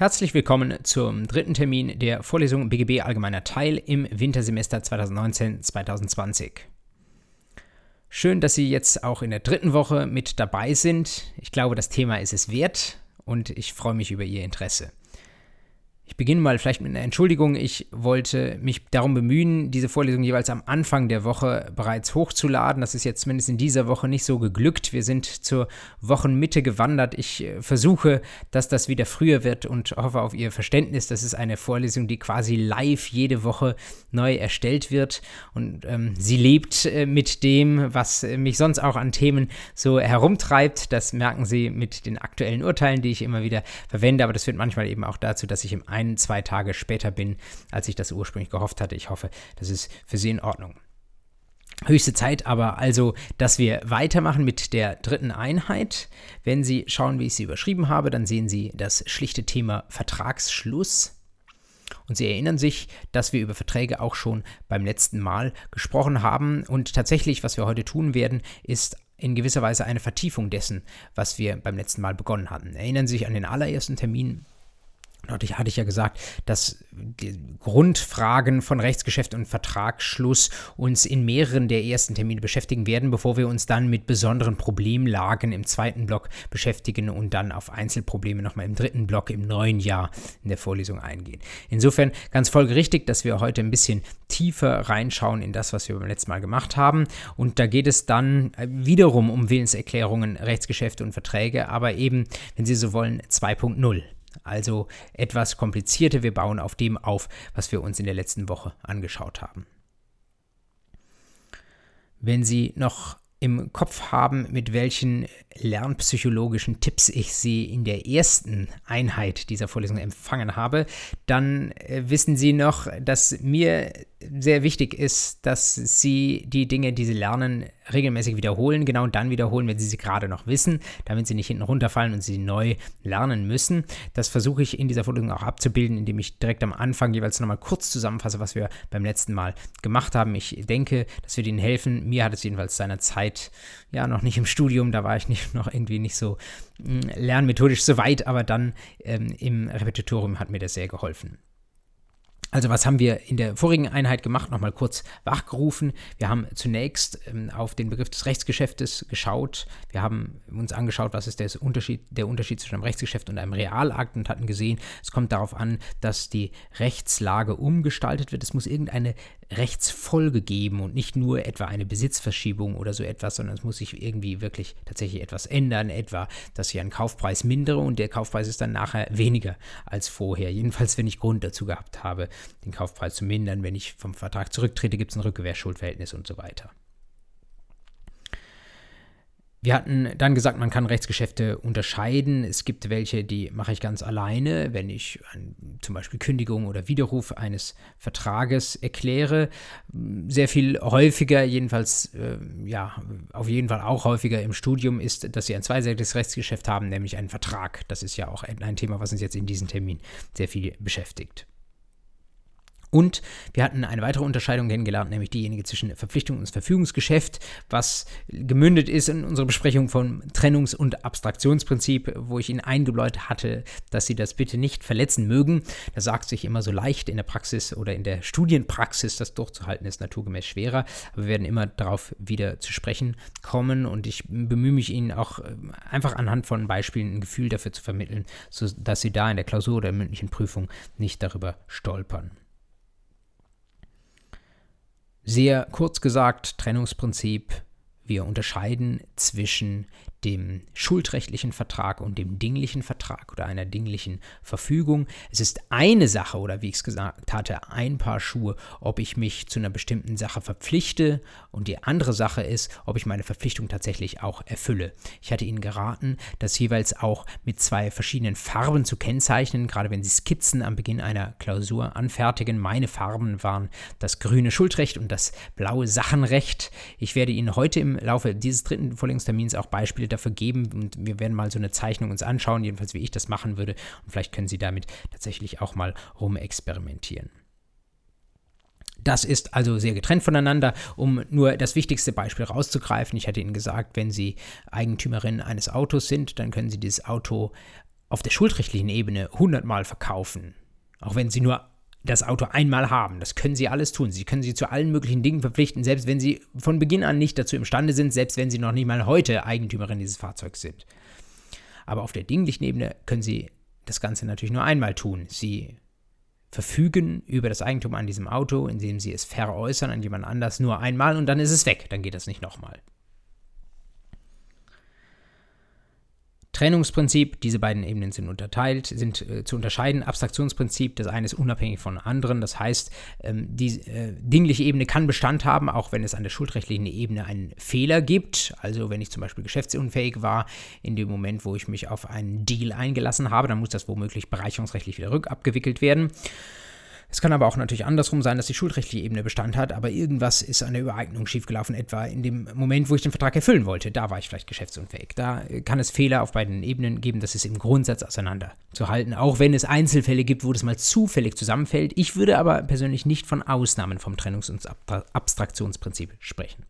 Herzlich willkommen zum dritten Termin der Vorlesung BGB Allgemeiner Teil im Wintersemester 2019-2020. Schön, dass Sie jetzt auch in der dritten Woche mit dabei sind. Ich glaube, das Thema ist es wert und ich freue mich über Ihr Interesse. Ich beginne mal vielleicht mit einer Entschuldigung. Ich wollte mich darum bemühen, diese Vorlesung jeweils am Anfang der Woche bereits hochzuladen. Das ist jetzt zumindest in dieser Woche nicht so geglückt. Wir sind zur Wochenmitte gewandert. Ich äh, versuche, dass das wieder früher wird und hoffe auf Ihr Verständnis. Das ist eine Vorlesung, die quasi live jede Woche neu erstellt wird und ähm, sie lebt äh, mit dem, was mich sonst auch an Themen so herumtreibt. Das merken Sie mit den aktuellen Urteilen, die ich immer wieder verwende. Aber das führt manchmal eben auch dazu, dass ich im ein, zwei Tage später bin, als ich das ursprünglich gehofft hatte. Ich hoffe, das ist für Sie in Ordnung. Höchste Zeit aber also, dass wir weitermachen mit der dritten Einheit. Wenn Sie schauen, wie ich sie überschrieben habe, dann sehen Sie das schlichte Thema Vertragsschluss. Und Sie erinnern sich, dass wir über Verträge auch schon beim letzten Mal gesprochen haben. Und tatsächlich, was wir heute tun werden, ist in gewisser Weise eine Vertiefung dessen, was wir beim letzten Mal begonnen hatten. Erinnern Sie sich an den allerersten Termin, Dort hatte ich ja gesagt, dass die Grundfragen von Rechtsgeschäft und Vertragsschluss uns in mehreren der ersten Termine beschäftigen werden, bevor wir uns dann mit besonderen Problemlagen im zweiten Block beschäftigen und dann auf Einzelprobleme nochmal im dritten Block im neuen Jahr in der Vorlesung eingehen. Insofern ganz folgerichtig, dass wir heute ein bisschen tiefer reinschauen in das, was wir beim letzten Mal gemacht haben. Und da geht es dann wiederum um Willenserklärungen, Rechtsgeschäfte und Verträge, aber eben, wenn Sie so wollen, 2.0. Also etwas komplizierter. Wir bauen auf dem auf, was wir uns in der letzten Woche angeschaut haben. Wenn Sie noch im Kopf haben, mit welchen lernpsychologischen Tipps ich Sie in der ersten Einheit dieser Vorlesung empfangen habe, dann äh, wissen Sie noch, dass mir sehr wichtig ist, dass Sie die Dinge, die Sie lernen, regelmäßig wiederholen, genau dann wiederholen, wenn Sie sie gerade noch wissen, damit Sie nicht hinten runterfallen und Sie neu lernen müssen. Das versuche ich in dieser Vorlesung auch abzubilden, indem ich direkt am Anfang jeweils nochmal kurz zusammenfasse, was wir beim letzten Mal gemacht haben. Ich denke, das wird Ihnen helfen. Mir hat es jedenfalls seiner Zeit, ja, noch nicht im Studium, da war ich nicht, noch irgendwie nicht so mh, hm, lernmethodisch so weit, aber dann ähm, im Repetitorium hat mir das sehr geholfen. Also was haben wir in der vorigen Einheit gemacht? Nochmal kurz wachgerufen. Wir haben zunächst ähm, auf den Begriff des Rechtsgeschäftes geschaut. Wir haben uns angeschaut, was ist der Unterschied, der Unterschied zwischen einem Rechtsgeschäft und einem Realakt und hatten gesehen, es kommt darauf an, dass die Rechtslage umgestaltet wird. Es muss irgendeine Rechtsfolge geben und nicht nur etwa eine Besitzverschiebung oder so etwas, sondern es muss sich irgendwie wirklich tatsächlich etwas ändern, etwa, dass ich einen Kaufpreis mindere und der Kaufpreis ist dann nachher weniger als vorher. Jedenfalls, wenn ich Grund dazu gehabt habe, den Kaufpreis zu mindern. Wenn ich vom Vertrag zurücktrete, gibt es ein Rückgewährschuldverhältnis und so weiter. Wir hatten dann gesagt, man kann Rechtsgeschäfte unterscheiden. Es gibt welche, die mache ich ganz alleine, wenn ich ein, zum Beispiel Kündigung oder Widerruf eines Vertrages erkläre. Sehr viel häufiger, jedenfalls, äh, ja, auf jeden Fall auch häufiger im Studium ist, dass Sie ein zweiseitiges Rechtsgeschäft haben, nämlich einen Vertrag. Das ist ja auch ein Thema, was uns jetzt in diesem Termin sehr viel beschäftigt. Und wir hatten eine weitere Unterscheidung kennengelernt, nämlich diejenige zwischen Verpflichtung und Verfügungsgeschäft, was gemündet ist in unserer Besprechung vom Trennungs- und Abstraktionsprinzip, wo ich Ihnen eingebläut hatte, dass Sie das bitte nicht verletzen mögen. Das sagt sich immer so leicht in der Praxis oder in der Studienpraxis, das durchzuhalten ist naturgemäß schwerer. Aber wir werden immer darauf wieder zu sprechen kommen und ich bemühe mich Ihnen auch äh, einfach anhand von Beispielen ein Gefühl dafür zu vermitteln, sodass Sie da in der Klausur oder mündlichen Prüfung nicht darüber stolpern. Sehr kurz gesagt, Trennungsprinzip. Wir unterscheiden zwischen dem schuldrechtlichen Vertrag und dem dinglichen Vertrag oder einer dinglichen Verfügung. Es ist eine Sache oder wie ich es gesagt hatte, ein Paar Schuhe, ob ich mich zu einer bestimmten Sache verpflichte und die andere Sache ist, ob ich meine Verpflichtung tatsächlich auch erfülle. Ich hatte Ihnen geraten, das jeweils auch mit zwei verschiedenen Farben zu kennzeichnen, gerade wenn Sie Skizzen am Beginn einer Klausur anfertigen. Meine Farben waren das grüne Schuldrecht und das blaue Sachenrecht. Ich werde Ihnen heute im Laufe dieses dritten Vorlesungstermins auch Beispiele dafür geben und wir werden mal so eine Zeichnung uns anschauen, jedenfalls wie ich das machen würde und vielleicht können Sie damit tatsächlich auch mal rumexperimentieren. Das ist also sehr getrennt voneinander, um nur das wichtigste Beispiel rauszugreifen. Ich hatte Ihnen gesagt, wenn Sie Eigentümerin eines Autos sind, dann können Sie dieses Auto auf der schuldrechtlichen Ebene hundertmal verkaufen, auch wenn Sie nur das Auto einmal haben. Das können Sie alles tun. Sie können Sie zu allen möglichen Dingen verpflichten, selbst wenn Sie von Beginn an nicht dazu imstande sind, selbst wenn Sie noch nicht mal heute Eigentümerin dieses Fahrzeugs sind. Aber auf der dinglichen Ebene können Sie das Ganze natürlich nur einmal tun. Sie verfügen über das Eigentum an diesem Auto, indem Sie es veräußern an jemand anders nur einmal und dann ist es weg. Dann geht das nicht nochmal. Trennungsprinzip, diese beiden Ebenen sind unterteilt, sind äh, zu unterscheiden. Abstraktionsprinzip, das eine ist unabhängig von anderen, das heißt, ähm, die äh, dingliche Ebene kann Bestand haben, auch wenn es an der schuldrechtlichen Ebene einen Fehler gibt. Also wenn ich zum Beispiel geschäftsunfähig war, in dem Moment, wo ich mich auf einen Deal eingelassen habe, dann muss das womöglich bereicherungsrechtlich wieder rückabgewickelt werden. Es kann aber auch natürlich andersrum sein, dass die schuldrechtliche Ebene Bestand hat, aber irgendwas ist an der Übereignung schiefgelaufen, etwa in dem Moment, wo ich den Vertrag erfüllen wollte. Da war ich vielleicht geschäftsunfähig. Da kann es Fehler auf beiden Ebenen geben, das ist im Grundsatz auseinanderzuhalten, auch wenn es Einzelfälle gibt, wo das mal zufällig zusammenfällt. Ich würde aber persönlich nicht von Ausnahmen vom Trennungs- und Abstraktionsprinzip sprechen.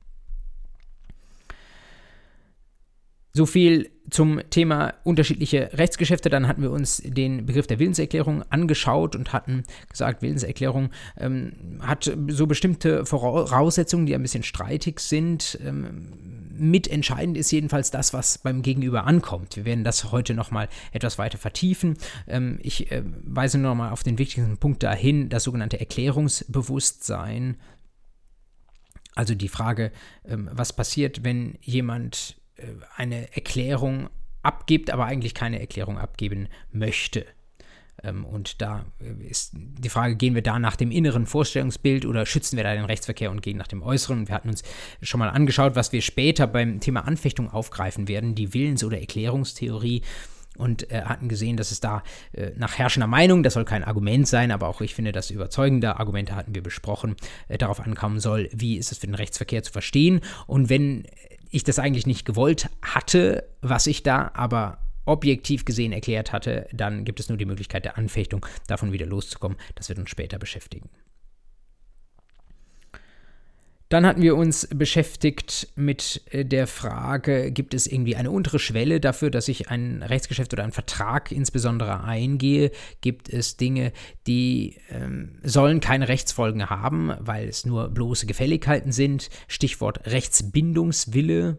So viel zum Thema unterschiedliche Rechtsgeschäfte. Dann hatten wir uns den Begriff der Willenserklärung angeschaut und hatten gesagt, Willenserklärung ähm, hat so bestimmte Voraussetzungen, die ein bisschen streitig sind. Ähm, mitentscheidend ist jedenfalls das, was beim Gegenüber ankommt. Wir werden das heute nochmal etwas weiter vertiefen. Ähm, ich äh, weise nochmal auf den wichtigsten Punkt dahin, das sogenannte Erklärungsbewusstsein. Also die Frage, ähm, was passiert, wenn jemand eine Erklärung abgibt, aber eigentlich keine Erklärung abgeben möchte. Ähm, und da äh, ist die Frage, gehen wir da nach dem inneren Vorstellungsbild oder schützen wir da den Rechtsverkehr und gehen nach dem äußeren? Wir hatten uns schon mal angeschaut, was wir später beim Thema Anfechtung aufgreifen werden, die Willens- oder Erklärungstheorie und äh, hatten gesehen, dass es da äh, nach herrschender Meinung, das soll kein Argument sein, aber auch ich finde, dass überzeugende Argumente hatten wir besprochen, äh, darauf ankommen soll, wie ist es für den Rechtsverkehr zu verstehen und wenn ich das eigentlich nicht gewollt hatte, was ich da aber objektiv gesehen erklärt hatte, dann gibt es nur die Möglichkeit der Anfechtung, davon wieder loszukommen. Das wird uns später beschäftigen. Dann hatten wir uns beschäftigt mit äh, der Frage, gibt es irgendwie eine untere Schwelle dafür, dass ich ein Rechtsgeschäft oder einen Vertrag insbesondere eingehe? Gibt es Dinge, die ähm, sollen keine Rechtsfolgen haben, weil es nur bloße Gefälligkeiten sind? Stichwort Rechtsbindungswille.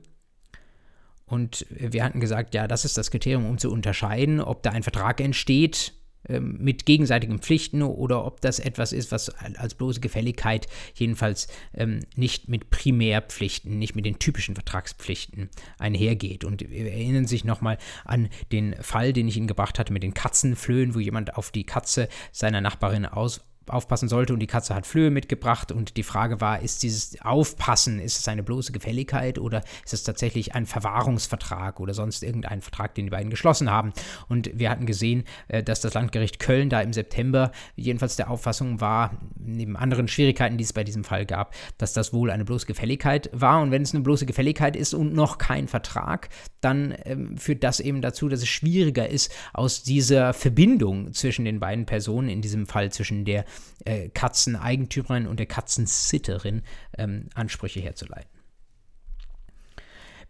Und wir hatten gesagt, ja, das ist das Kriterium, um zu unterscheiden, ob da ein Vertrag entsteht mit gegenseitigen Pflichten oder ob das etwas ist, was als bloße Gefälligkeit jedenfalls ähm, nicht mit Primärpflichten, nicht mit den typischen Vertragspflichten einhergeht. Und wir erinnern sich nochmal an den Fall, den ich Ihnen gebracht hatte mit den Katzenflöhen, wo jemand auf die Katze seiner Nachbarin aus aufpassen sollte und die Katze hat Flöhe mitgebracht und die Frage war, ist dieses Aufpassen, ist es eine bloße Gefälligkeit oder ist es tatsächlich ein Verwahrungsvertrag oder sonst irgendein Vertrag, den die beiden geschlossen haben? Und wir hatten gesehen, äh, dass das Landgericht Köln da im September jedenfalls der Auffassung war, neben anderen Schwierigkeiten, die es bei diesem Fall gab, dass das wohl eine bloße Gefälligkeit war. Und wenn es eine bloße Gefälligkeit ist und noch kein Vertrag, dann ähm, führt das eben dazu, dass es schwieriger ist, aus dieser Verbindung zwischen den beiden Personen, in diesem Fall zwischen der äh, Katzeneigentümerin und der Katzensitterin ähm, Ansprüche herzuleiten.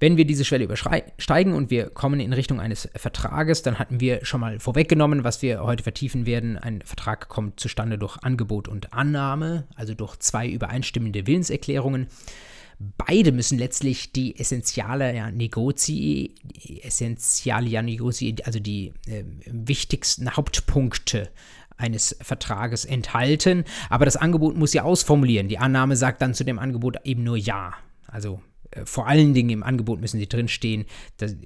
Wenn wir diese Schwelle übersteigen und wir kommen in Richtung eines Vertrages, dann hatten wir schon mal vorweggenommen, was wir heute vertiefen werden. Ein Vertrag kommt zustande durch Angebot und Annahme, also durch zwei übereinstimmende Willenserklärungen. Beide müssen letztlich die essentiale ja, Negozii, essentialia Negozii, also die äh, wichtigsten Hauptpunkte eines Vertrages enthalten, aber das Angebot muss ja ausformulieren. Die Annahme sagt dann zu dem Angebot eben nur Ja. Also äh, vor allen Dingen im Angebot müssen sie drinstehen.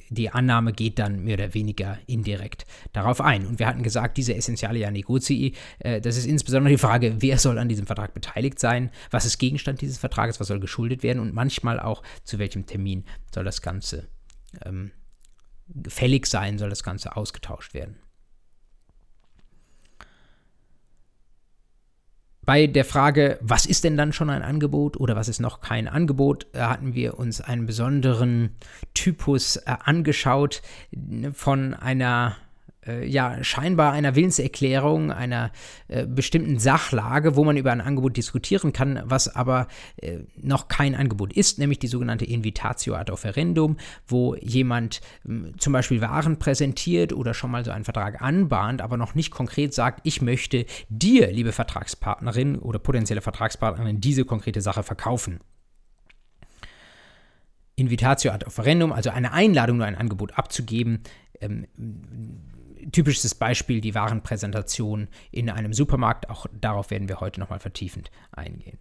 Die Annahme geht dann mehr oder weniger indirekt darauf ein. Und wir hatten gesagt, diese Essentialia Negozii, äh, das ist insbesondere die Frage, wer soll an diesem Vertrag beteiligt sein, was ist Gegenstand dieses Vertrages, was soll geschuldet werden und manchmal auch zu welchem Termin soll das Ganze ähm, fällig sein, soll das Ganze ausgetauscht werden. Bei der Frage, was ist denn dann schon ein Angebot oder was ist noch kein Angebot, äh, hatten wir uns einen besonderen Typus äh, angeschaut von einer äh, ja, scheinbar einer Willenserklärung, einer äh, bestimmten Sachlage, wo man über ein Angebot diskutieren kann, was aber äh, noch kein Angebot ist, nämlich die sogenannte Invitatio ad offerendum, wo jemand ähm, zum Beispiel Waren präsentiert oder schon mal so einen Vertrag anbahnt, aber noch nicht konkret sagt, ich möchte dir, liebe Vertragspartnerin oder potenzielle Vertragspartnerin, diese konkrete Sache verkaufen. Invitatio ad offerendum, also eine Einladung, nur ein Angebot abzugeben, ähm, typisches Beispiel die Warenpräsentation in einem Supermarkt. Auch darauf werden wir heute nochmal vertiefend eingehen.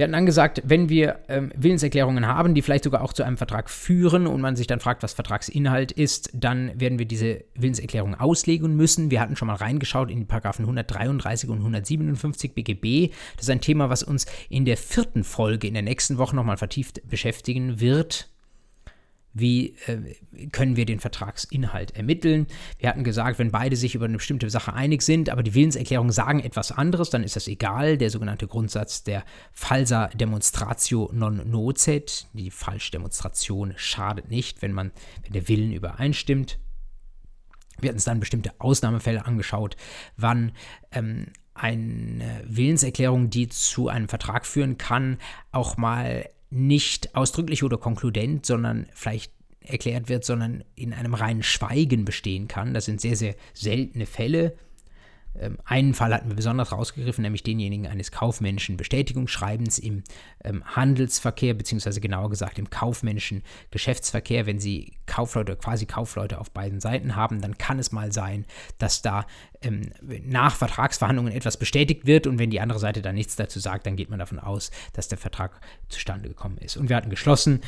Wir hatten angesagt, wenn wir ähm, Willenserklärungen haben, die vielleicht sogar auch zu einem Vertrag führen und man sich dann fragt, was Vertragsinhalt ist, dann werden wir diese Willenserklärung auslegen müssen. Wir hatten schon mal reingeschaut in die Paragraphen 133 und 157 BGB. Das ist ein Thema, was uns in der vierten Folge in der nächsten Woche nochmal vertieft beschäftigen wird wie äh, können wir den Vertragsinhalt ermitteln. Wir hatten gesagt, wenn beide sich über eine bestimmte Sache einig sind, aber die Willenserklärungen sagen etwas anderes, dann ist das egal. Der sogenannte Grundsatz der falsa demonstratio non nocet, die Falschdemonstration schadet nicht, wenn man, wenn der Willen übereinstimmt. Wir hatten uns dann bestimmte Ausnahmefälle angeschaut, wann ähm, eine Willenserklärung, die zu einem Vertrag führen kann, auch mal nicht ausdrücklich oder konkludent, sondern vielleicht erklärt wird, sondern in einem reinen Schweigen bestehen kann. Das sind sehr, sehr seltene Fälle. Ähm, einen Fall hatten wir besonders rausgegriffen, nämlich denjenigen eines kaufmännischen Bestätigungsschreibens im ähm, Handelsverkehr, beziehungsweise genauer gesagt im kaufmännischen Geschäftsverkehr. Wenn Sie Kaufleute, quasi Kaufleute auf beiden Seiten haben, dann kann es mal sein, dass da ähm, nach Vertragsverhandlungen etwas bestätigt wird und wenn die andere Seite dann nichts dazu sagt, dann geht man davon aus, dass der Vertrag zustande gekommen ist. Und wir hatten geschlossen,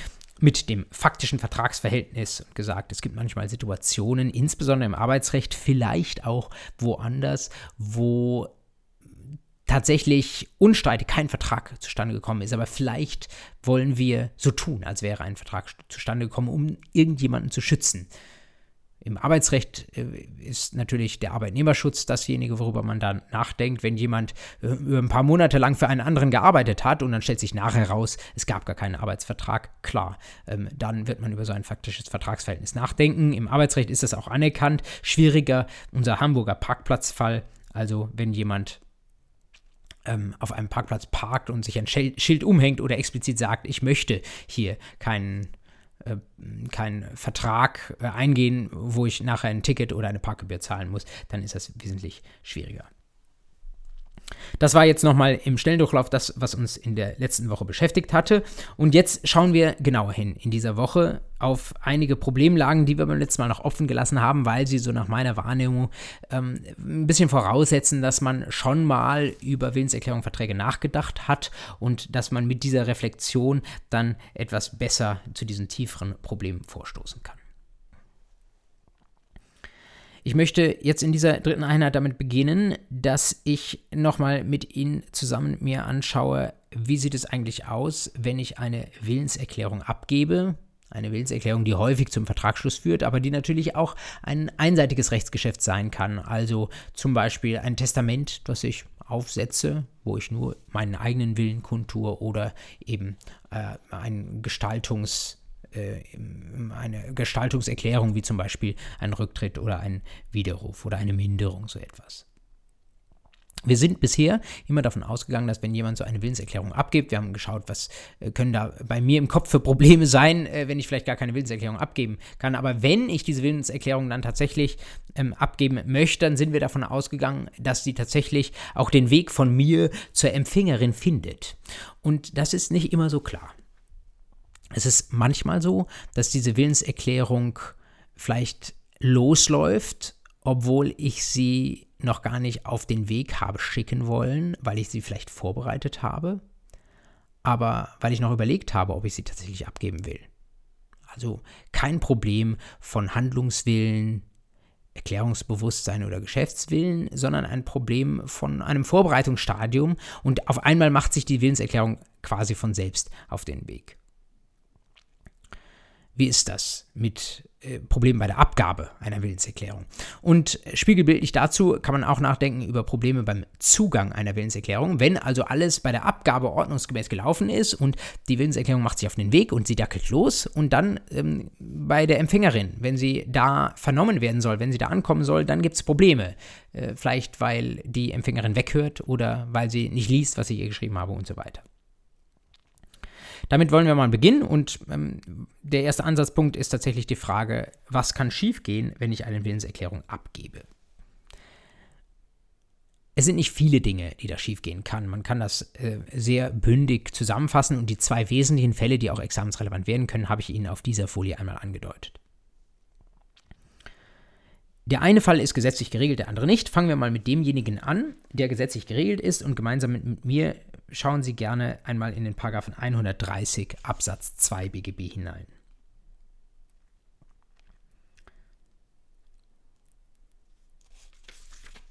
mit dem faktischen Vertragsverhältnis und gesagt, es gibt manchmal Situationen, insbesondere im Arbeitsrecht, vielleicht auch woanders, wo tatsächlich unstreitig kein Vertrag zustande gekommen ist, aber vielleicht wollen wir so tun, als wäre ein Vertrag zustande gekommen, um irgendjemanden zu schützen. Im Arbeitsrecht äh, ist natürlich der Arbeitnehmerschutz dasjenige, worüber man dann nachdenkt, wenn jemand äh, über ein paar Monate lang für einen anderen gearbeitet hat und dann stellt sich nachher raus, es gab gar keinen Arbeitsvertrag, klar, ähm, dann wird man über so ein faktisches Vertragsverhältnis nachdenken. Im Arbeitsrecht ist das auch anerkannt. Schwieriger unser Hamburger Parkplatzfall, also wenn jemand ähm, auf einem Parkplatz parkt und sich ein Schild umhängt oder explizit sagt, ich möchte hier keinen keinen Vertrag äh, eingehen, wo ich nachher ein Ticket oder eine Parkgebühr zahlen muss, dann ist das wesentlich schwieriger. Das war jetzt nochmal im Stellendurchlauf das, was uns in der letzten Woche beschäftigt hatte. Und jetzt schauen wir genauer hin in dieser Woche auf einige Problemlagen, die wir beim letzten Mal noch offen gelassen haben, weil sie so nach meiner Wahrnehmung ähm, ein bisschen voraussetzen, dass man schon mal über Willenserklärung, Verträge nachgedacht hat und dass man mit dieser Reflexion dann etwas besser zu diesen tieferen Problemen vorstoßen kann. Ich möchte jetzt in dieser dritten Einheit damit beginnen, dass ich nochmal mit Ihnen zusammen mir anschaue, wie sieht es eigentlich aus, wenn ich eine Willenserklärung abgebe. Eine Willenserklärung, die häufig zum Vertragsschluss führt, aber die natürlich auch ein einseitiges Rechtsgeschäft sein kann. Also zum Beispiel ein Testament, das ich aufsetze, wo ich nur meinen eigenen Willen kundtue oder eben äh, ein Gestaltungs- äh, eine Gestaltungserklärung, wie zum Beispiel ein Rücktritt oder ein Widerruf oder eine Minderung, so etwas. Wir sind bisher immer davon ausgegangen, dass wenn jemand so eine Willenserklärung abgibt, wir haben geschaut, was äh, können da bei mir im Kopf für Probleme sein, äh, wenn ich vielleicht gar keine Willenserklärung abgeben kann. Aber wenn ich diese Willenserklärung dann tatsächlich ähm, abgeben möchte, dann sind wir davon ausgegangen, dass sie tatsächlich auch den Weg von mir zur Empfängerin findet. Und das ist nicht immer so klar. Es ist manchmal so, dass diese Willenserklärung vielleicht losläuft, obwohl ich sie noch gar nicht auf den Weg habe schicken wollen, weil ich sie vielleicht vorbereitet habe, aber weil ich noch überlegt habe, ob ich sie tatsächlich abgeben will. Also kein Problem von Handlungswillen, Erklärungsbewusstsein oder Geschäftswillen, sondern ein Problem von einem Vorbereitungsstadium und auf einmal macht sich die Willenserklärung quasi von selbst auf den Weg. Wie ist das mit äh, Problemen bei der Abgabe einer Willenserklärung? Und spiegelbildlich dazu kann man auch nachdenken über Probleme beim Zugang einer Willenserklärung. Wenn also alles bei der Abgabe ordnungsgemäß gelaufen ist und die Willenserklärung macht sich auf den Weg und sie dackelt los und dann ähm, bei der Empfängerin, wenn sie da vernommen werden soll, wenn sie da ankommen soll, dann gibt es Probleme. Äh, vielleicht weil die Empfängerin weghört oder weil sie nicht liest, was ich ihr geschrieben habe und so weiter. Damit wollen wir mal beginnen und ähm, der erste Ansatzpunkt ist tatsächlich die Frage, was kann schiefgehen, wenn ich eine Willenserklärung abgebe? Es sind nicht viele Dinge, die da schiefgehen kann. Man kann das äh, sehr bündig zusammenfassen und die zwei wesentlichen Fälle, die auch examensrelevant werden können, habe ich Ihnen auf dieser Folie einmal angedeutet. Der eine Fall ist gesetzlich geregelt, der andere nicht. Fangen wir mal mit demjenigen an, der gesetzlich geregelt ist und gemeinsam mit, mir schauen Sie gerne einmal in den Paragraphen 130 Absatz 2 BGB hinein.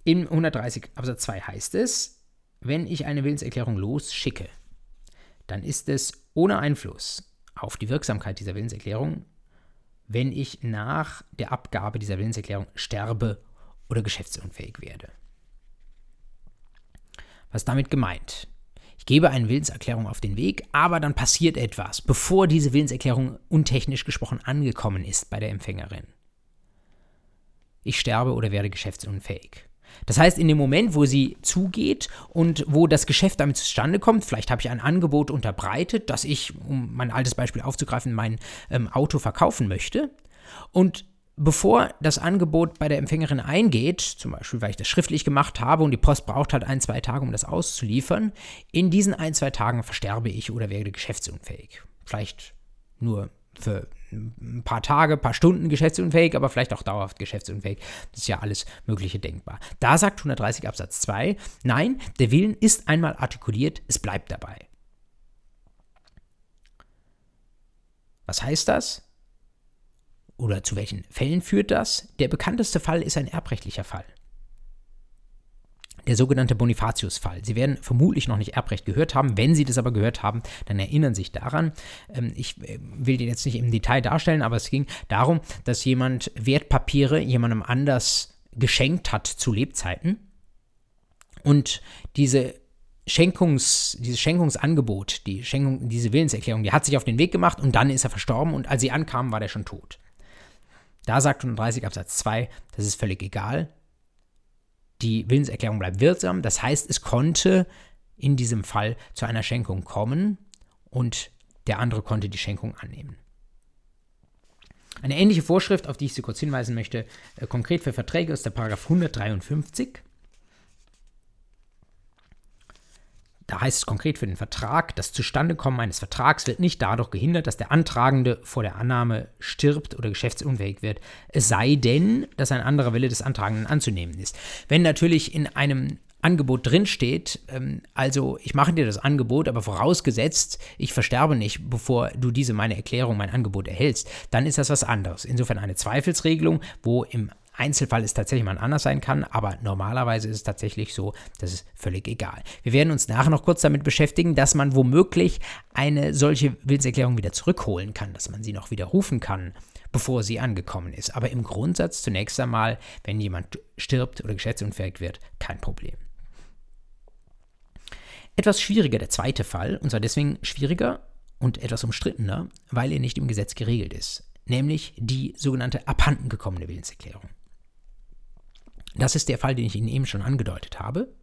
In 130 Absatz 2 heißt es, wenn ich eine Willenserklärung losschicke, dann ist es ohne Einfluss auf die Wirksamkeit dieser Willenserklärung, wenn ich nach der Abgabe dieser Willenserklärung sterbe oder geschäftsunfähig werde. Was damit gemeint? Ich gebe eine Willenserklärung auf den Weg, aber dann passiert etwas, bevor diese Willenserklärung untechnisch gesprochen angekommen ist bei der Empfängerin. Ich sterbe oder werde geschäftsunfähig. Das heißt, in dem Moment, wo sie zugeht und wo das Geschäft damit zustande kommt, vielleicht habe ich ein Angebot unterbreitet, dass ich, um mein altes Beispiel aufzugreifen, mein ähm, Auto verkaufen möchte. Und bevor das Angebot bei der Empfängerin eingeht, zum Beispiel weil ich das schriftlich gemacht habe und die Post braucht halt ein, zwei Tage, um das auszuliefern, in diesen ein, zwei Tagen versterbe ich oder werde geschäftsunfähig. Vielleicht nur für ein paar Tage, ein paar Stunden geschäftsunfähig, aber vielleicht auch dauerhaft geschäftsunfähig. Das ist ja alles Mögliche denkbar. Da sagt 130 Absatz 2, nein, der Willen ist einmal artikuliert, es bleibt dabei. Was heißt das? Oder zu welchen Fällen führt das? Der bekannteste Fall ist ein erbrechtlicher Fall. Der sogenannte Bonifatius-Fall. Sie werden vermutlich noch nicht Erbrecht gehört haben. Wenn Sie das aber gehört haben, dann erinnern Sie sich daran. Ähm, ich äh, will den jetzt nicht im Detail darstellen, aber es ging darum, dass jemand Wertpapiere jemandem anders geschenkt hat zu Lebzeiten. Und diese Schenkungs, dieses Schenkungsangebot, die Schenkung, diese Willenserklärung, die hat sich auf den Weg gemacht und dann ist er verstorben und als sie ankam, war der schon tot. Da sagt 130 Absatz 2, das ist völlig egal. Die Willenserklärung bleibt wirksam. Das heißt, es konnte in diesem Fall zu einer Schenkung kommen und der andere konnte die Schenkung annehmen. Eine ähnliche Vorschrift, auf die ich Sie kurz hinweisen möchte, äh, konkret für Verträge ist der Paragraph 153. Da heißt es konkret für den Vertrag, das Zustandekommen eines Vertrags wird nicht dadurch gehindert, dass der Antragende vor der Annahme stirbt oder geschäftsunfähig wird, es sei denn, dass ein anderer Wille des Antragenden anzunehmen ist. Wenn natürlich in einem Angebot drinsteht, ähm, also ich mache dir das Angebot, aber vorausgesetzt, ich versterbe nicht, bevor du diese meine Erklärung, mein Angebot erhältst, dann ist das was anderes. Insofern eine Zweifelsregelung, wo im Einzelfall es tatsächlich mal anders sein kann, aber normalerweise ist es tatsächlich so, das ist völlig egal. Wir werden uns nachher noch kurz damit beschäftigen, dass man womöglich eine solche Willenserklärung wieder zurückholen kann, dass man sie noch widerrufen kann, bevor sie angekommen ist. Aber im Grundsatz zunächst einmal, wenn jemand stirbt oder geschäftsunfähig wird, kein Problem. Etwas schwieriger der zweite Fall, und zwar deswegen schwieriger und etwas umstrittener, weil er nicht im Gesetz geregelt ist, nämlich die sogenannte abhanden gekommene Willenserklärung. Das ist der Fall, den ich Ihnen eben schon angedeutet habe.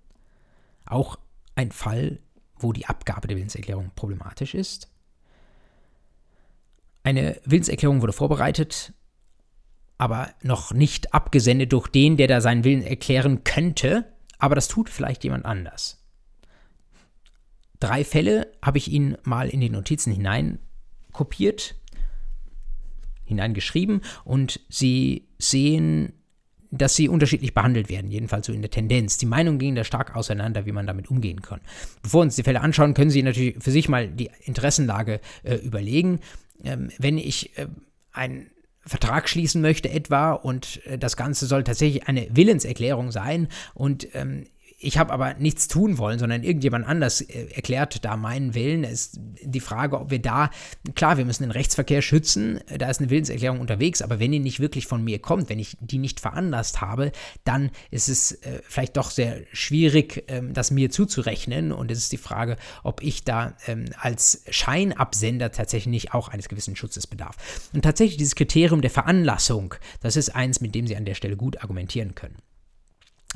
Auch ein Fall, wo die Abgabe der Willenserklärung problematisch ist. Eine Willenserklärung wurde vorbereitet, aber noch nicht abgesendet durch den, der da seinen Willen erklären könnte, aber das tut vielleicht jemand anders. Drei Fälle habe ich Ihnen mal in die Notizen hinein kopiert, hineingeschrieben und Sie sehen dass sie unterschiedlich behandelt werden, jedenfalls so in der Tendenz. Die Meinungen gehen da stark auseinander, wie man damit umgehen kann. Bevor wir uns die Fälle anschauen, können Sie natürlich für sich mal die Interessenlage äh, überlegen. Ähm, wenn ich äh, einen Vertrag schließen möchte etwa und äh, das Ganze soll tatsächlich eine Willenserklärung sein und ähm, ich habe aber nichts tun wollen, sondern irgendjemand anders äh, erklärt da meinen Willen. Es ist die Frage, ob wir da, klar, wir müssen den Rechtsverkehr schützen, da ist eine Willenserklärung unterwegs, aber wenn die nicht wirklich von mir kommt, wenn ich die nicht veranlasst habe, dann ist es äh, vielleicht doch sehr schwierig, ähm, das mir zuzurechnen. Und es ist die Frage, ob ich da ähm, als Scheinabsender tatsächlich auch eines gewissen Schutzes bedarf. Und tatsächlich dieses Kriterium der Veranlassung, das ist eins, mit dem Sie an der Stelle gut argumentieren können.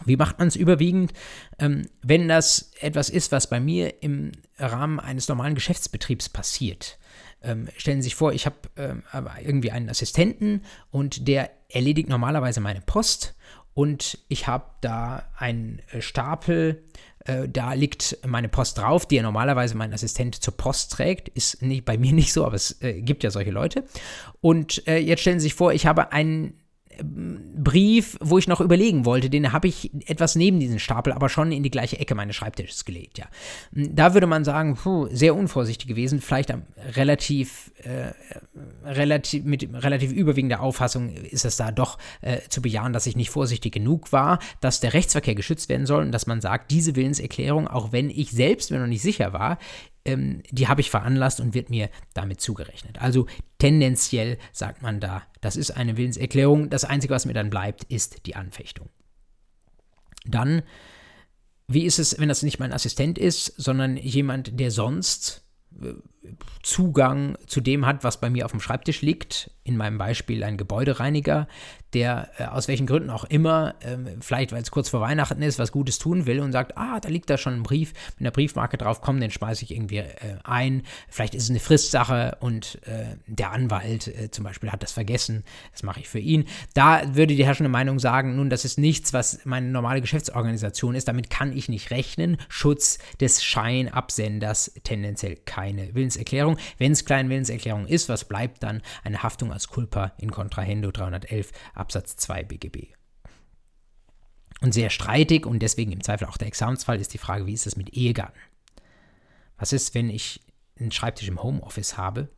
Wie macht man es überwiegend? Ähm, wenn das etwas ist, was bei mir im Rahmen eines normalen Geschäftsbetriebs passiert. Ähm, stellen Sie sich vor, ich habe ähm, irgendwie einen Assistenten und der erledigt normalerweise meine Post und ich habe da einen äh, Stapel, äh, da liegt meine Post drauf, die ja normalerweise mein Assistent zur Post trägt. Ist nicht, bei mir nicht so, aber es äh, gibt ja solche Leute. Und äh, jetzt stellen Sie sich vor, ich habe einen Brief, wo ich noch überlegen wollte, den habe ich etwas neben diesen Stapel, aber schon in die gleiche Ecke meines Schreibtisches gelegt, ja. Da würde man sagen, puh, sehr unvorsichtig gewesen, vielleicht relativ, äh, relativ, mit relativ überwiegender Auffassung ist es da doch äh, zu bejahen, dass ich nicht vorsichtig genug war, dass der Rechtsverkehr geschützt werden soll und dass man sagt, diese Willenserklärung, auch wenn ich selbst mir noch nicht sicher war, ähm, die habe ich veranlasst und wird mir damit zugerechnet. Also tendenziell sagt man da, das ist eine Willenserklärung. Das Einzige, was mir dann bleibt, ist die Anfechtung. Dann, wie ist es, wenn das nicht mein Assistent ist, sondern jemand, der sonst äh, Zugang zu dem hat, was bei mir auf dem Schreibtisch liegt. In meinem Beispiel ein Gebäudereiniger, der äh, aus welchen Gründen auch immer, ähm, vielleicht weil es kurz vor Weihnachten ist, was Gutes tun will und sagt, ah, da liegt da schon ein Brief mit einer Briefmarke drauf, komm, den schmeiße ich irgendwie äh, ein. Vielleicht ist es eine Fristsache und äh, der Anwalt äh, zum Beispiel hat das vergessen, das mache ich für ihn. Da würde die herrschende Meinung sagen, nun, das ist nichts, was meine normale Geschäftsorganisation ist, damit kann ich nicht rechnen. Schutz des Scheinabsenders tendenziell keine Willenserklärung. Willenserklärung. Wenn es Kleinwillenserklärung ist, was bleibt dann? Eine Haftung als Culpa in Contrahendo 311 Absatz 2 BGB. Und sehr streitig und deswegen im Zweifel auch der Examensfall ist die Frage, wie ist es mit Ehegatten? Was ist, wenn ich einen Schreibtisch im Homeoffice habe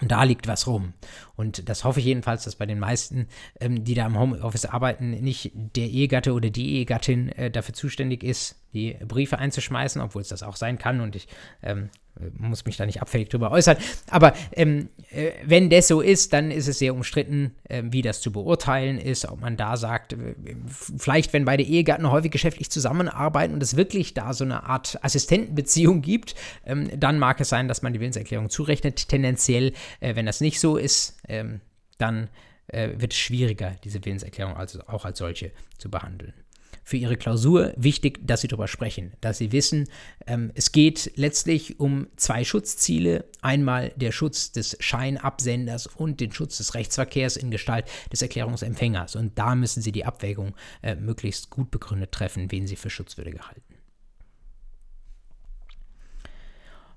und da liegt was rum. Und das hoffe ich jedenfalls, dass bei den meisten, ähm, die da im Homeoffice arbeiten, nicht der Ehegatte oder die Ehegattin äh, dafür zuständig ist, die Briefe einzuschmeißen, obwohl es das auch sein kann und ich ähm, muss mich da nicht abfällig drüber äußern. Aber ähm, äh, wenn das so ist, dann ist es sehr umstritten, äh, wie das zu beurteilen ist, ob man da sagt, äh, vielleicht wenn beide Ehegatten häufig geschäftlich zusammenarbeiten und es wirklich da so eine Art Assistentenbeziehung gibt, ähm, dann mag es sein, dass man die Willenserklärung zurechnet. Tendenziell, äh, wenn das nicht so ist, ähm, dann äh, wird es schwieriger, diese Willenserklärung also auch als solche zu behandeln für Ihre Klausur wichtig, dass Sie darüber sprechen, dass Sie wissen, ähm, es geht letztlich um zwei Schutzziele. Einmal der Schutz des Scheinabsenders und den Schutz des Rechtsverkehrs in Gestalt des Erklärungsempfängers. Und da müssen Sie die Abwägung äh, möglichst gut begründet treffen, wen Sie für schutzwürdig halten.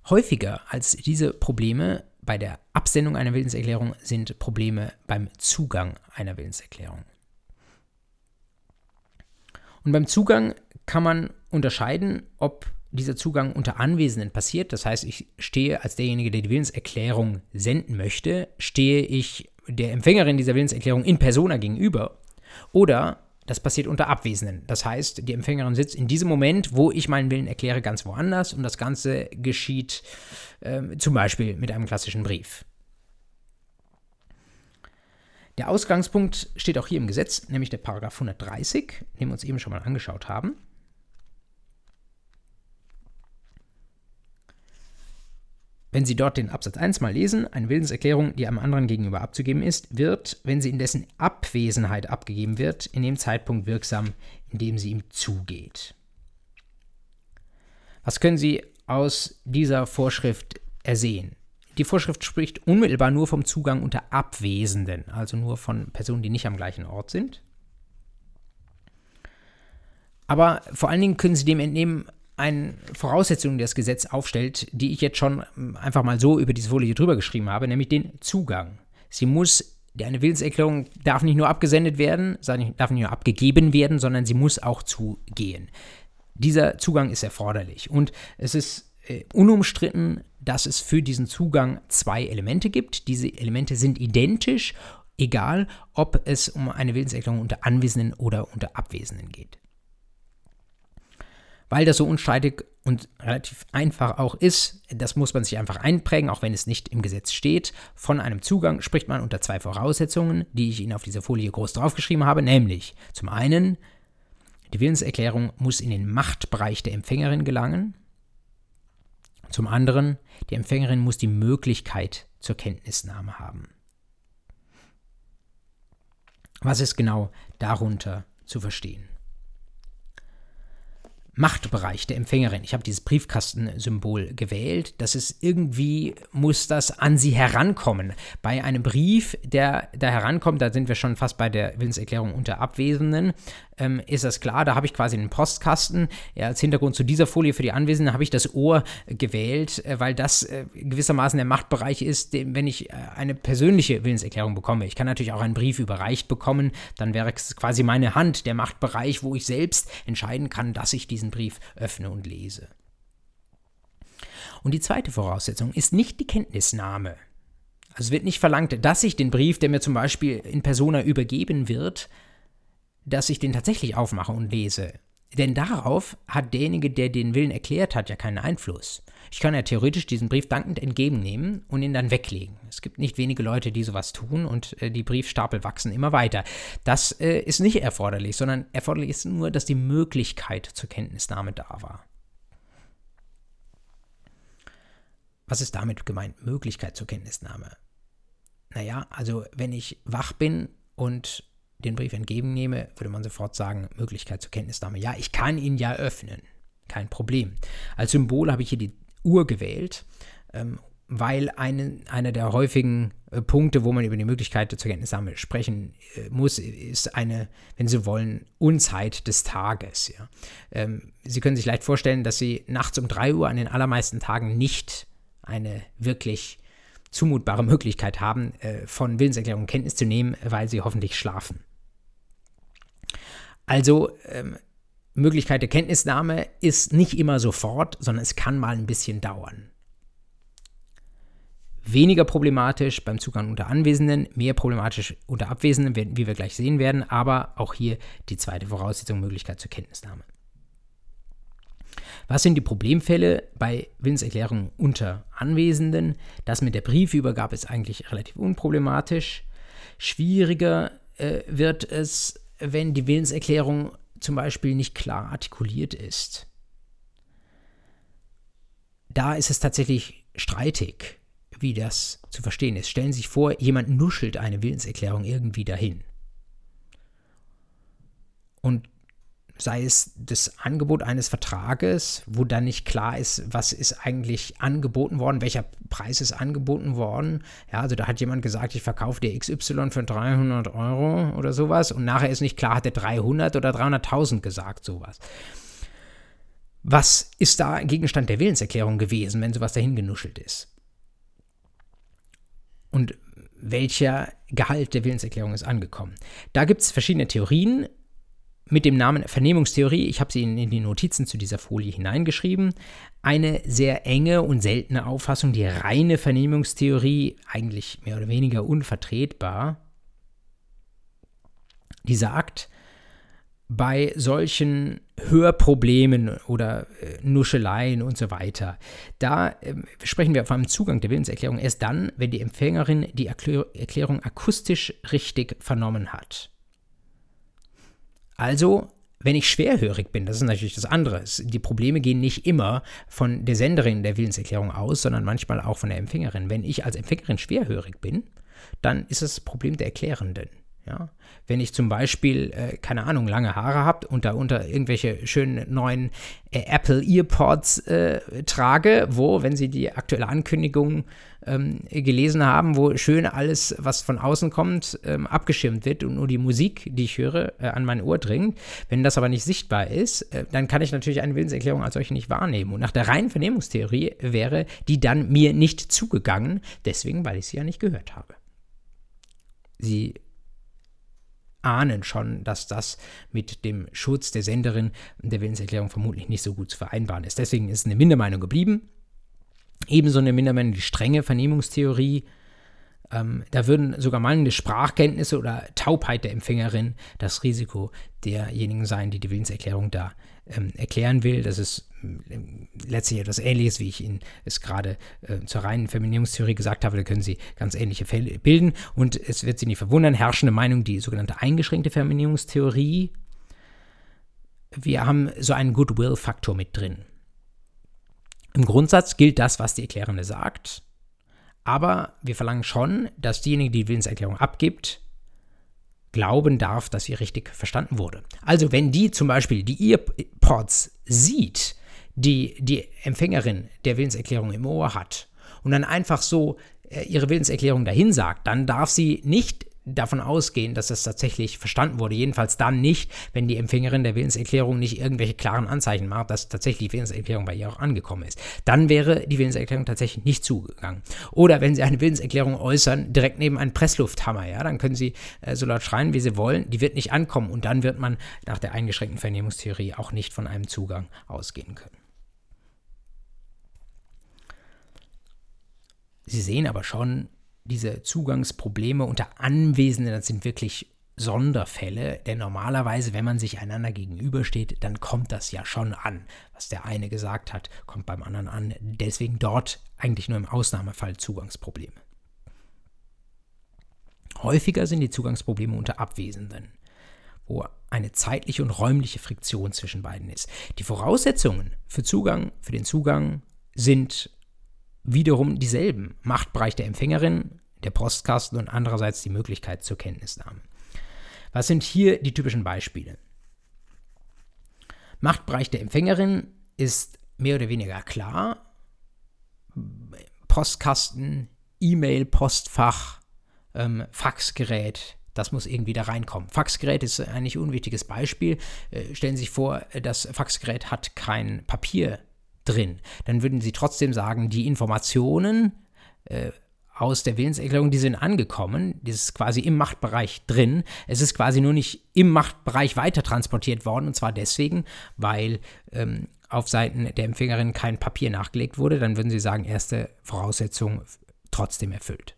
Häufiger als diese Probleme bei der Absendung einer Willenserklärung sind Probleme beim Zugang einer Willenserklärung. Und beim Zugang kann man unterscheiden, ob dieser Zugang unter Anwesenden passiert. Das heißt, ich stehe als derjenige, der die Willenserklärung senden möchte, stehe ich der Empfängerin dieser Willenserklärung in persona gegenüber. Oder das passiert unter Abwesenden. Das heißt, die Empfängerin sitzt in diesem Moment, wo ich meinen Willen erkläre, ganz woanders und das Ganze geschieht äh, zum Beispiel mit einem klassischen Brief. Der Ausgangspunkt steht auch hier im Gesetz, nämlich der Paragraph 130, den wir uns eben schon mal angeschaut haben. Wenn Sie dort den Absatz 1 mal lesen, eine Willenserklärung, die einem anderen gegenüber abzugeben ist, wird, wenn sie in dessen Abwesenheit abgegeben wird, in dem Zeitpunkt wirksam, in dem sie ihm zugeht. Was können Sie aus dieser Vorschrift ersehen? Die Vorschrift spricht unmittelbar nur vom Zugang unter Abwesenden, also nur von Personen, die nicht am gleichen Ort sind. Aber vor allen Dingen können Sie dem entnehmen, eine Voraussetzung, die das Gesetz aufstellt, die ich jetzt schon ähm, einfach mal so über diese Folie drüber geschrieben habe, nämlich den Zugang. Sie muss, eine Willenserklärung darf nicht nur abgesendet werden, darf nicht nur abgegeben werden, sondern sie muss auch zugehen. Dieser Zugang ist erforderlich und es ist äh, unumstritten, dass es für diesen Zugang zwei Elemente gibt. Diese Elemente sind identisch, egal ob es um eine Willenserklärung unter Anwesenden oder unter Abwesenden geht. Weil das so unstreitig und relativ einfach auch ist, das muss man sich einfach einprägen, auch wenn es nicht im Gesetz steht. Von einem Zugang spricht man unter zwei Voraussetzungen, die ich Ihnen auf dieser Folie groß draufgeschrieben habe, nämlich zum einen, die Willenserklärung muss in den Machtbereich der Empfängerin gelangen. Zum anderen, die Empfängerin muss die Möglichkeit zur Kenntnisnahme haben. Was ist genau darunter zu verstehen? Machtbereich der Empfängerin. Ich habe dieses Briefkastensymbol gewählt. Das ist irgendwie, muss das an sie herankommen. Bei einem Brief, der da herankommt, da sind wir schon fast bei der Willenserklärung unter Abwesenden, ähm, ist das klar. Da habe ich quasi einen Postkasten. Ja, als Hintergrund zu dieser Folie für die Anwesenden habe ich das Ohr gewählt, äh, weil das äh, gewissermaßen der Machtbereich ist, den, wenn ich äh, eine persönliche Willenserklärung bekomme. Ich kann natürlich auch einen Brief überreicht bekommen. Dann wäre es quasi meine Hand, der Machtbereich, wo ich selbst entscheiden kann, dass ich diesen Brief öffne und lese. Und die zweite Voraussetzung ist nicht die Kenntnisnahme. Also es wird nicht verlangt, dass ich den Brief, der mir zum Beispiel in Persona übergeben wird, dass ich den tatsächlich aufmache und lese. Denn darauf hat derjenige, der den Willen erklärt hat, ja keinen Einfluss. Ich kann ja theoretisch diesen Brief dankend entgegennehmen und ihn dann weglegen. Es gibt nicht wenige Leute, die sowas tun und äh, die Briefstapel wachsen immer weiter. Das äh, ist nicht erforderlich, sondern erforderlich ist nur, dass die Möglichkeit zur Kenntnisnahme da war. Was ist damit gemeint? Möglichkeit zur Kenntnisnahme. Naja, also wenn ich wach bin und den Brief entgegennehme, würde man sofort sagen, Möglichkeit zur Kenntnisnahme. Ja, ich kann ihn ja öffnen. Kein Problem. Als Symbol habe ich hier die Uhr gewählt, ähm, weil eine, einer der häufigen äh, Punkte, wo man über die Möglichkeit zur Kenntnisnahme sprechen äh, muss, ist eine, wenn Sie wollen, Unzeit des Tages. Ja. Ähm, Sie können sich leicht vorstellen, dass Sie nachts um 3 Uhr an den allermeisten Tagen nicht eine wirklich zumutbare Möglichkeit haben, äh, von Willenserklärungen Kenntnis zu nehmen, weil Sie hoffentlich schlafen. Also ähm, Möglichkeit der Kenntnisnahme ist nicht immer sofort, sondern es kann mal ein bisschen dauern. Weniger problematisch beim Zugang unter Anwesenden, mehr problematisch unter Abwesenden, wie wir gleich sehen werden, aber auch hier die zweite Voraussetzung, Möglichkeit zur Kenntnisnahme. Was sind die Problemfälle bei Willenserklärungen unter Anwesenden? Das mit der Briefübergabe ist eigentlich relativ unproblematisch. Schwieriger äh, wird es, wenn die Willenserklärung zum Beispiel nicht klar artikuliert ist. Da ist es tatsächlich streitig, wie das zu verstehen ist. Stellen Sie sich vor, jemand nuschelt eine Willenserklärung irgendwie dahin. Und sei es das Angebot eines Vertrages, wo dann nicht klar ist, was ist eigentlich angeboten worden, welcher Preis ist angeboten worden. Ja, also da hat jemand gesagt, ich verkaufe dir XY für 300 Euro oder sowas und nachher ist nicht klar, hat er 300 oder 300.000 gesagt, sowas. Was ist da Gegenstand der Willenserklärung gewesen, wenn sowas dahin genuschelt ist? Und welcher Gehalt der Willenserklärung ist angekommen? Da gibt es verschiedene Theorien mit dem Namen Vernehmungstheorie, ich habe sie in, in, die Notizen zu dieser Folie hineingeschrieben, eine sehr enge und seltene Auffassung, die reine Vernehmungstheorie, eigentlich mehr oder weniger unvertretbar, die sagt, bei solchen Hörproblemen oder äh, Nuscheleien und so weiter, da äh, sprechen wir vom Zugang der Willenserklärung erst dann, wenn die Empfängerin die Erklär Erklärung akustisch richtig vernommen hat. Also, wenn ich schwerhörig bin, das ist natürlich das andere. Die Probleme gehen nicht immer von der Senderin der Willenserklärung aus, sondern manchmal auch von der Empfängerin. Wenn ich als Empfängerin schwerhörig bin, dann ist das Problem der Erklärenden. Ja? Wenn ich zum Beispiel, äh, keine Ahnung, lange Haare habe und da unter irgendwelche schönen neuen äh, Apple Earpods äh, trage, wo, wenn Sie die aktuelle Ankündigung ähm, gelesen haben, wo schön alles, was von außen kommt, ähm, abgeschirmt wird und nur die Musik, die ich höre, äh, an mein Ohr dringt. Wenn das aber nicht sichtbar ist, äh, dann kann ich natürlich eine Willenserklärung als solche nicht wahrnehmen. Und nach der reinen Vernehmungstheorie wäre die dann mir nicht zugegangen, deswegen, weil ich sie ja nicht gehört habe. Sie ahnen schon, dass das mit dem Schutz der Senderin der Willenserklärung vermutlich nicht so gut zu vereinbaren ist. Deswegen ist eine Mindermeinung geblieben. Ebenso eine Mindermeinung die strenge Vernehmungstheorie, Ähm, da würden sogar mangelnde Sprachkenntnisse oder Taubheit der Empfängerin das Risiko derjenigen sein, die die Willenserklärung da ähm, erklären will. Das ist ähm, letztlich etwas Ähnliches, wie ich Ihnen es gerade äh, zur reinen Feminismustheorie gesagt habe. Da können Sie ganz ähnliche Fälle bilden. Und es wird Sie nicht verwundern, herrschende Meinung, die sogenannte eingeschränkte Feminismustheorie. Wir haben so einen Goodwill-Faktor mit drin. Im Grundsatz gilt das, was die Erklärende sagt. Aber wir verlangen schon, dass diejenige, die die Willenserklärung abgibt, glauben darf, dass sie richtig verstanden wurde. Also wenn die zum Beispiel die Earpods sieht, die die Empfängerin der Willenserklärung im Ohr hat und dann einfach so äh, ihre Willenserklärung dahin sagt, dann darf sie nicht davon ausgehen, dass das tatsächlich verstanden wurde. Jedenfalls dann nicht, wenn die Empfängerin der Willenserklärung nicht irgendwelche klaren Anzeichen macht, dass tatsächlich die Willenserklärung bei ihr auch angekommen ist. Dann wäre die Willenserklärung tatsächlich nicht zugegangen. Oder wenn Sie eine Willenserklärung äußern, direkt neben einem Presslufthammer, ja, dann können Sie äh, so laut schreien, wie Sie wollen, die wird nicht ankommen und dann wird man nach der eingeschränkten Vernehmungstheorie auch nicht von einem Zugang ausgehen können. Sie sehen aber schon, diese Zugangsprobleme unter Anwesenden, das sind wirklich Sonderfälle, denn normalerweise, wenn man sich einander gegenübersteht, dann kommt das ja schon an. Was der eine gesagt hat, kommt beim anderen an. Deswegen dort eigentlich nur im Ausnahmefall Zugangsprobleme. Häufiger sind die Zugangsprobleme unter Abwesenden, wo eine zeitliche und räumliche Friktion zwischen beiden ist. Die Voraussetzungen für Zugang, für den Zugang sind wiederum dieselben. Machtbereich der Empfängerin, der Postkasten und andererseits die Möglichkeit zur Kenntnisnahme. Was sind hier die typischen Beispiele? Machtbereich der Empfängerin ist mehr oder weniger klar. Postkasten, E-Mail, Postfach, ähm, Faxgerät, das muss irgendwie da reinkommen. Faxgerät ist ein nicht unwichtiges Beispiel. Äh, stellen Sie sich vor, das Faxgerät hat kein Papier drin. Dann würden sie trotzdem sagen, die Informationen äh, aus der Willenserklärung, die sind angekommen, das ist quasi im Machtbereich drin. Es ist quasi nur nicht im Machtbereich weiter transportiert worden, und zwar deswegen, weil ähm, auf Seiten der Empfängerin kein Papier nachgelegt wurde. Dann würden sie sagen, erste Voraussetzung trotzdem erfüllt.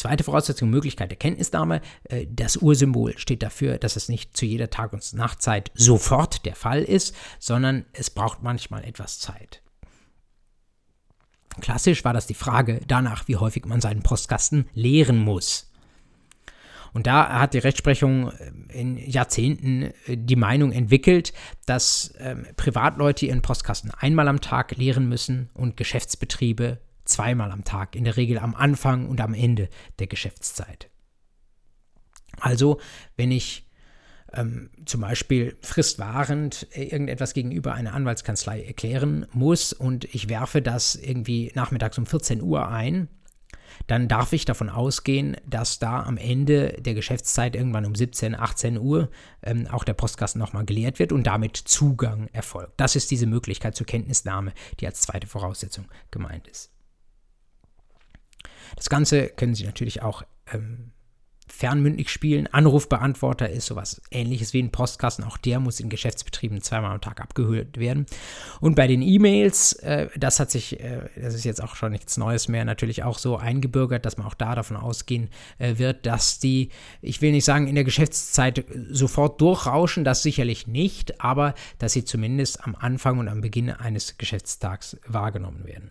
Zweite Voraussetzung, Möglichkeit der Kenntnisnahme. Äh, das Ursymbol steht dafür, dass es nicht zu jeder Tag- und Nachtzeit sofort der Fall ist, sondern es braucht manchmal etwas Zeit. Klassisch war das die Frage danach, wie häufig man seinen Postkasten leeren muss. Und da hat die Rechtsprechung äh, in Jahrzehnten äh, die Meinung entwickelt, dass ähm, Privatleute ihren Postkasten einmal am Tag leeren müssen und Geschäftsbetriebe zweimal am Tag, in der Regel am Anfang und am Ende der Geschäftszeit. Also, wenn ich ähm, zum Beispiel fristwahrend irgendetwas gegenüber einer Anwaltskanzlei erklären muss und ich werfe das irgendwie nachmittags um 14 Uhr ein, dann darf ich davon ausgehen, dass da am Ende der Geschäftszeit irgendwann um 17, 18 Uhr ähm, auch der Postkasten nochmal geleert wird und damit Zugang erfolgt. Das ist diese Möglichkeit zur Kenntnisnahme, die als zweite Voraussetzung gemeint ist. Das Ganze können Sie natürlich auch ähm, fernmündlich spielen. Anrufbeantworter ist sowas ähnliches wie ein Postkasten. Auch der muss in Geschäftsbetrieben zweimal am Tag abgehört werden. Und bei den E-Mails, äh, das hat sich, äh, das ist jetzt auch schon nichts Neues mehr, natürlich auch so eingebürgert, dass man auch da davon ausgehen äh, wird, dass die, ich will nicht sagen, in der Geschäftszeit sofort durchrauschen, das sicherlich nicht, aber dass sie zumindest am Anfang und am Beginn eines Geschäftstags wahrgenommen werden.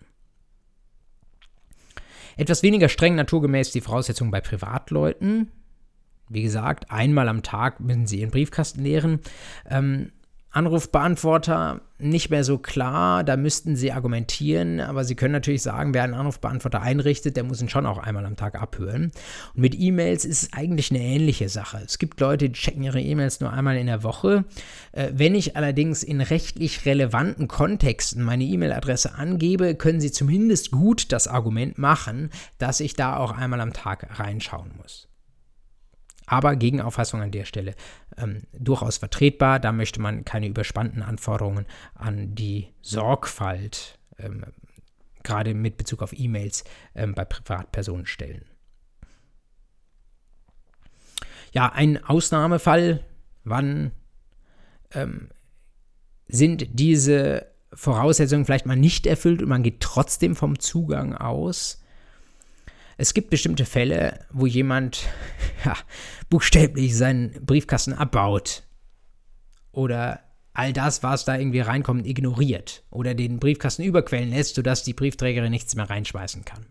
Etwas weniger streng naturgemäß die Voraussetzungen bei Privatleuten. Wie gesagt, einmal am Tag müssen sie ihren Briefkasten leeren. Ähm, Anrufbeantworter nicht mehr so klar, da müssten Sie argumentieren, aber Sie können natürlich sagen, wer einen Anrufbeantworter einrichtet, der muss ihn schon auch einmal am Tag abhören. Und mit E-Mails ist es eigentlich eine ähnliche Sache. Es gibt Leute, die checken ihre E-Mails nur einmal in der Woche. Äh, wenn ich allerdings in rechtlich relevanten Kontexten meine E-Mail-Adresse angebe, können Sie zumindest gut das Argument machen, dass ich da auch einmal am Tag reinschauen muss. Aber Gegenauffassung an der Stelle ähm, durchaus vertretbar. Da möchte man keine überspannten Anforderungen an die Sorgfalt, ähm, gerade mit Bezug auf E-Mails, ähm, bei Privatpersonen stellen. Ja, ein Ausnahmefall, wann ähm, sind diese Voraussetzungen vielleicht mal nicht erfüllt und man geht trotzdem vom Zugang aus Es gibt bestimmte Fälle, wo jemand ja, buchstäblich seinen Briefkasten abbaut oder all das, was da irgendwie reinkommt, ignoriert oder den Briefkasten überquellen lässt, sodass die Briefträgerin nichts mehr reinschmeißen kann.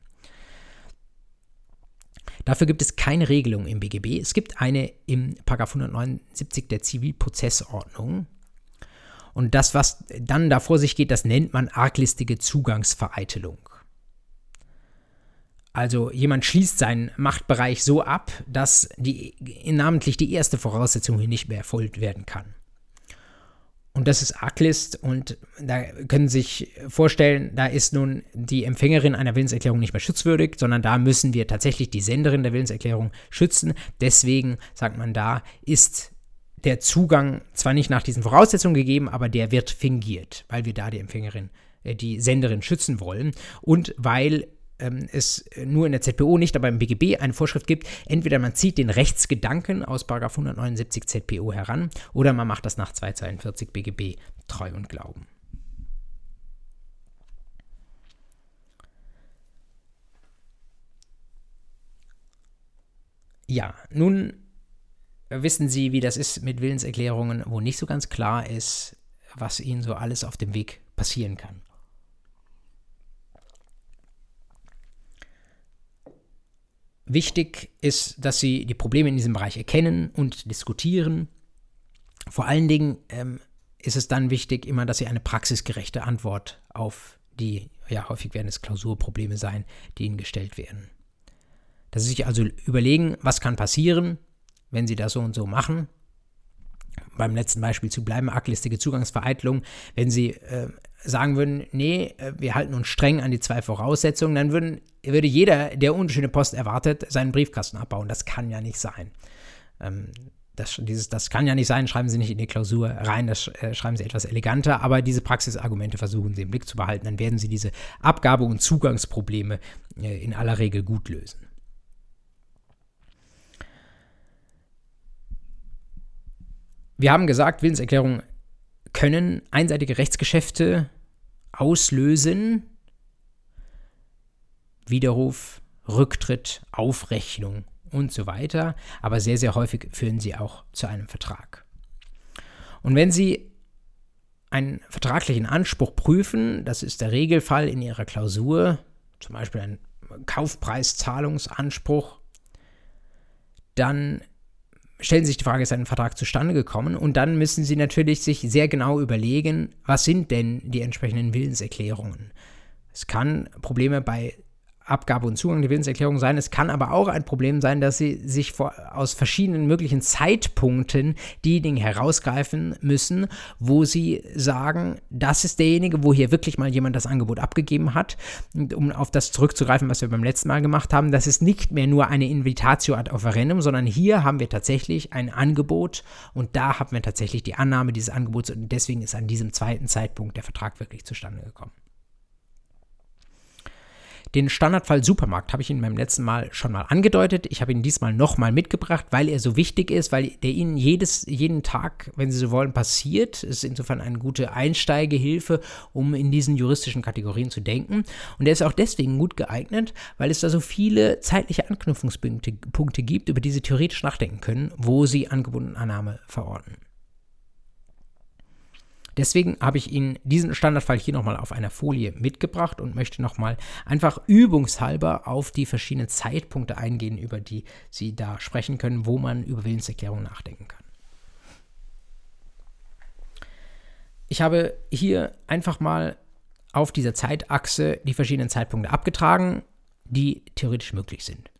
Dafür gibt es keine Regelung im BGB. Es gibt eine im 179 der Zivilprozessordnung. Und das, was dann da vor sich geht, das nennt man arglistige Zugangsvereitelung. Also jemand schließt seinen Machtbereich so ab, dass die, namentlich die erste Voraussetzung hier nicht mehr erfüllt werden kann. Und das ist Arglist und da können Sie sich vorstellen, da ist nun die Empfängerin einer Willenserklärung nicht mehr schutzwürdig, sondern da müssen wir tatsächlich die Senderin der Willenserklärung schützen. Deswegen sagt man da, ist der Zugang zwar nicht nach diesen Voraussetzungen gegeben, aber der wird fingiert, weil wir da die Empfängerin, äh, die Senderin schützen wollen und weil ähm, es nur in der ZPO nicht, aber im BGB eine Vorschrift gibt, entweder man zieht den Rechtsgedanken aus 179 ZPO heran oder man macht das nach 242 BGB treu und glauben. Ja, nun wissen Sie, wie das ist mit Willenserklärungen, wo nicht so ganz klar ist, was Ihnen so alles auf dem Weg passieren kann. Wichtig ist, dass Sie die Probleme in diesem Bereich erkennen und diskutieren. Vor allen Dingen ähm, ist es dann wichtig, immer, dass Sie eine praxisgerechte Antwort auf die, ja, häufig werden es Klausurprobleme sein, die Ihnen gestellt werden. Dass Sie sich also überlegen, was kann passieren, wenn Sie das so und so machen. Beim letzten Beispiel zu bleiben, arglistige Zugangsvereitelung. Wenn Sie äh, sagen würden, nee, äh, wir halten uns streng an die zwei Voraussetzungen, dann würden, würde jeder, der unschöne Post erwartet, seinen Briefkasten abbauen. Das kann ja nicht sein. Ähm, das, dieses, das kann ja nicht sein, schreiben Sie nicht in die Klausur rein, das äh, schreiben Sie etwas eleganter, aber diese Praxisargumente versuchen Sie im Blick zu behalten, dann werden Sie diese Abgabe- und Zugangsprobleme äh, in aller Regel gut lösen. Wir haben gesagt, Willenserklärungen können einseitige Rechtsgeschäfte auslösen. Widerruf, Rücktritt, Aufrechnung und so weiter. Aber sehr, sehr häufig führen sie auch zu einem Vertrag. Und wenn Sie einen vertraglichen Anspruch prüfen, das ist der Regelfall in Ihrer Klausur, zum Beispiel ein Kaufpreiszahlungsanspruch, dann stellen Sie sich die Frage, ist ein Vertrag zustande gekommen? Und dann müssen Sie natürlich sich sehr genau überlegen, was sind denn die entsprechenden Willenserklärungen? Es kann Probleme bei Abgabe und Zugang der Willenserklärung sein. Es kann aber auch ein Problem sein, dass sie sich vor, aus verschiedenen möglichen Zeitpunkten diejenigen herausgreifen müssen, wo sie sagen, das ist derjenige, wo hier wirklich mal jemand das Angebot abgegeben hat. Um auf das zurückzugreifen, was wir beim letzten Mal gemacht haben, das ist nicht mehr nur eine Invitatio ad offerendum, sondern hier haben wir tatsächlich ein Angebot und da haben wir tatsächlich die Annahme dieses Angebots und deswegen ist an diesem zweiten Zeitpunkt der Vertrag wirklich zustande gekommen. Den Standardfall Supermarkt habe ich Ihnen beim letzten Mal schon mal angedeutet. Ich habe ihn diesmal nochmal mitgebracht, weil er so wichtig ist, weil der Ihnen jedes, jeden Tag, wenn Sie so wollen, passiert. Es ist insofern eine gute Einsteigehilfe, um in diesen juristischen Kategorien zu denken. Und er ist auch deswegen gut geeignet, weil es da so viele zeitliche Anknüpfungspunkte Punkte gibt, über die Sie theoretisch nachdenken können, wo Sie Angebundenannahme verorten. Deswegen habe ich Ihnen diesen Standardfall hier nochmal auf einer Folie mitgebracht und möchte nochmal einfach übungshalber auf die verschiedenen Zeitpunkte eingehen, über die Sie da sprechen können, wo man über Willenserklärungen nachdenken kann. Ich habe hier einfach mal auf dieser Zeitachse die verschiedenen Zeitpunkte abgetragen, die theoretisch möglich sind.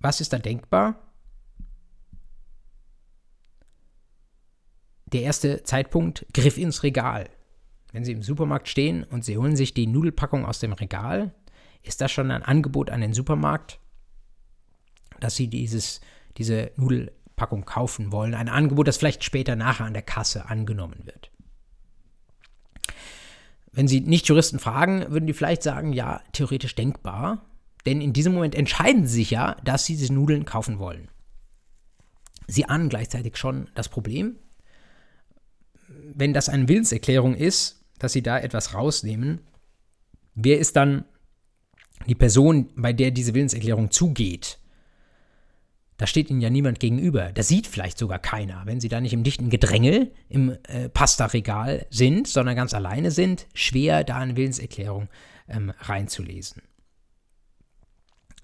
Was ist da denkbar? Der erste Zeitpunkt, Griff ins Regal. Wenn Sie im Supermarkt stehen und Sie holen sich die Nudelpackung aus dem Regal, ist das schon ein Angebot an den Supermarkt, dass Sie dieses, diese Nudelpackung kaufen wollen. Ein Angebot, das vielleicht später nachher an der Kasse angenommen wird. Wenn Sie Nicht-Juristen fragen, würden die vielleicht sagen, ja, theoretisch denkbar. Denn in diesem Moment entscheiden Sie sich ja, dass Sie diese Nudeln kaufen wollen. Sie ahnen gleichzeitig schon das Problem, wenn das eine Willenserklärung ist, dass sie da etwas rausnehmen, Wer ist dann die Person, bei der diese Willenserklärung zugeht? Da steht ihnen ja niemand gegenüber. Da sieht vielleicht sogar keiner. Wenn sie da nicht im dichten Gedränge im äh, Pasta-Regal sind, sondern ganz alleine sind, schwer da eine Willenserklärung ähm, reinzulesen.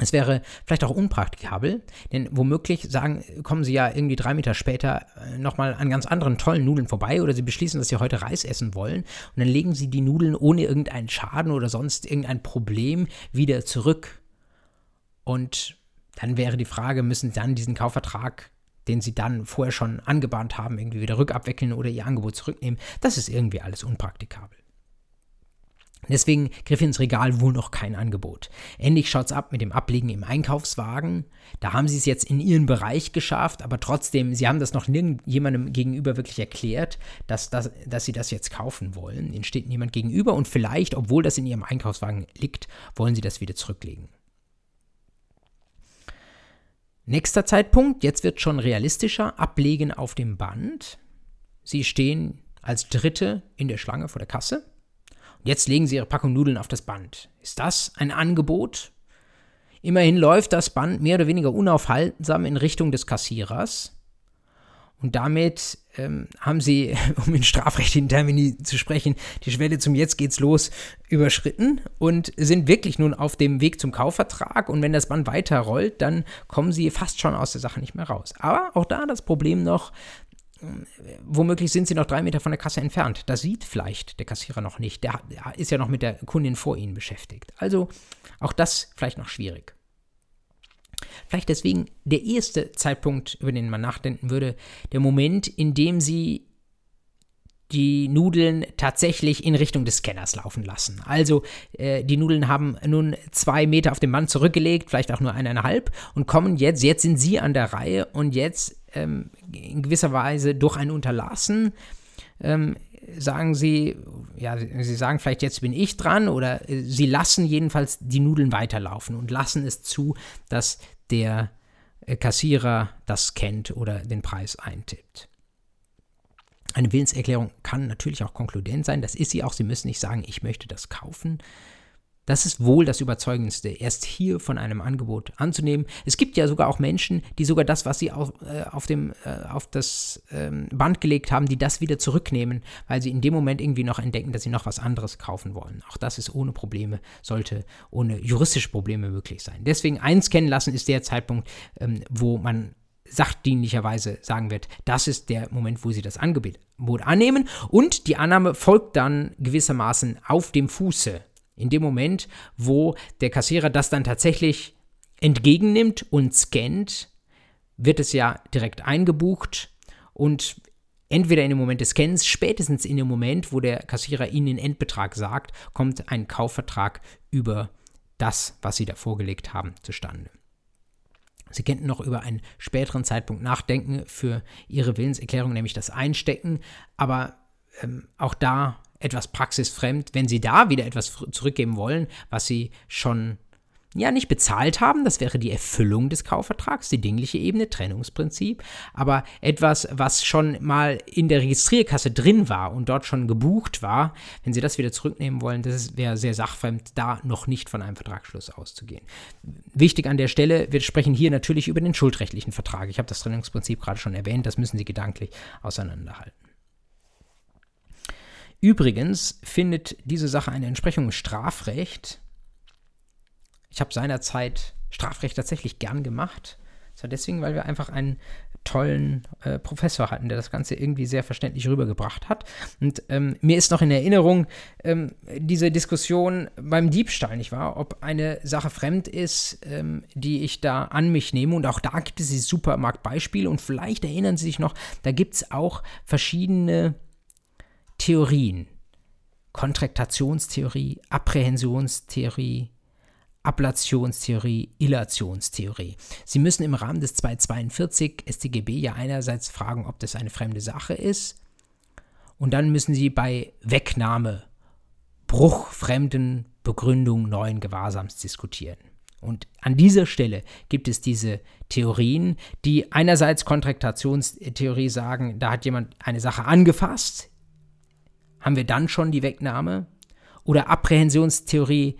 Es wäre vielleicht auch unpraktikabel, denn womöglich sagen, kommen Sie ja irgendwie drei Meter später äh, nochmal an ganz anderen tollen Nudeln vorbei oder Sie beschließen, dass Sie heute Reis essen wollen und dann legen Sie die Nudeln ohne irgendeinen Schaden oder sonst irgendein Problem wieder zurück. Und dann wäre die Frage, müssen Sie dann diesen Kaufvertrag, den Sie dann vorher schon angebahnt haben, irgendwie wieder rückabwickeln oder Ihr Angebot zurücknehmen? Das ist irgendwie alles unpraktikabel. Deswegen griff ins Regal wohl noch kein Angebot. Endlich schaut's ab mit dem Ablegen im Einkaufswagen. Da haben sie es jetzt in ihren Bereich geschafft, aber trotzdem, sie haben das noch nirgendjemandem gegenüber wirklich erklärt, dass, dass, dass sie das jetzt kaufen wollen. Ihnen steht niemand gegenüber und vielleicht, obwohl das in ihrem Einkaufswagen liegt, wollen sie das wieder zurücklegen. Nächster Zeitpunkt, jetzt wird schon realistischer, ablegen auf dem Band. Sie stehen als Dritte in der Schlange vor der Kasse. Jetzt legen sie ihre Packung Nudeln auf das Band. Ist das ein Angebot? Immerhin läuft das Band mehr oder weniger unaufhaltsam in Richtung des Kassierers. Und damit ähm, haben sie, um in strafrechtlichen Termini zu sprechen, die Schwelle zum Jetzt geht's los überschritten und sind wirklich nun auf dem Weg zum Kaufvertrag. Und wenn das Band weiterrollt, dann kommen sie fast schon aus der Sache nicht mehr raus. Aber auch da das Problem noch, womöglich sind sie noch drei Meter von der Kasse entfernt. Das sieht vielleicht der Kassierer noch nicht. Der ist ja noch mit der Kundin vor ihnen beschäftigt. Also auch das vielleicht noch schwierig. Vielleicht deswegen der erste Zeitpunkt, über den man nachdenken würde, der Moment, in dem sie die Nudeln tatsächlich in Richtung des Scanners laufen lassen. Also äh, die Nudeln haben nun zwei Meter auf dem Band zurückgelegt, vielleicht auch nur eineinhalb und kommen jetzt, jetzt sind sie an der Reihe und jetzt ähm, in gewisser Weise durch ein Unterlassen ähm, sagen sie, ja, sie sagen vielleicht, jetzt bin ich dran oder äh, sie lassen jedenfalls die Nudeln weiterlaufen und lassen es zu, dass der äh, Kassierer das kennt oder den Preis eintippt. Eine Willenserklärung kann natürlich auch konkludent sein, das ist sie auch. Sie müssen nicht sagen, ich möchte das kaufen. Das ist wohl das Überzeugendste, erst hier von einem Angebot anzunehmen. Es gibt ja sogar auch Menschen, die sogar das, was sie auf, äh, auf, dem, äh, auf das ähm, Band gelegt haben, die das wieder zurücknehmen, weil sie in dem Moment irgendwie noch entdecken, dass sie noch was anderes kaufen wollen. Auch das ist ohne Probleme, sollte ohne juristische Probleme möglich sein. Deswegen eins kennen lassen ist der Zeitpunkt, ähm, wo man sachdienlicherweise sagen wird, das ist der Moment, wo sie das Angebot annehmen und die Annahme folgt dann gewissermaßen auf dem Fuße. In dem Moment, wo der Kassierer das dann tatsächlich entgegennimmt und scannt, wird es ja direkt eingebucht und entweder in dem Moment des Scans, spätestens in dem Moment, wo der Kassierer Ihnen den Endbetrag sagt, kommt ein Kaufvertrag über das, was Sie da vorgelegt haben, zustande. Sie könnten noch über einen späteren Zeitpunkt nachdenken für Ihre Willenserklärung, nämlich das Einstecken. Aber ähm, auch da etwas praxisfremd, wenn Sie da wieder etwas zurückgeben wollen, was Sie schon ja nicht bezahlt haben, das wäre die Erfüllung des Kaufvertrags, die dingliche Ebene, Trennungsprinzip, aber etwas, was schon mal in der Registrierkasse drin war und dort schon gebucht war, wenn Sie das wieder zurücknehmen wollen, das wäre sehr sachfremd, da noch nicht von einem Vertragsschluss auszugehen. Wichtig an der Stelle, wir sprechen hier natürlich über den schuldrechtlichen Vertrag. Ich habe das Trennungsprinzip gerade schon erwähnt, das müssen Sie gedanklich auseinanderhalten. Übrigens findet diese Sache eine Entsprechung im Strafrecht ich habe seinerzeit Strafrecht tatsächlich gern gemacht. Das war deswegen, weil wir einfach einen tollen äh, Professor hatten, der das Ganze irgendwie sehr verständlich rübergebracht hat. Und ähm, mir ist noch in Erinnerung ähm, diese Diskussion beim Diebstahl, nicht wahr? Ob eine Sache fremd ist, ähm, die ich da an mich nehme. Und auch da gibt es diese Supermarktbeispiele. Und vielleicht erinnern Sie sich noch, da gibt es auch verschiedene Theorien. Kontraktionstheorie, Apprehensionstheorie, Ablationstheorie, Illationstheorie. Sie müssen im Rahmen des 242 StGB ja einerseits fragen, ob das eine fremde Sache ist, und dann müssen Sie bei Wegnahme, Bruch fremden Begründung neuen Gewahrsams diskutieren. Und an dieser Stelle gibt es diese Theorien, die einerseits Kontraktionstheorie sagen, da hat jemand eine Sache angefasst, haben wir dann schon die Wegnahme Oder Apprehensionstheorie,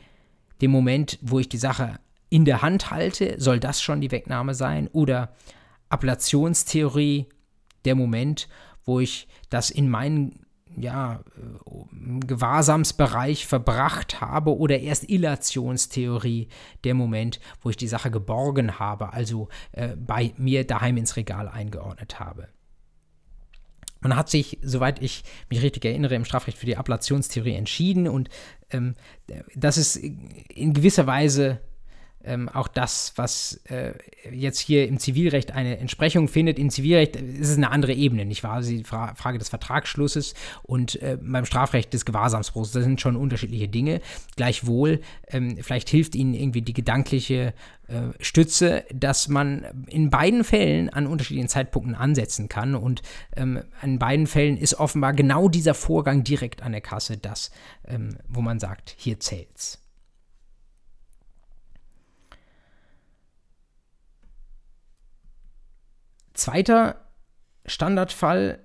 dem Moment, wo ich die Sache in der Hand halte, soll das schon die Wegnahme sein? Oder Appellationstheorie, der Moment, wo ich das in meinen ja, Gewahrsamsbereich verbracht habe oder erst Illationstheorie, der Moment, wo ich die Sache geborgen habe, also äh, bei mir daheim ins Regal eingeordnet habe. Man hat sich, soweit ich mich richtig erinnere, im Strafrecht für die Appellationstheorie entschieden und ähm, das ist in gewisser Weise ähm, auch das, was äh, jetzt hier im Zivilrecht eine Entsprechung findet. Im Zivilrecht ist es eine andere Ebene, nicht wahr? Die Fra Frage des Vertragsschlusses und äh, beim Strafrecht des Gewahrsamsbruchs, das sind schon unterschiedliche Dinge. Gleichwohl, ähm, vielleicht hilft Ihnen irgendwie die gedankliche äh, Stütze, dass man in beiden Fällen an unterschiedlichen Zeitpunkten ansetzen kann und ähm, in beiden Fällen ist offenbar genau dieser Vorgang direkt an der Kasse das, ähm, wo man sagt, hier zählt's. Zweiter Standardfall.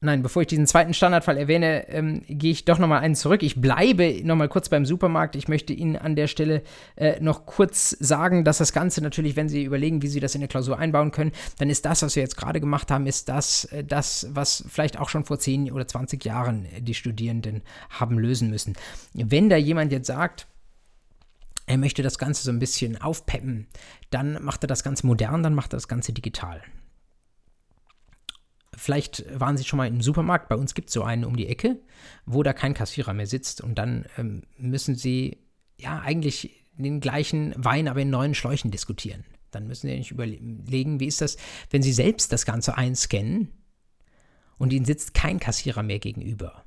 Nein, bevor ich diesen zweiten Standardfall erwähne, ähm, gehe ich doch nochmal einen zurück. Ich bleibe nochmal kurz beim Supermarkt. Ich möchte Ihnen an der Stelle äh, noch kurz sagen, dass das Ganze natürlich, wenn Sie überlegen, wie Sie das in der Klausur einbauen können, dann ist das, was wir jetzt gerade gemacht haben, ist das, äh, das, was vielleicht auch schon vor 10 oder 20 Jahren die Studierenden haben lösen müssen. Wenn da jemand jetzt sagt, er möchte das Ganze so ein bisschen aufpeppen, dann macht er das Ganze modern, dann macht er das Ganze digital. Vielleicht waren Sie schon mal im Supermarkt, bei uns gibt es so einen um die Ecke, wo da kein Kassierer mehr sitzt und dann ähm, müssen Sie ja eigentlich den gleichen Wein, aber in neuen Schläuchen diskutieren. Dann müssen Sie nicht überlegen, wie ist das, wenn Sie selbst das Ganze einscannen und Ihnen sitzt kein Kassierer mehr gegenüber,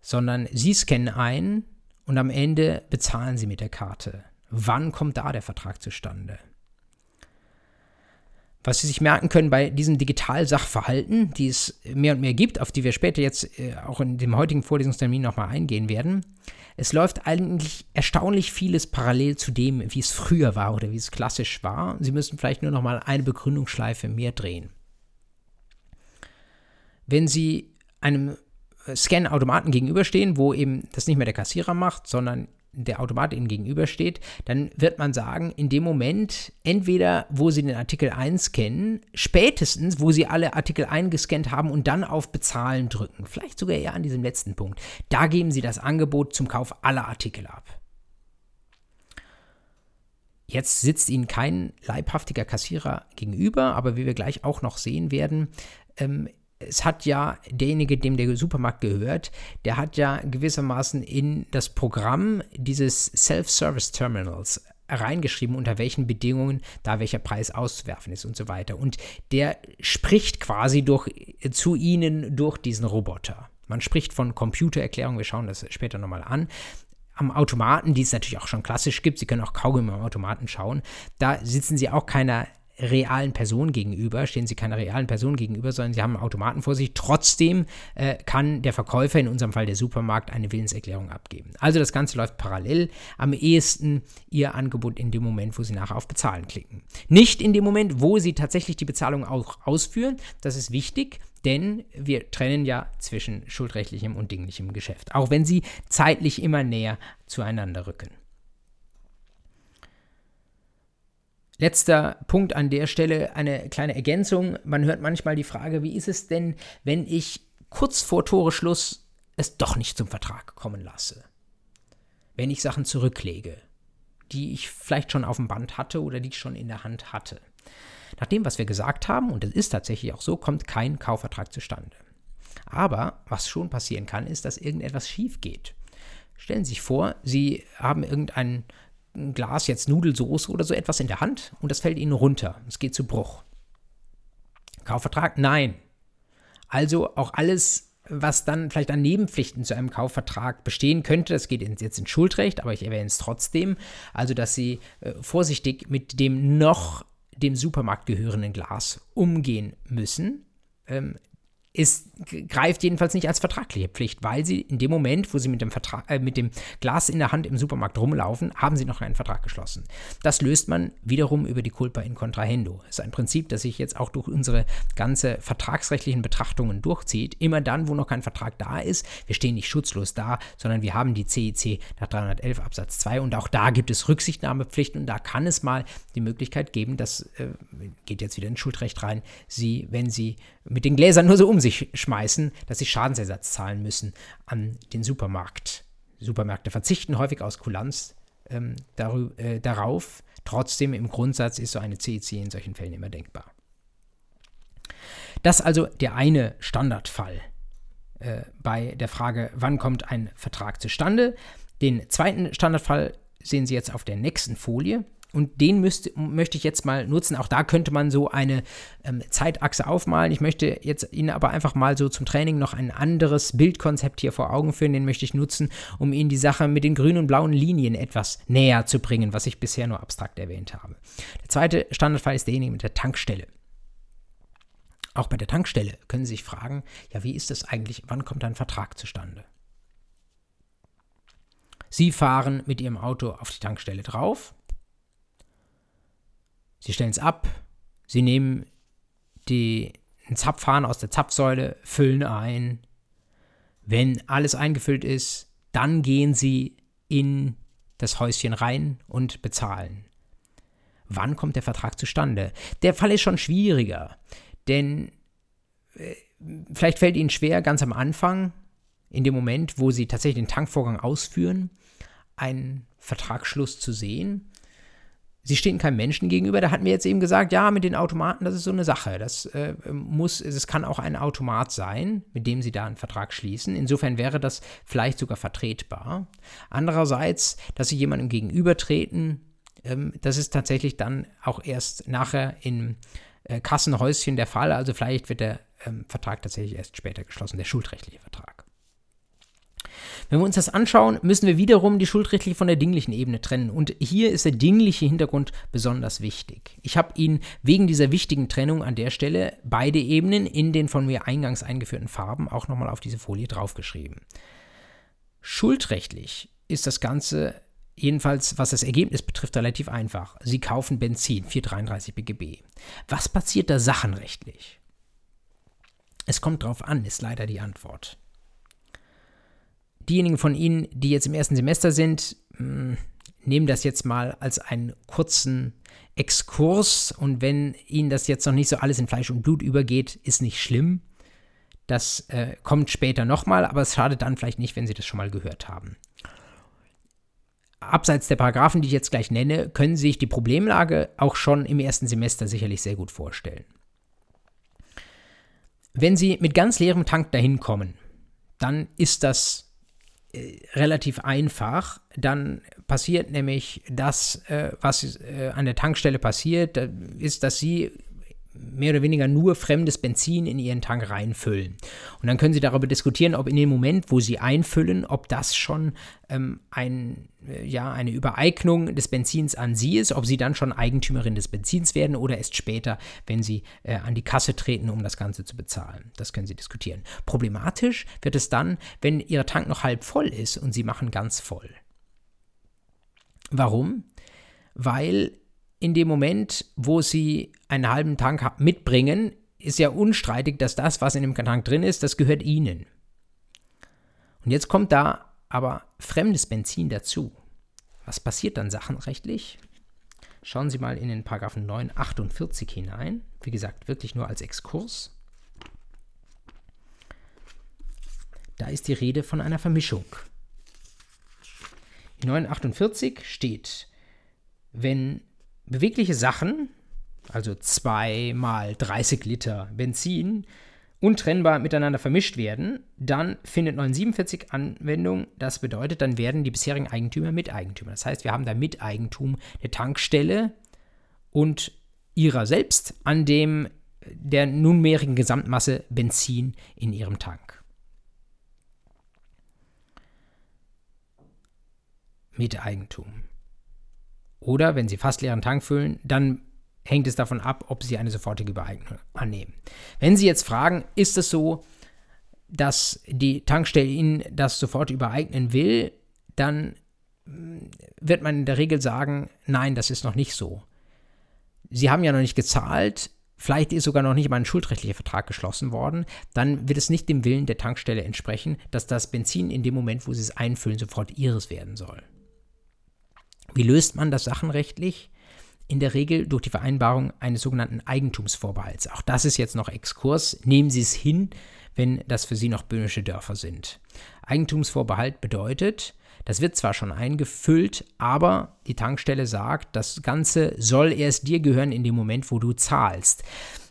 sondern Sie scannen ein und am Ende bezahlen sie mit der Karte. Wann kommt da der Vertrag zustande? Was Sie sich merken können bei diesem Digitalsachverhalten, die es mehr und mehr gibt, auf die wir später jetzt äh, auch in dem heutigen Vorlesungstermin nochmal eingehen werden, es läuft eigentlich erstaunlich vieles parallel zu dem, wie es früher war oder wie es klassisch war. Sie müssen vielleicht nur nochmal eine Begründungsschleife mehr drehen. Wenn Sie einem Scan-Automaten gegenüberstehen, wo eben das nicht mehr der Kassierer macht, sondern der Automat ihnen gegenübersteht, dann wird man sagen, in dem Moment, entweder wo sie den Artikel einscannen, spätestens, wo sie alle Artikel eingescannt haben und dann auf Bezahlen drücken, vielleicht sogar eher an diesem letzten Punkt, da geben sie das Angebot zum Kauf aller Artikel ab. Jetzt sitzt ihnen kein leibhaftiger Kassierer gegenüber, aber wie wir gleich auch noch sehen werden, ähm, es hat ja derjenige, dem der Supermarkt gehört, der hat ja gewissermaßen in das Programm dieses Self-Service Terminals reingeschrieben, unter welchen Bedingungen da welcher Preis auszuwerfen ist und so weiter. Und der spricht quasi durch, zu ihnen durch diesen Roboter. Man spricht von Computererklärung, wir schauen das später nochmal an. Am Automaten, die es natürlich auch schon klassisch gibt, Sie können auch kaum am Automaten schauen, da sitzen Sie auch keiner realen Person gegenüber, stehen sie keiner realen Person gegenüber, sondern sie haben einen Automaten vor sich. Trotzdem äh, kann der Verkäufer, in unserem Fall der Supermarkt, eine Willenserklärung abgeben. Also das Ganze läuft parallel. Am ehesten ihr Angebot in dem Moment, wo sie nachher auf Bezahlen klicken. Nicht in dem Moment, wo sie tatsächlich die Bezahlung auch ausführen. Das ist wichtig, denn wir trennen ja zwischen schuldrechtlichem und dinglichem Geschäft. Auch wenn sie zeitlich immer näher zueinander rücken. Letzter Punkt an der Stelle, eine kleine Ergänzung. Man hört manchmal die Frage, wie ist es denn, wenn ich kurz vor Toreschluss es doch nicht zum Vertrag kommen lasse? Wenn ich Sachen zurücklege, die ich vielleicht schon auf dem Band hatte oder die ich schon in der Hand hatte. Nach dem, was wir gesagt haben, und es ist tatsächlich auch so, kommt kein Kaufvertrag zustande. Aber was schon passieren kann, ist, dass irgendetwas schief geht. Stellen Sie sich vor, Sie haben irgendeinen ein Glas jetzt Nudelsoße oder so etwas in der Hand und das fällt ihnen runter. Es geht zu Bruch. Kaufvertrag? Nein. Also auch alles, was dann vielleicht an Nebenpflichten zu einem Kaufvertrag bestehen könnte, das geht jetzt ins Schuldrecht, aber ich erwähne es trotzdem. Also, dass Sie äh, vorsichtig mit dem noch dem Supermarkt gehörenden Glas umgehen müssen. Ähm, es greift jedenfalls nicht als vertragliche Pflicht, weil sie in dem Moment, wo sie mit dem, Vertrag, äh, mit dem Glas in der Hand im Supermarkt rumlaufen, haben sie noch einen Vertrag geschlossen. Das löst man wiederum über die Culpa in Contrahendo. Das ist ein Prinzip, das sich jetzt auch durch unsere ganze vertragsrechtlichen Betrachtungen durchzieht. Immer dann, wo noch kein Vertrag da ist, wir stehen nicht schutzlos da, sondern wir haben die CEC nach 311 Absatz 2 und auch da gibt es Rücksichtnahmepflichten und da kann es mal die Möglichkeit geben, dass, äh, geht jetzt wieder ins Schuldrecht rein, sie, wenn sie mit den Gläsern nur so um sich schmeißen, dass sie Schadensersatz zahlen müssen an den Supermarkt. Supermärkte verzichten häufig aus Kulanz ähm, äh, darauf. Trotzdem im Grundsatz ist so eine CEC in solchen Fällen immer denkbar. Das also der eine Standardfall äh, bei der Frage, wann kommt ein Vertrag zustande. Den zweiten Standardfall sehen Sie jetzt auf der nächsten Folie. Und den müsst, möchte ich jetzt mal nutzen. Auch da könnte man so eine ähm, Zeitachse aufmalen. Ich möchte jetzt Ihnen aber einfach mal so zum Training noch ein anderes Bildkonzept hier vor Augen führen. Den möchte ich nutzen, um Ihnen die Sache mit den grünen und blauen Linien etwas näher zu bringen, was ich bisher nur abstrakt erwähnt habe. Der zweite Standardfall ist derjenige mit der Tankstelle. Auch bei der Tankstelle können Sie sich fragen, ja, wie ist das eigentlich, wann kommt ein Vertrag zustande? Sie fahren mit Ihrem Auto auf die Tankstelle drauf Sie stellen es ab, sie nehmen die, einen Zapfhahn aus der Zapfsäule, füllen ein. Wenn alles eingefüllt ist, dann gehen sie in das Häuschen rein und bezahlen. Wann kommt der Vertrag zustande? Der Fall ist schon schwieriger, denn äh, vielleicht fällt Ihnen schwer, ganz am Anfang, in dem Moment, wo Sie tatsächlich den Tankvorgang ausführen, einen Vertragsschluss zu sehen. Sie stehen keinem Menschen gegenüber. Da hatten wir jetzt eben gesagt, ja, mit den Automaten, das ist so eine Sache. Das äh, muss, es kann auch ein Automat sein, mit dem Sie da einen Vertrag schließen. Insofern wäre das vielleicht sogar vertretbar. Andererseits, dass Sie jemandem gegenübertreten, ähm, das ist tatsächlich dann auch erst nachher im äh, Kassenhäuschen der Fall. Also vielleicht wird der ähm, Vertrag tatsächlich erst später geschlossen, der schuldrechtliche Vertrag. Wenn wir uns das anschauen, müssen wir wiederum die schuldrechtliche von der dinglichen Ebene trennen. Und hier ist der dingliche Hintergrund besonders wichtig. Ich habe Ihnen wegen dieser wichtigen Trennung an der Stelle beide Ebenen in den von mir eingangs eingeführten Farben auch nochmal auf diese Folie draufgeschrieben. Schuldrechtlich ist das Ganze jedenfalls, was das Ergebnis betrifft, relativ einfach. Sie kaufen Benzin, 433 BGB. Was passiert da sachenrechtlich? Es kommt drauf an, ist leider die Antwort diejenigen von Ihnen, die jetzt im ersten Semester sind, hm, nehmen das jetzt mal als einen kurzen Exkurs und wenn Ihnen das jetzt noch nicht so alles in Fleisch und Blut übergeht, ist nicht schlimm. Das äh, kommt später nochmal, aber es schadet dann vielleicht nicht, wenn Sie das schon mal gehört haben. Abseits der Paragraphen, die ich jetzt gleich nenne, können Sie sich die Problemlage auch schon im ersten Semester sicherlich sehr gut vorstellen. Wenn Sie mit ganz leerem Tank dahin kommen, dann ist das relativ einfach. Dann passiert nämlich das, äh, was äh, an der Tankstelle passiert, ist, dass sie mehr oder weniger nur fremdes Benzin in ihren Tank reinfüllen. Und dann können Sie darüber diskutieren, ob in dem Moment, wo Sie einfüllen, ob das schon ähm, ein, äh, ja, eine Übereignung des Benzins an Sie ist, ob Sie dann schon Eigentümerin des Benzins werden oder erst später, wenn Sie äh, an die Kasse treten, um das Ganze zu bezahlen. Das können Sie diskutieren. Problematisch wird es dann, wenn Ihr Tank noch halb voll ist und Sie machen ganz voll. Warum? Weil in dem Moment, wo sie einen halben Tank mitbringen, ist ja unstreitig, dass das, was in dem Tank drin ist, das gehört ihnen. Und jetzt kommt da aber fremdes Benzin dazu. Was passiert dann sachenrechtlich? Schauen Sie mal in den Paragraphen 948 hinein. Wie gesagt, wirklich nur als Exkurs. Da ist die Rede von einer Vermischung. In 948 steht, wenn bewegliche Sachen, also 2 mal 30 Liter Benzin, untrennbar miteinander vermischt werden, dann findet 947 Anwendung. Das bedeutet, dann werden die bisherigen Eigentümer Miteigentümer. Das heißt, wir haben da Miteigentum der Tankstelle und ihrer selbst an dem der nunmehrigen Gesamtmasse Benzin in ihrem Tank. Miteigentum. Oder wenn Sie fast leeren Tank füllen, dann hängt es davon ab, ob Sie eine sofortige Übereignung annehmen. Wenn Sie jetzt fragen, ist es so, dass die Tankstelle Ihnen das sofort übereignen will, dann mm, wird man in der Regel sagen, nein, das ist noch nicht so. Sie haben ja noch nicht gezahlt, vielleicht ist sogar noch nicht mal ein schuldrechtlicher Vertrag geschlossen worden, dann wird es nicht dem Willen der Tankstelle entsprechen, dass das Benzin in dem Moment, wo Sie es einfüllen, sofort Ihres werden soll. Wie löst man das sachenrechtlich? In der Regel durch die Vereinbarung eines sogenannten Eigentumsvorbehalts. Auch das ist jetzt noch Exkurs. Nehmen Sie es hin, wenn das für Sie noch böhmische Dörfer sind. Eigentumsvorbehalt bedeutet, das wird zwar schon eingefüllt, aber die Tankstelle sagt, das Ganze soll erst dir gehören in dem Moment, wo du zahlst.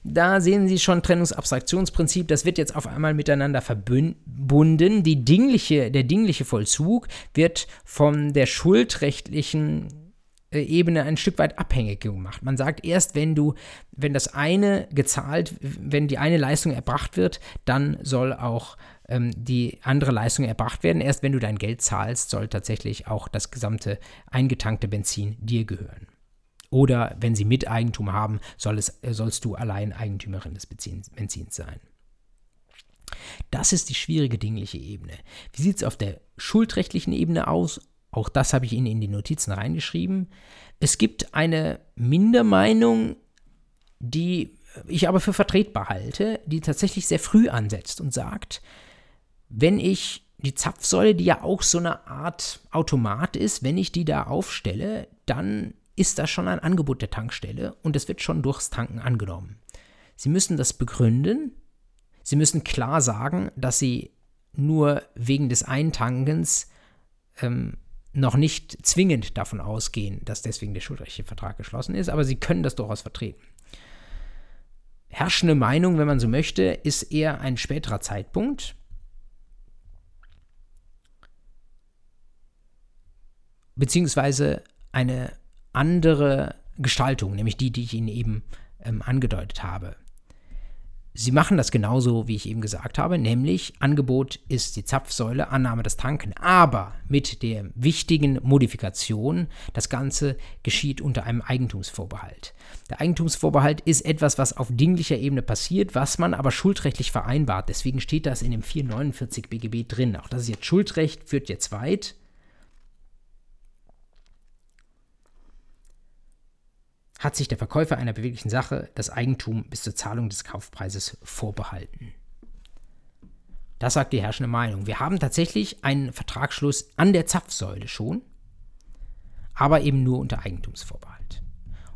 Da sehen Sie schon Trennungsabstraktionsprinzip, das wird jetzt auf einmal miteinander verbunden. Die dingliche, der dingliche Vollzug wird von der schuldrechtlichen äh, Ebene ein Stück weit abhängig gemacht. Man sagt erst, wenn du, wenn das eine gezahlt, wenn die eine Leistung erbracht wird, dann soll auch ähm, die andere Leistung erbracht werden. Erst wenn du dein Geld zahlst, soll tatsächlich auch das gesamte eingetankte Benzin dir gehören. Oder wenn sie Miteigentum haben, soll es, äh, sollst du allein Eigentümerin des Benzins sein. Das ist die schwierige dingliche Ebene. Wie sieht es auf der schuldrechtlichen Ebene aus? Auch das habe ich Ihnen in die Notizen reingeschrieben. Es gibt eine Mindermeinung, die ich aber für vertretbar halte, die tatsächlich sehr früh ansetzt und sagt, wenn ich die Zapfsäule, die ja auch so eine Art Automat ist, wenn ich die da aufstelle, dann ist das schon ein Angebot der Tankstelle und es wird schon durchs Tanken angenommen. Sie müssen das begründen. Sie müssen klar sagen, dass Sie nur wegen des Eintankens ähm, noch nicht zwingend davon ausgehen, dass deswegen der schuldrechtliche Vertrag geschlossen ist, aber Sie können das durchaus vertreten. Herrschende Meinung, wenn man so möchte, ist eher ein späterer Zeitpunkt. Beziehungsweise eine andere Gestaltung, nämlich die, die ich Ihnen eben ähm, angedeutet habe. Sie machen das genauso, wie ich eben gesagt habe, nämlich Angebot ist die Zapfsäule, Annahme das Tanken, aber mit der wichtigen Modifikation, das Ganze geschieht unter einem Eigentumsvorbehalt. Der Eigentumsvorbehalt ist etwas, was auf dinglicher Ebene passiert, was man aber schuldrechtlich vereinbart. Deswegen steht das in dem 449 BGB drin. Auch das ist jetzt Schuldrecht, führt jetzt weit. Hat sich der Verkäufer einer beweglichen Sache das Eigentum bis zur Zahlung des Kaufpreises vorbehalten. Das sagt die herrschende Meinung. Wir haben tatsächlich einen Vertragsschluss an der Zapfsäule schon, aber eben nur unter Eigentumsvorbehalt.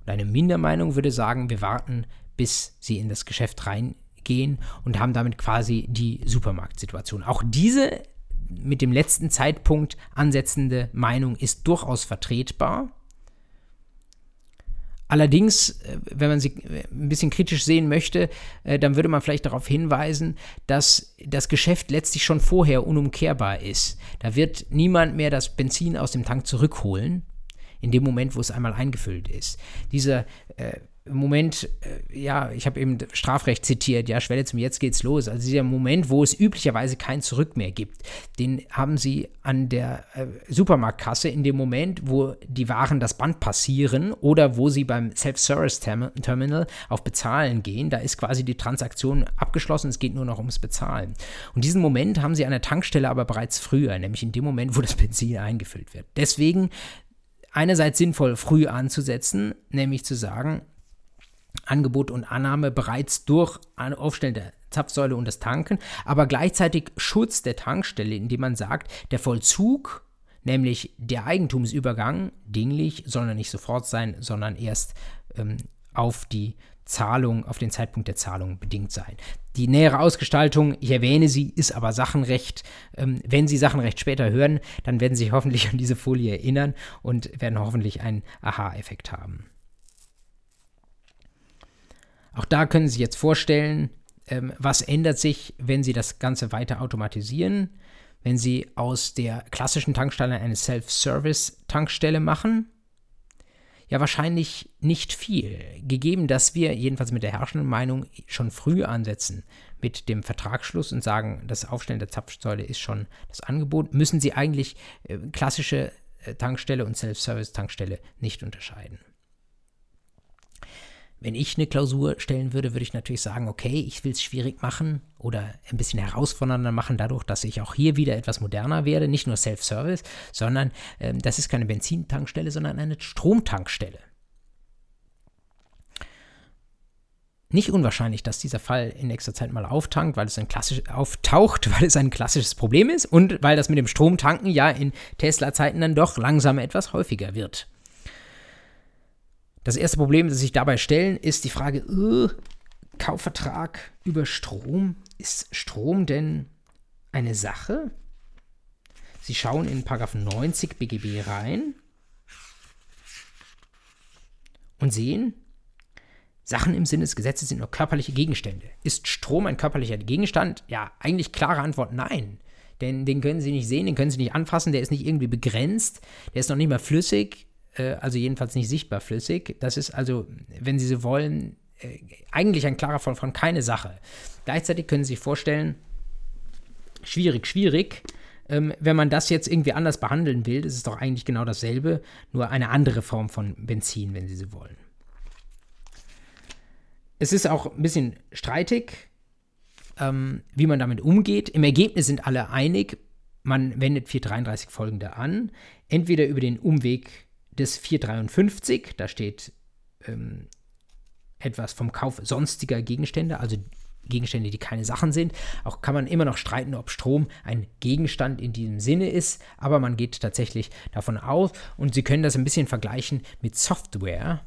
Und eine Mindermeinung würde sagen, wir warten, bis sie in das Geschäft reingehen und haben damit quasi die Supermarktsituation. Auch diese mit dem letzten Zeitpunkt ansetzende Meinung ist durchaus vertretbar. Allerdings, äh, wenn man sie äh, ein bisschen kritisch sehen möchte, äh, dann würde man vielleicht darauf hinweisen, dass das Geschäft letztlich schon vorher unumkehrbar ist. Da wird niemand mehr das Benzin aus dem Tank zurückholen, in dem Moment, wo es einmal eingefüllt ist. Dieser äh, Moment, äh, ja, ich habe eben Strafrecht zitiert, ja, Schwelle zum Jetzt geht's los. Also dieser Moment, wo es üblicherweise kein Zurück mehr gibt, den haben sie an der äh, Supermarktkasse in dem Moment, wo die Waren das Band passieren oder wo sie beim Self-Service-Terminal auf Bezahlen gehen. Da ist quasi die Transaktion abgeschlossen, es geht nur noch ums Bezahlen. Und diesen Moment haben sie an der Tankstelle aber bereits früher, nämlich in dem Moment, wo das Benzin eingefüllt wird. Deswegen einerseits sinnvoll, früh anzusetzen, nämlich zu sagen, Angebot und Annahme bereits durch Aufstellen der Zapfsäule und das Tanken, aber gleichzeitig Schutz der Tankstelle, indem man sagt, der Vollzug, nämlich der Eigentumsübergang, dinglich, soll nicht sofort sein, sondern erst ähm, auf die Zahlung, auf den Zeitpunkt der Zahlung bedingt sein. Die nähere Ausgestaltung, ich erwähne sie, ist aber Sachenrecht. Ähm, wenn Sie Sachenrecht später hören, dann werden Sie sich hoffentlich an diese Folie erinnern und werden hoffentlich einen Aha-Effekt haben. Auch da können Sie sich jetzt vorstellen, ähm, was ändert sich, wenn Sie das Ganze weiter automatisieren, wenn Sie aus der klassischen Tankstelle eine Self-Service-Tankstelle machen. Ja, wahrscheinlich nicht viel. Gegeben, dass wir jedenfalls mit der herrschenden Meinung schon früh ansetzen mit dem Vertragsschluss und sagen, das Aufstellen der Zapfsäule ist schon das Angebot, müssen Sie eigentlich äh, klassische äh, Tankstelle und Self-Service-Tankstelle nicht unterscheiden. Wenn ich eine Klausur stellen würde, würde ich natürlich sagen, okay, ich will es schwierig machen oder ein bisschen herausfordernder machen, dadurch, dass ich auch hier wieder etwas moderner werde, nicht nur Self-Service, sondern äh, das ist keine Benzintankstelle, sondern eine Stromtankstelle. Nicht unwahrscheinlich, dass dieser Fall in nächster Zeit mal auftankt, weil es ein klassisch, auftaucht, weil es ein klassisches Problem ist und weil das mit dem Stromtanken ja in Tesla-Zeiten dann doch langsam etwas häufiger wird. Das erste Problem, das sich dabei stellen, ist die Frage, uh, Kaufvertrag über Strom. Ist Strom denn eine Sache? Sie schauen in 90 BGB rein und sehen, Sachen im Sinne des Gesetzes sind nur körperliche Gegenstände. Ist Strom ein körperlicher Gegenstand? Ja, eigentlich klare Antwort nein. Denn den können Sie nicht sehen, den können Sie nicht anfassen, der ist nicht irgendwie begrenzt, der ist noch nicht mal flüssig, äh, also jedenfalls nicht sichtbar flüssig. Das ist also, wenn Sie so wollen, äh, eigentlich ein klarer Fall von keine Sache. Gleichzeitig können Sie sich vorstellen, schwierig, schwierig. Ähm, wenn man das jetzt irgendwie anders behandeln will, ist es doch eigentlich genau dasselbe, nur eine andere Form von Benzin, wenn Sie so wollen. Es ist auch ein bisschen streitig, ähm, wie man damit umgeht. Im Ergebnis sind alle einig, man wendet 433 folgende an. Entweder über den Umweg des 453, da steht ähm, etwas vom Kauf sonstiger Gegenstände, also Gegenstände, die keine Sachen sind. Auch kann man immer noch streiten, ob Strom ein Gegenstand in diesem Sinne ist, aber man geht tatsächlich davon aus und Sie können das ein bisschen vergleichen mit Software.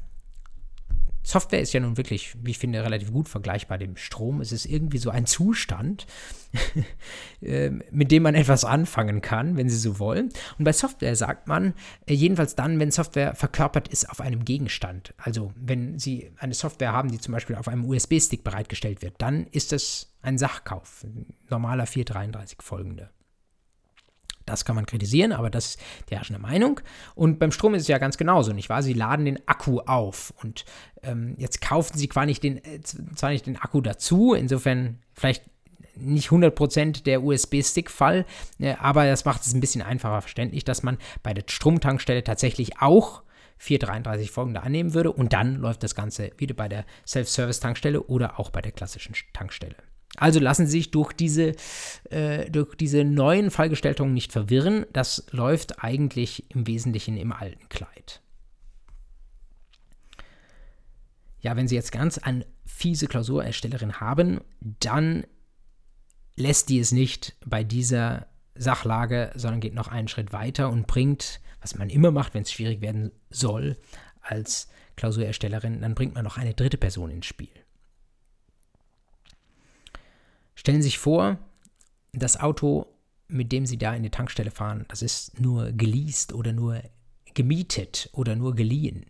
Software ist ja nun wirklich, wie ich finde, relativ gut vergleichbar dem Strom. Es ist irgendwie so ein Zustand, ähm, mit dem man etwas anfangen kann, wenn Sie so wollen. Und bei Software sagt man, äh, jedenfalls dann, wenn Software verkörpert ist auf einem Gegenstand. Also wenn Sie eine Software haben, die zum Beispiel auf einem USB-Stick bereitgestellt wird, dann ist das ein Sachkauf, normaler 433 folgende. Das kann man kritisieren, aber das ist die herrschende Meinung. Und beim Strom ist es ja ganz genauso, nicht wahr? Sie laden den Akku auf und ähm, jetzt kaufen Sie zwar nicht, den, äh, zwar nicht den Akku dazu, insofern vielleicht nicht 100% der USB-Stick-Fall, äh, aber das macht es ein bisschen einfacher verständlich, dass man bei der Stromtankstelle tatsächlich auch 433 folgende annehmen würde und dann läuft das Ganze wieder bei der Self-Service-Tankstelle oder auch bei der klassischen Tankstelle. Also lassen Sie sich durch diese, äh, durch diese neuen Fallgestaltungen nicht verwirren. Das läuft eigentlich im Wesentlichen im alten Kleid. Ja, wenn Sie jetzt ganz eine fiese Klausurerstellerin haben, dann lässt die es nicht bei dieser Sachlage, sondern geht noch einen Schritt weiter und bringt, was man immer macht, wenn es schwierig werden soll, als Klausurerstellerin, dann bringt man noch eine dritte Person ins Spiel. Stellen Sie sich vor, das Auto, mit dem Sie da in die Tankstelle fahren, das ist nur geleast oder nur gemietet oder nur geliehen.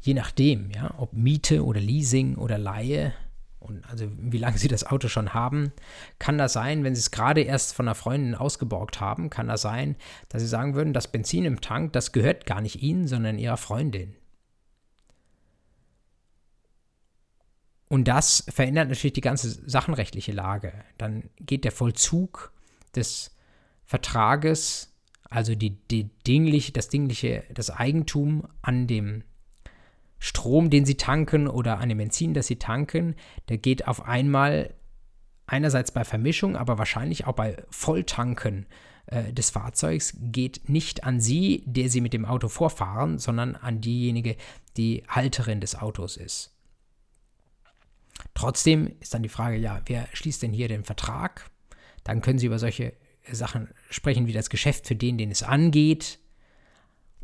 Je nachdem, ja, ob Miete oder Leasing oder Leihe, und also wie lange Sie das Auto schon haben, kann das sein, wenn Sie es gerade erst von einer Freundin ausgeborgt haben, kann das sein, dass Sie sagen würden, das Benzin im Tank, das gehört gar nicht Ihnen, sondern Ihrer Freundin. Und das verändert natürlich die ganze sachenrechtliche Lage. Dann geht der Vollzug des Vertrages, also die, die dingliche, das dingliche, das Eigentum an dem Strom, den sie tanken oder an dem Benzin, das sie tanken, der geht auf einmal einerseits bei Vermischung, aber wahrscheinlich auch bei Volltanken äh, des Fahrzeugs, geht nicht an sie, der sie mit dem Auto vorfahren, sondern an diejenige, die Halterin des Autos ist. Trotzdem ist dann die Frage, ja, wer schließt denn hier den Vertrag? Dann können Sie über solche Sachen sprechen wie das Geschäft für den, den es angeht.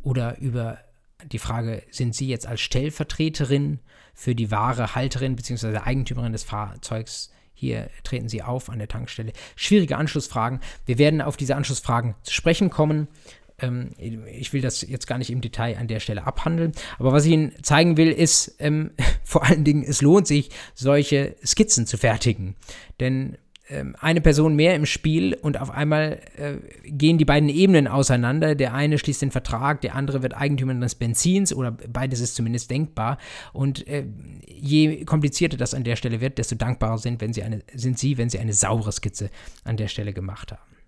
Oder über die Frage, sind Sie jetzt als Stellvertreterin für die wahre Halterin bzw. Eigentümerin des Fahrzeugs hier treten Sie auf an der Tankstelle. Schwierige Anschlussfragen. Wir werden auf diese Anschlussfragen zu sprechen kommen. Ähm, ich will das jetzt gar nicht im Detail an der Stelle abhandeln, aber was ich Ihnen zeigen will, ist ähm, vor allen Dingen, es lohnt sich, solche Skizzen zu fertigen. Denn ähm, eine Person mehr im Spiel und auf einmal äh, gehen die beiden Ebenen auseinander. Der eine schließt den Vertrag, der andere wird Eigentümer des Benzins oder beides ist zumindest denkbar. Und äh, je komplizierter das an der Stelle wird, desto dankbarer sind, wenn sie eine, sind Sie, wenn Sie eine saubere Skizze an der Stelle gemacht haben.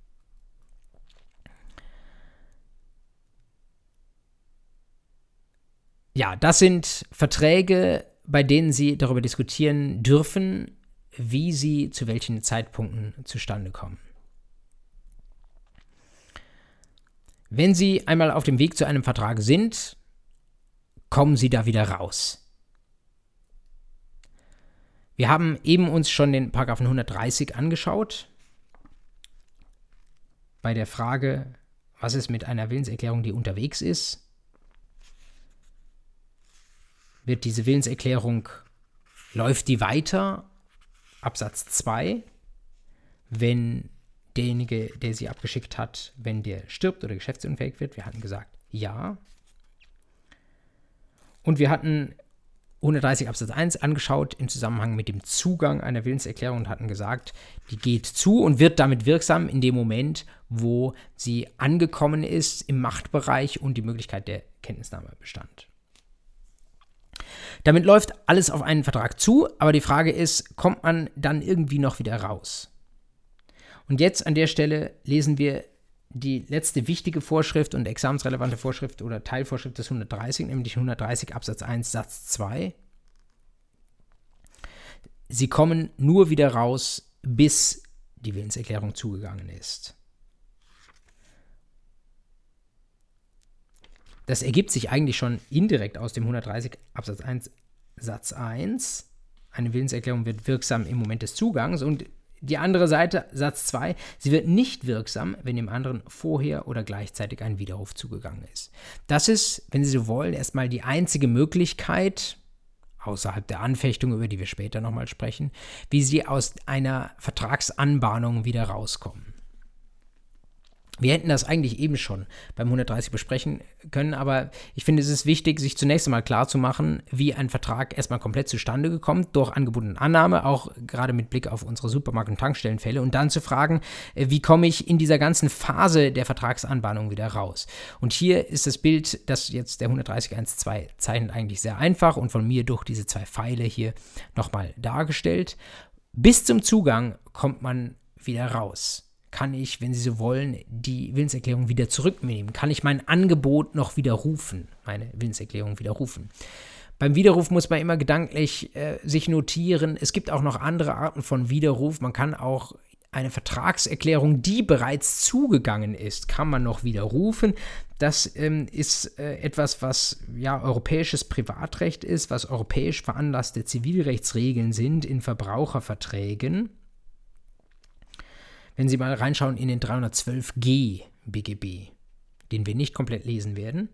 Ja, das sind Verträge, bei denen Sie darüber diskutieren dürfen, wie sie zu welchen Zeitpunkten zustande kommen. Wenn Sie einmal auf dem Weg zu einem Vertrag sind, kommen Sie da wieder raus. Wir haben eben uns schon den Paragraphen 130 angeschaut. Bei der Frage, was ist mit einer Willenserklärung, die unterwegs ist, wird diese Willenserklärung, läuft die weiter Absatz 2, wenn derjenige, der sie abgeschickt hat, wenn der stirbt oder geschäftsunfähig wird. Wir hatten gesagt, ja. Und wir hatten 130 Absatz 1 angeschaut im Zusammenhang mit dem Zugang einer Willenserklärung und hatten gesagt, die geht zu und wird damit wirksam in dem Moment, wo sie angekommen ist im Machtbereich und die Möglichkeit der Kenntnisnahme bestand. Damit läuft alles auf einen Vertrag zu, aber die Frage ist, kommt man dann irgendwie noch wieder raus? Und jetzt an der Stelle lesen wir die letzte wichtige Vorschrift und examensrelevante Vorschrift oder Teilvorschrift des 130, nämlich 130 Absatz 1 Satz 2. Sie kommen nur wieder raus, bis die Willenserklärung zugegangen ist. Das ergibt sich eigentlich schon indirekt aus dem 130 Absatz 1 Satz 1. Eine Willenserklärung wird wirksam im Moment des Zugangs und die andere Seite, Satz 2, sie wird nicht wirksam, wenn dem anderen vorher oder gleichzeitig ein Widerruf zugegangen ist. Das ist, wenn Sie so wollen, erstmal die einzige Möglichkeit, außerhalb der Anfechtung, über die wir später nochmal sprechen, wie Sie aus einer Vertragsanbahnung wieder rauskommen. Wir hätten das eigentlich eben schon beim 130 besprechen können, aber ich finde, es ist wichtig, sich zunächst einmal klar zu machen, wie ein Vertrag erstmal komplett zustande gekommen, durch Angebot und Annahme, auch gerade mit Blick auf unsere Supermarkt- und Tankstellenfälle und dann zu fragen, äh, wie komme ich in dieser ganzen Phase der Vertragsanbahnung wieder raus. Und hier ist das Bild, das jetzt der 130.1.2 zeichnet, eigentlich sehr einfach und von mir durch diese zwei Pfeile hier nochmal dargestellt. Bis zum Zugang kommt man wieder raus kann ich, wenn Sie so wollen, die Willenserklärung wieder zurücknehmen? Kann ich mein Angebot noch widerrufen, meine Willenserklärung widerrufen? Beim Widerruf muss man immer gedanklich äh, sich notieren, es gibt auch noch andere Arten von Widerruf. Man kann auch eine Vertragserklärung, die bereits zugegangen ist, kann man noch widerrufen. Das ähm, ist äh, etwas, was ja europäisches Privatrecht ist, was europäisch veranlasste Zivilrechtsregeln sind in Verbraucherverträgen. Wenn Sie mal reinschauen in den 312g BGB, den wir nicht komplett lesen werden,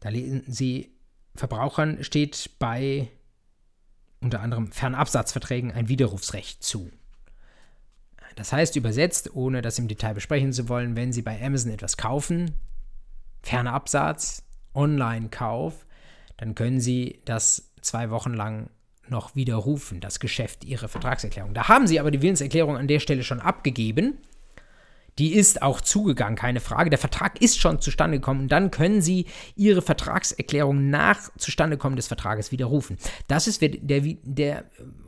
da lesen Sie, Verbrauchern steht bei unter anderem Fernabsatzverträgen ein Widerrufsrecht zu. Das heißt übersetzt, ohne das im Detail besprechen zu wollen, wenn Sie bei Amazon etwas kaufen, Fernabsatz, Online-Kauf, dann können Sie das zwei Wochen lang noch widerrufen, das Geschäft, ihre Vertragserklärung. Da haben sie aber die Willenserklärung an der Stelle schon abgegeben. Die ist auch zugegangen, keine Frage. Der Vertrag ist schon zustande gekommen. Dann können Sie Ihre Vertragserklärung nach Zustandekommen des Vertrages widerrufen. Das ist der, der,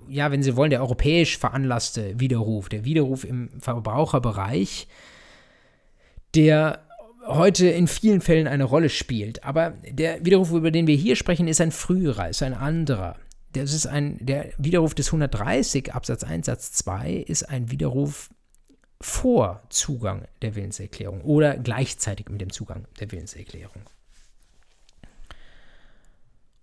ja, wenn Sie wollen, der europäisch veranlasste Widerruf, der Widerruf im Verbraucherbereich, der heute in vielen Fällen eine Rolle spielt. Aber der Widerruf, über den wir hier sprechen, ist ein früherer, ist ein anderer das ist ein, der Widerruf des 130 Absatz 1 Satz 2 ist ein Widerruf vor Zugang der Willenserklärung oder gleichzeitig mit dem Zugang der Willenserklärung.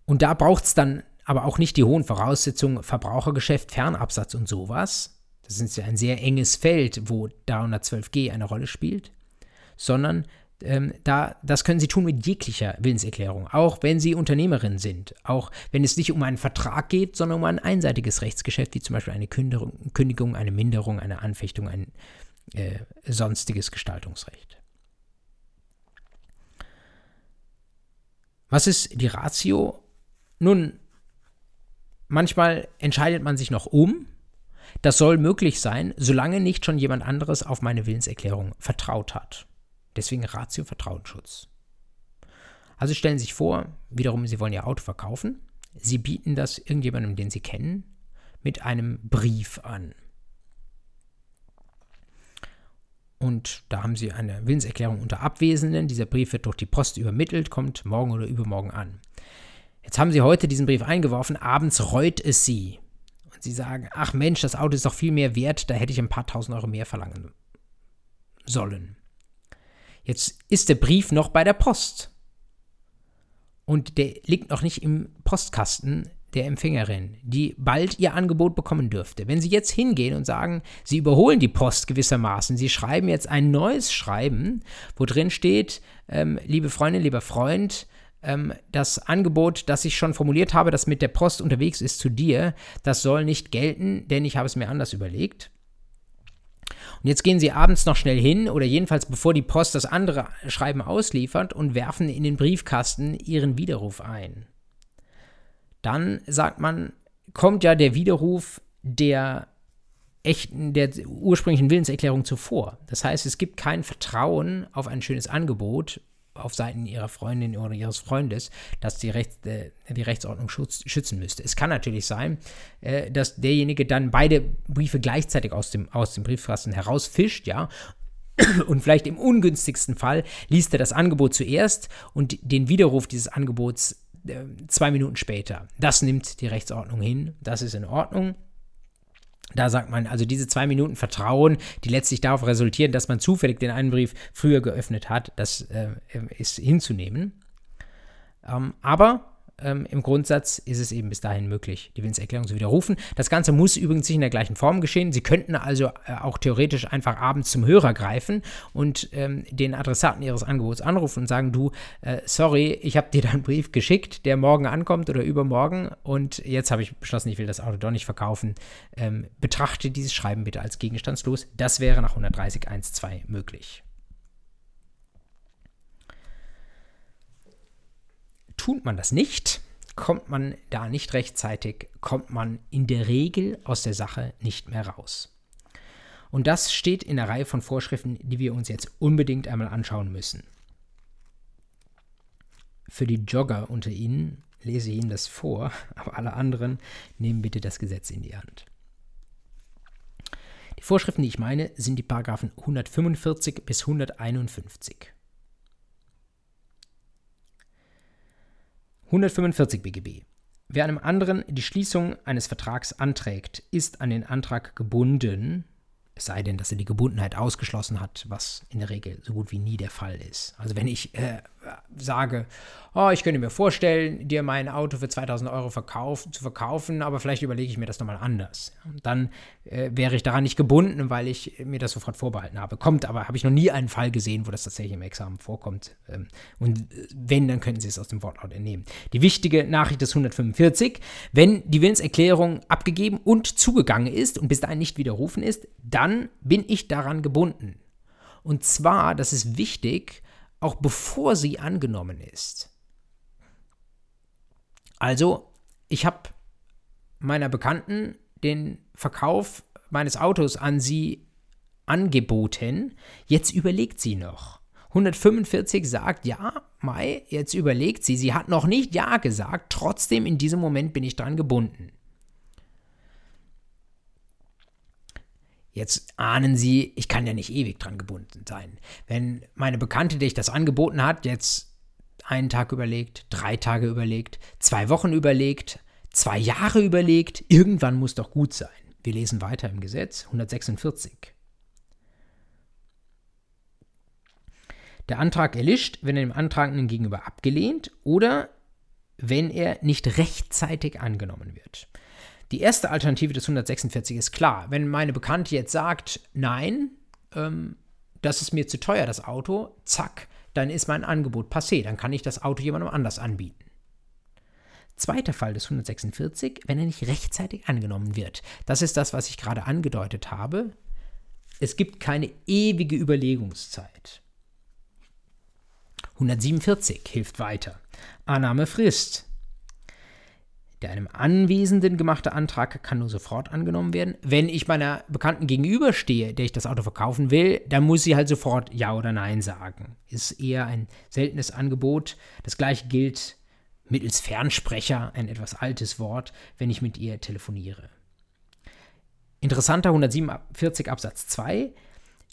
Und da braucht es dann aber auch nicht die hohen Voraussetzungen Verbrauchergeschäft, Fernabsatz und sowas. Das ist ja ein sehr enges Feld, wo 312g eine Rolle spielt, sondern ähm, da, das können Sie tun mit jeglicher Willenserklärung, auch wenn Sie Unternehmerin sind, auch wenn es nicht um einen Vertrag geht, sondern um ein einseitiges Rechtsgeschäft, wie zum Beispiel eine Kündigung, eine Minderung, eine Anfechtung, ein äh, sonstiges Gestaltungsrecht. Was ist die Ratio? Nun, manchmal entscheidet man sich noch um. Das soll möglich sein, solange nicht schon jemand anderes auf meine Willenserklärung vertraut hat. Deswegen Ratio Vertrauensschutz. Also stellen Sie sich vor, wiederum, Sie wollen Ihr Auto verkaufen. Sie bieten das irgendjemandem, den Sie kennen, mit einem Brief an. und da haben Sie eine Willenserklärung unter Abwesenden. Dieser Brief wird durch die Post übermittelt, kommt morgen oder übermorgen an. Jetzt haben Sie heute diesen Brief eingeworfen, abends reut es Sie. Und Sie sagen, ach Mensch, das Auto ist doch viel mehr wert, da hätte ich ein paar tausend Euro mehr verlangen sollen. Jetzt ist der Brief noch bei der Post. Und der liegt noch nicht im Postkasten der Empfängerin, die bald ihr Angebot bekommen dürfte. Wenn Sie jetzt hingehen und sagen, Sie überholen die Post gewissermaßen, Sie schreiben jetzt ein neues Schreiben, wo drin steht, ähm, liebe Freundin, lieber Freund, ähm, das Angebot, das ich schon formuliert habe, das mit der Post unterwegs ist zu dir, das soll nicht gelten, denn ich habe es mir anders überlegt. Und jetzt gehen Sie abends noch schnell hin oder jedenfalls bevor die Post das andere Schreiben ausliefert und werfen in den Briefkasten Ihren Widerruf ein dann sagt man, kommt ja der Widerruf der echten, der ursprünglichen Willenserklärung zuvor. Das heißt, es gibt kein Vertrauen auf ein schönes Angebot auf Seiten ihrer Freundin oder ihres Freundes, dass die, Rechts, äh, die Rechtsordnung schutz, schützen müsste. Es kann natürlich sein, äh, dass derjenige dann beide Briefe gleichzeitig aus dem, aus dem Briefkasten herausfischt, ja, und vielleicht im ungünstigsten Fall liest er das Angebot zuerst und den Widerruf dieses Angebots äh, zwei Minuten später. Das nimmt die Rechtsordnung hin, das ist in Ordnung. Da sagt man, also diese zwei Minuten Vertrauen, die letztlich darauf resultieren, dass man zufällig den einen Brief früher geöffnet hat, das äh, ist hinzunehmen. Ähm, aber ähm, im Grundsatz ist es eben bis dahin möglich, die Willenserklärung zu widerrufen. Das Ganze muss übrigens nicht in der gleichen Form geschehen. Sie könnten also äh, auch theoretisch einfach abends zum Hörer greifen und ähm, den Adressaten Ihres Angebots anrufen und sagen, du, äh, sorry, ich habe dir da einen Brief geschickt, der morgen ankommt oder übermorgen und jetzt habe ich beschlossen, ich will das Auto doch nicht verkaufen. Ähm, betrachte dieses Schreiben bitte als gegenstandslos. Das wäre nach 130.1.2 möglich. Tut man das nicht, kommt man da nicht rechtzeitig, kommt man in der Regel aus der Sache nicht mehr raus. Und das steht in der Reihe von Vorschriften, die wir uns jetzt unbedingt einmal anschauen müssen. Für die Jogger unter Ihnen lese ich Ihnen das vor, aber alle anderen nehmen bitte das Gesetz in die Hand. Die Vorschriften, die ich meine, sind die Paragraphen 145 bis 151. 145 BGB. Wer einem anderen die Schließung eines Vertrags anträgt, ist an den Antrag gebunden, es sei denn, dass er die Gebundenheit ausgeschlossen hat, was in der Regel so gut wie nie der Fall ist. Also wenn ich äh, sage, oh, ich könnte mir vorstellen, dir mein Auto für 2000 Euro verkauf, zu verkaufen, aber vielleicht überlege ich mir das nochmal anders. Dann äh, wäre ich daran nicht gebunden, weil ich mir das sofort vorbehalten habe. Kommt aber, habe ich noch nie einen Fall gesehen, wo das tatsächlich im Examen vorkommt. Ähm, und wenn, dann könnten Sie es aus dem Wortlaut entnehmen. Die wichtige Nachricht ist 145. Wenn die Willenserklärung abgegeben und zugegangen ist und bis dahin nicht widerrufen ist, dann bin ich daran gebunden. Und zwar, das ist wichtig, auch bevor sie angenommen ist. Also, ich habe meiner Bekannten den Verkauf meines Autos an sie angeboten. Jetzt überlegt sie noch. 145 sagt ja, Mai, jetzt überlegt sie. Sie hat noch nicht ja gesagt, trotzdem in diesem Moment bin ich dran gebunden. Jetzt ahnen Sie, ich kann ja nicht ewig dran gebunden sein. Wenn meine Bekannte, der ich das angeboten hat, jetzt einen Tag überlegt, drei Tage überlegt, zwei Wochen überlegt, zwei Jahre überlegt, irgendwann muss doch gut sein. Wir lesen weiter im Gesetz 146. Der Antrag erlischt, wenn er dem Antragenden gegenüber abgelehnt oder wenn er nicht rechtzeitig angenommen wird. Die erste Alternative des 146 ist klar. Wenn meine Bekannte jetzt sagt, nein, ähm, das ist mir zu teuer, das Auto, zack, dann ist mein Angebot passé. Dann kann ich das Auto jemandem anders anbieten. Zweiter Fall des 146, wenn er nicht rechtzeitig angenommen wird. Das ist das, was ich gerade angedeutet habe. Es gibt keine ewige Überlegungszeit. 147 hilft weiter. Annahmefrist. Der einem Anwesenden gemachte Antrag kann nur sofort angenommen werden. Wenn ich meiner Bekannten gegenüberstehe, der ich das Auto verkaufen will, dann muss sie halt sofort Ja oder Nein sagen. Ist eher ein seltenes Angebot. Das gleiche gilt mittels Fernsprecher, ein etwas altes Wort, wenn ich mit ihr telefoniere. Interessanter 147 Absatz 2.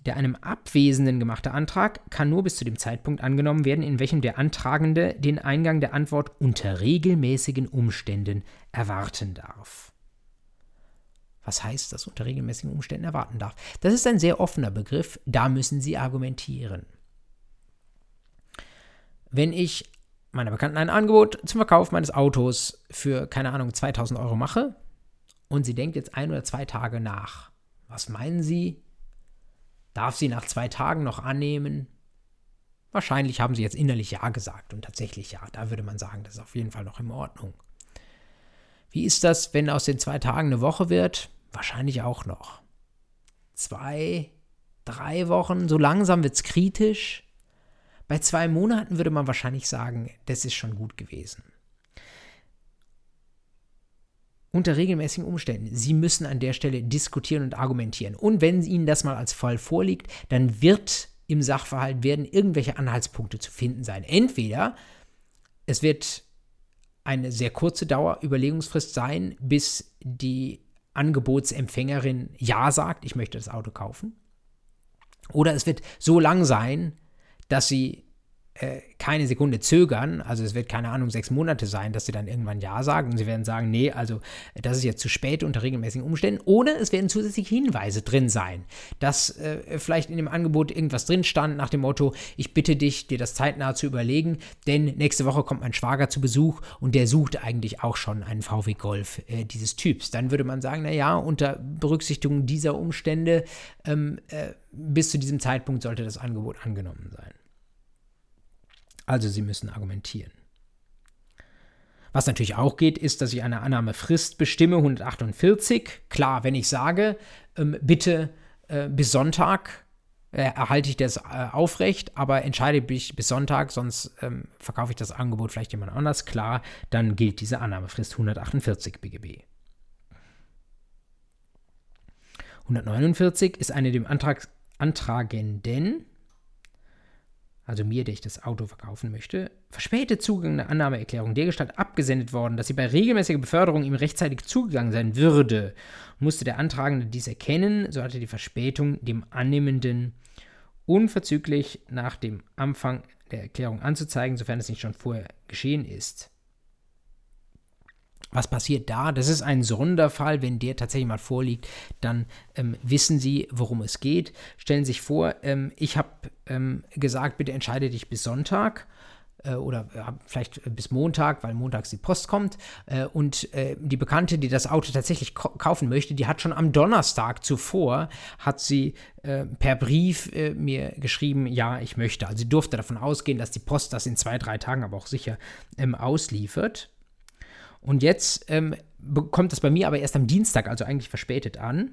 Der einem Abwesenden gemachte Antrag kann nur bis zu dem Zeitpunkt angenommen werden, in welchem der Antragende den Eingang der Antwort unter regelmäßigen Umständen erwarten darf. Was heißt das unter regelmäßigen Umständen erwarten darf? Das ist ein sehr offener Begriff, da müssen Sie argumentieren. Wenn ich meiner Bekannten ein Angebot zum Verkauf meines Autos für, keine Ahnung, 2000 Euro mache und sie denkt jetzt ein oder zwei Tage nach, was meinen Sie? Darf sie nach zwei Tagen noch annehmen? Wahrscheinlich haben sie jetzt innerlich Ja gesagt und tatsächlich ja. Da würde man sagen, das ist auf jeden Fall noch in Ordnung. Wie ist das, wenn aus den zwei Tagen eine Woche wird? Wahrscheinlich auch noch. Zwei, drei Wochen, so langsam wird es kritisch. Bei zwei Monaten würde man wahrscheinlich sagen, das ist schon gut gewesen. Unter regelmäßigen Umständen. Sie müssen an der Stelle diskutieren und argumentieren. Und wenn Ihnen das mal als Fall vorliegt, dann wird im Sachverhalt werden irgendwelche Anhaltspunkte zu finden sein. Entweder es wird eine sehr kurze Dauer Überlegungsfrist sein, bis die Angebotsempfängerin Ja sagt, ich möchte das Auto kaufen. Oder es wird so lang sein, dass sie äh, keine Sekunde zögern, also es wird keine Ahnung, sechs Monate sein, dass sie dann irgendwann Ja sagen und sie werden sagen, nee, also das ist jetzt zu spät unter regelmäßigen Umständen. Oder es werden zusätzliche Hinweise drin sein, dass äh, vielleicht in dem Angebot irgendwas drin stand nach dem Motto, ich bitte dich, dir das zeitnah zu überlegen, denn nächste Woche kommt mein Schwager zu Besuch und der sucht eigentlich auch schon einen VW Golf äh, dieses Typs. Dann würde man sagen, naja, unter Berücksichtigung dieser Umstände ähm, äh, bis zu diesem Zeitpunkt sollte das Angebot angenommen sein. Also Sie müssen argumentieren. Was natürlich auch geht, ist, dass ich eine Annahmefrist bestimme, 148. Klar, wenn ich sage, ähm, bitte äh, bis Sonntag äh, erhalte ich das äh, aufrecht, aber entscheide mich bis Sonntag, sonst ähm, verkaufe ich das Angebot vielleicht jemand anders. Klar, dann gilt diese Annahmefrist 148 BGB. 149 ist eine dem Antrag, Antragenden also mir, der ich das Auto verkaufen möchte, verspätet Zugang der Annahmeerklärung dergestalt abgesendet worden, dass sie bei regelmäßiger Beförderung ihm rechtzeitig zugegangen sein würde. Musste der Antragende dies erkennen, so hatte die Verspätung dem Annehmenden unverzüglich nach dem Anfang der Erklärung anzuzeigen, sofern es nicht schon vorher geschehen ist. Was passiert da? Das ist ein Sonderfall. Wenn der tatsächlich mal vorliegt, dann ähm, wissen Sie, worum es geht. Stellen Sie sich vor, ähm, ich habe ähm, gesagt, bitte entscheide dich bis Sonntag äh, oder äh, vielleicht bis Montag, weil montags die Post kommt. Äh, und äh, die Bekannte, die das Auto tatsächlich kaufen möchte, die hat schon am Donnerstag zuvor, hat sie äh, per Brief äh, mir geschrieben, ja, ich möchte. Also sie durfte davon ausgehen, dass die Post das in zwei, drei Tagen aber auch sicher ähm, ausliefert. Und jetzt ähm, kommt das bei mir aber erst am Dienstag, also eigentlich verspätet an.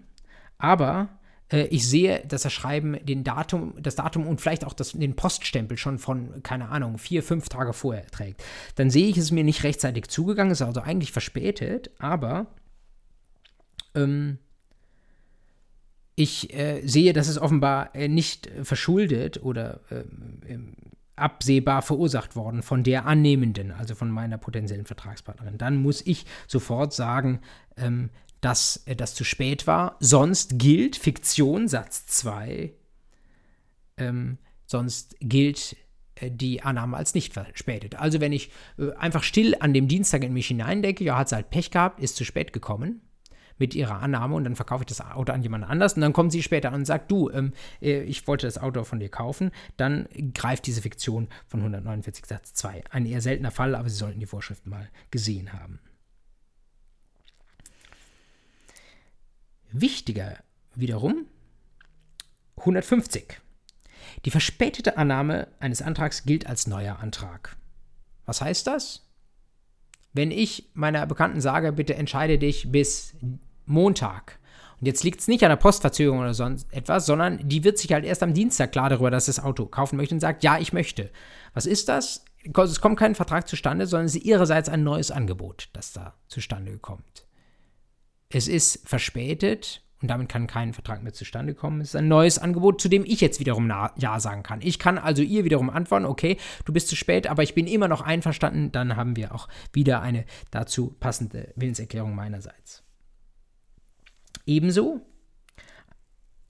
Aber äh, ich sehe, dass das Schreiben den Datum, das Datum und vielleicht auch das, den Poststempel schon von, keine Ahnung, vier, fünf Tage vorher trägt. Dann sehe ich, es mir nicht rechtzeitig zugegangen, ist also eigentlich verspätet, aber ähm, ich äh, sehe, dass es offenbar äh, nicht verschuldet oder ähm, absehbar verursacht worden von der Annehmenden, also von meiner potenziellen Vertragspartnerin. Dann muss ich sofort sagen, ähm, dass äh, das zu spät war. Sonst gilt Fiktion, Satz 2, ähm, sonst gilt äh, die Annahme als nicht verspätet. Also wenn ich äh, einfach still an dem Dienstag in mich hineindenke, ja, hat sie halt Pech gehabt, ist zu spät gekommen, mit ihrer Annahme und dann verkaufe ich das Auto an jemand anders und dann kommt sie später an und sagt, du, ähm, äh, ich wollte das Auto von dir kaufen, dann greift diese Fiktion von 149 Satz 2. Ein eher seltener Fall, aber Sie sollten die Vorschriften mal gesehen haben. Wichtiger wiederum 150. Die verspätete Annahme eines Antrags gilt als neuer Antrag. Was heißt das? Wenn ich meiner Bekannten sage, bitte entscheide dich bis Montag. Und jetzt liegt es nicht an der Postverzögerung oder sonst etwas, sondern die wird sich halt erst am Dienstag klar darüber, dass das Auto kaufen möchte und sagt, ja, ich möchte. Was ist das? Es kommt kein Vertrag zustande, sondern es ist ihrerseits ein neues Angebot, das da zustande kommt. Es ist verspätet und damit kann kein Vertrag mehr zustande kommen. Es ist ein neues Angebot, zu dem ich jetzt wiederum Ja sagen kann. Ich kann also ihr wiederum antworten, okay, du bist zu spät, aber ich bin immer noch einverstanden. Dann haben wir auch wieder eine dazu passende Willenserklärung meinerseits. Ebenso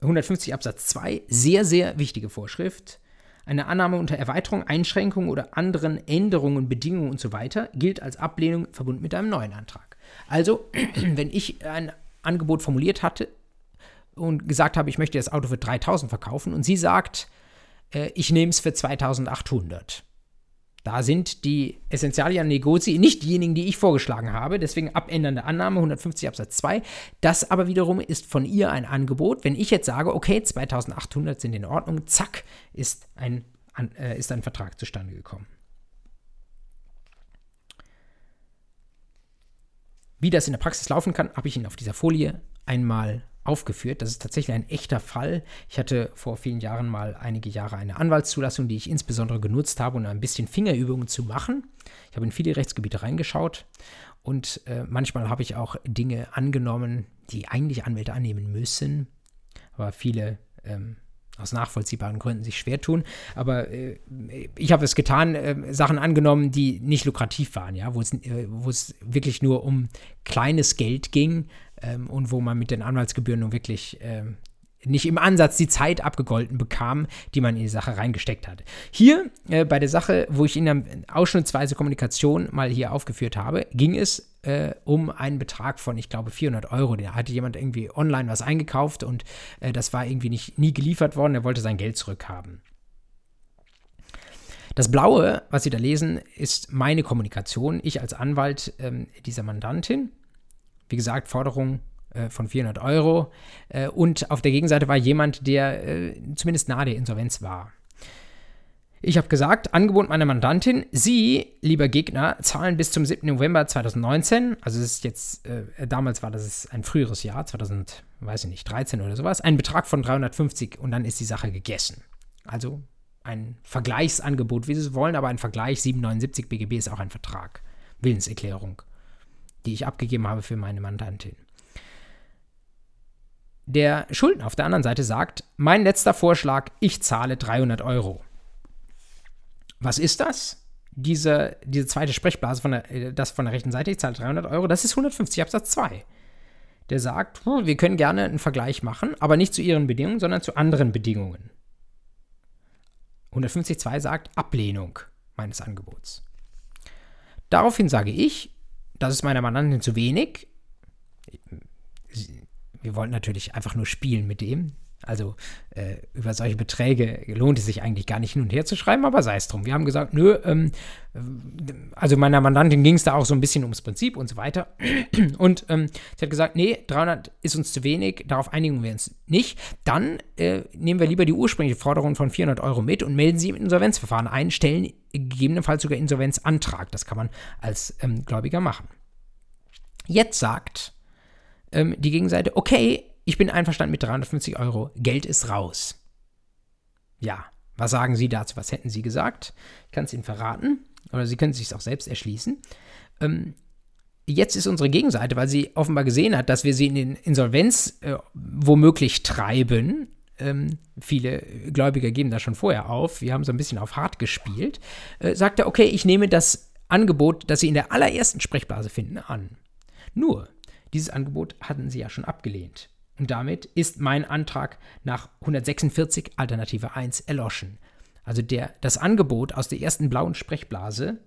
150 Absatz 2, sehr, sehr wichtige Vorschrift. Eine Annahme unter Erweiterung, Einschränkung oder anderen Änderungen, Bedingungen und so weiter gilt als Ablehnung verbunden mit einem neuen Antrag. Also, wenn ich ein Angebot formuliert hatte und gesagt habe, ich möchte das Auto für 3000 verkaufen und sie sagt, äh, ich nehme es für 2800, da sind die Essentialien Negozi nicht diejenigen, die ich vorgeschlagen habe, deswegen abändernde Annahme 150 Absatz 2. Das aber wiederum ist von ihr ein Angebot. Wenn ich jetzt sage, okay, 2800 sind in Ordnung, zack, ist ein, äh, ist ein Vertrag zustande gekommen. Wie das in der Praxis laufen kann, habe ich Ihnen auf dieser Folie einmal aufgeführt. Das ist tatsächlich ein echter Fall. Ich hatte vor vielen Jahren mal einige Jahre eine Anwaltszulassung, die ich insbesondere genutzt habe, um ein bisschen Fingerübungen zu machen. Ich habe in viele Rechtsgebiete reingeschaut und äh, manchmal habe ich auch Dinge angenommen, die eigentlich Anwälte annehmen müssen, aber viele ähm, aus nachvollziehbaren Gründen sich schwer tun. Aber äh, ich habe es getan, äh, Sachen angenommen, die nicht lukrativ waren, ja, wo es, äh, wo es wirklich nur um kleines Geld ging, ähm, und wo man mit den Anwaltsgebühren nun wirklich ähm, nicht im Ansatz die Zeit abgegolten bekam, die man in die Sache reingesteckt hat. Hier äh, bei der Sache, wo ich Ihnen ausschnittsweise Kommunikation mal hier aufgeführt habe, ging es äh, um einen Betrag von, ich glaube, 400 Euro. Da hatte jemand irgendwie online was eingekauft und äh, das war irgendwie nicht, nie geliefert worden. Er wollte sein Geld zurückhaben. Das Blaue, was Sie da lesen, ist meine Kommunikation. Ich als Anwalt ähm, dieser Mandantin wie gesagt, Forderung äh, von 400 Euro. Äh, und auf der Gegenseite war jemand, der äh, zumindest nahe der Insolvenz war. Ich habe gesagt, Angebot meiner Mandantin, Sie, lieber Gegner, zahlen bis zum 7. November 2019, also es ist jetzt, äh, damals war das ein früheres Jahr, 2000, weiß ich nicht, 13 oder sowas, einen Betrag von 350 und dann ist die Sache gegessen. Also ein Vergleichsangebot, wie Sie es wollen, aber ein Vergleich 779 BGB ist auch ein Vertrag. Willenserklärung die ich abgegeben habe für meine Mandantin. Der Schuldner auf der anderen Seite sagt, mein letzter Vorschlag, ich zahle 300 Euro. Was ist das? Diese, diese zweite Sprechblase, von der, äh, das von der rechten Seite, ich zahle 300 Euro, das ist 150 Absatz 2. Der sagt, wir können gerne einen Vergleich machen, aber nicht zu Ihren Bedingungen, sondern zu anderen Bedingungen. 150.2 sagt Ablehnung meines Angebots. Daraufhin sage ich, das ist meiner Mandantin zu wenig. Wir wollten natürlich einfach nur spielen mit dem. Also äh, über solche Beträge lohnt es sich eigentlich gar nicht hin und her zu schreiben, aber sei es drum. Wir haben gesagt, nö, ähm, also meiner Mandantin ging es da auch so ein bisschen ums Prinzip und so weiter. Und ähm, sie hat gesagt, nee, 300 ist uns zu wenig, darauf einigen wir uns nicht. Dann äh, nehmen wir lieber die ursprüngliche Forderung von 400 Euro mit und melden sie im Insolvenzverfahren ein, stellen gegebenenfalls sogar Insolvenzantrag. Das kann man als ähm, Gläubiger machen. Jetzt sagt ähm, die Gegenseite, okay, ich bin einverstanden mit 350 Euro, Geld ist raus. Ja, was sagen Sie dazu? Was hätten Sie gesagt? Ich kann es Ihnen verraten, oder Sie können es sich auch selbst erschließen. Ähm, jetzt ist unsere Gegenseite, weil sie offenbar gesehen hat, dass wir sie in den Insolvenz äh, womöglich treiben. Ähm, viele Gläubiger geben das schon vorher auf. Wir haben so ein bisschen auf hart gespielt. Äh, sagt er, okay, ich nehme das Angebot, das Sie in der allerersten Sprechblase finden, an. Nur, dieses Angebot hatten Sie ja schon abgelehnt. Und damit ist mein Antrag nach 146 Alternative 1 erloschen. Also der, das Angebot aus der ersten blauen Sprechblase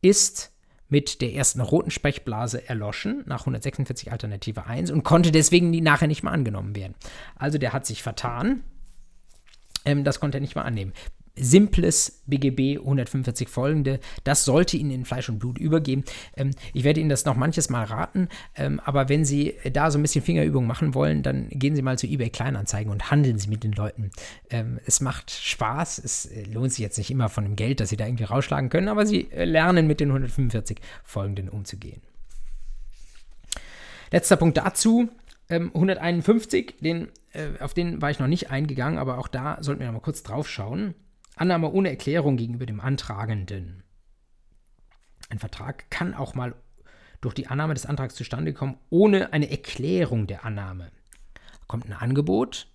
ist mit der ersten roten Sprechblase erloschen nach 146 Alternative 1 und konnte deswegen die nachher nicht mehr angenommen werden. Also der hat sich vertan. Ähm, das konnte er nicht mehr annehmen simples BGB 145 folgende. Das sollte Ihnen in Fleisch und Blut übergehen. Ähm, ich werde Ihnen das noch manches Mal raten, ähm, aber wenn Sie da so ein bisschen Fingerübung machen wollen, dann gehen Sie mal zu eBay Kleinanzeigen und handeln Sie mit den Leuten. Ähm, es macht Spaß. Es äh, lohnt sich jetzt nicht immer von dem Geld, das Sie da irgendwie rausschlagen können, aber Sie äh, lernen mit den 145 folgenden umzugehen. Letzter Punkt dazu. 151, ähm, den, äh, auf den war ich noch nicht eingegangen, aber auch da sollten wir noch mal kurz drauf schauen. Annahme ohne Erklärung gegenüber dem Antragenden. Ein Vertrag kann auch mal durch die Annahme des Antrags zustande kommen, ohne eine Erklärung der Annahme. Kommt ein Angebot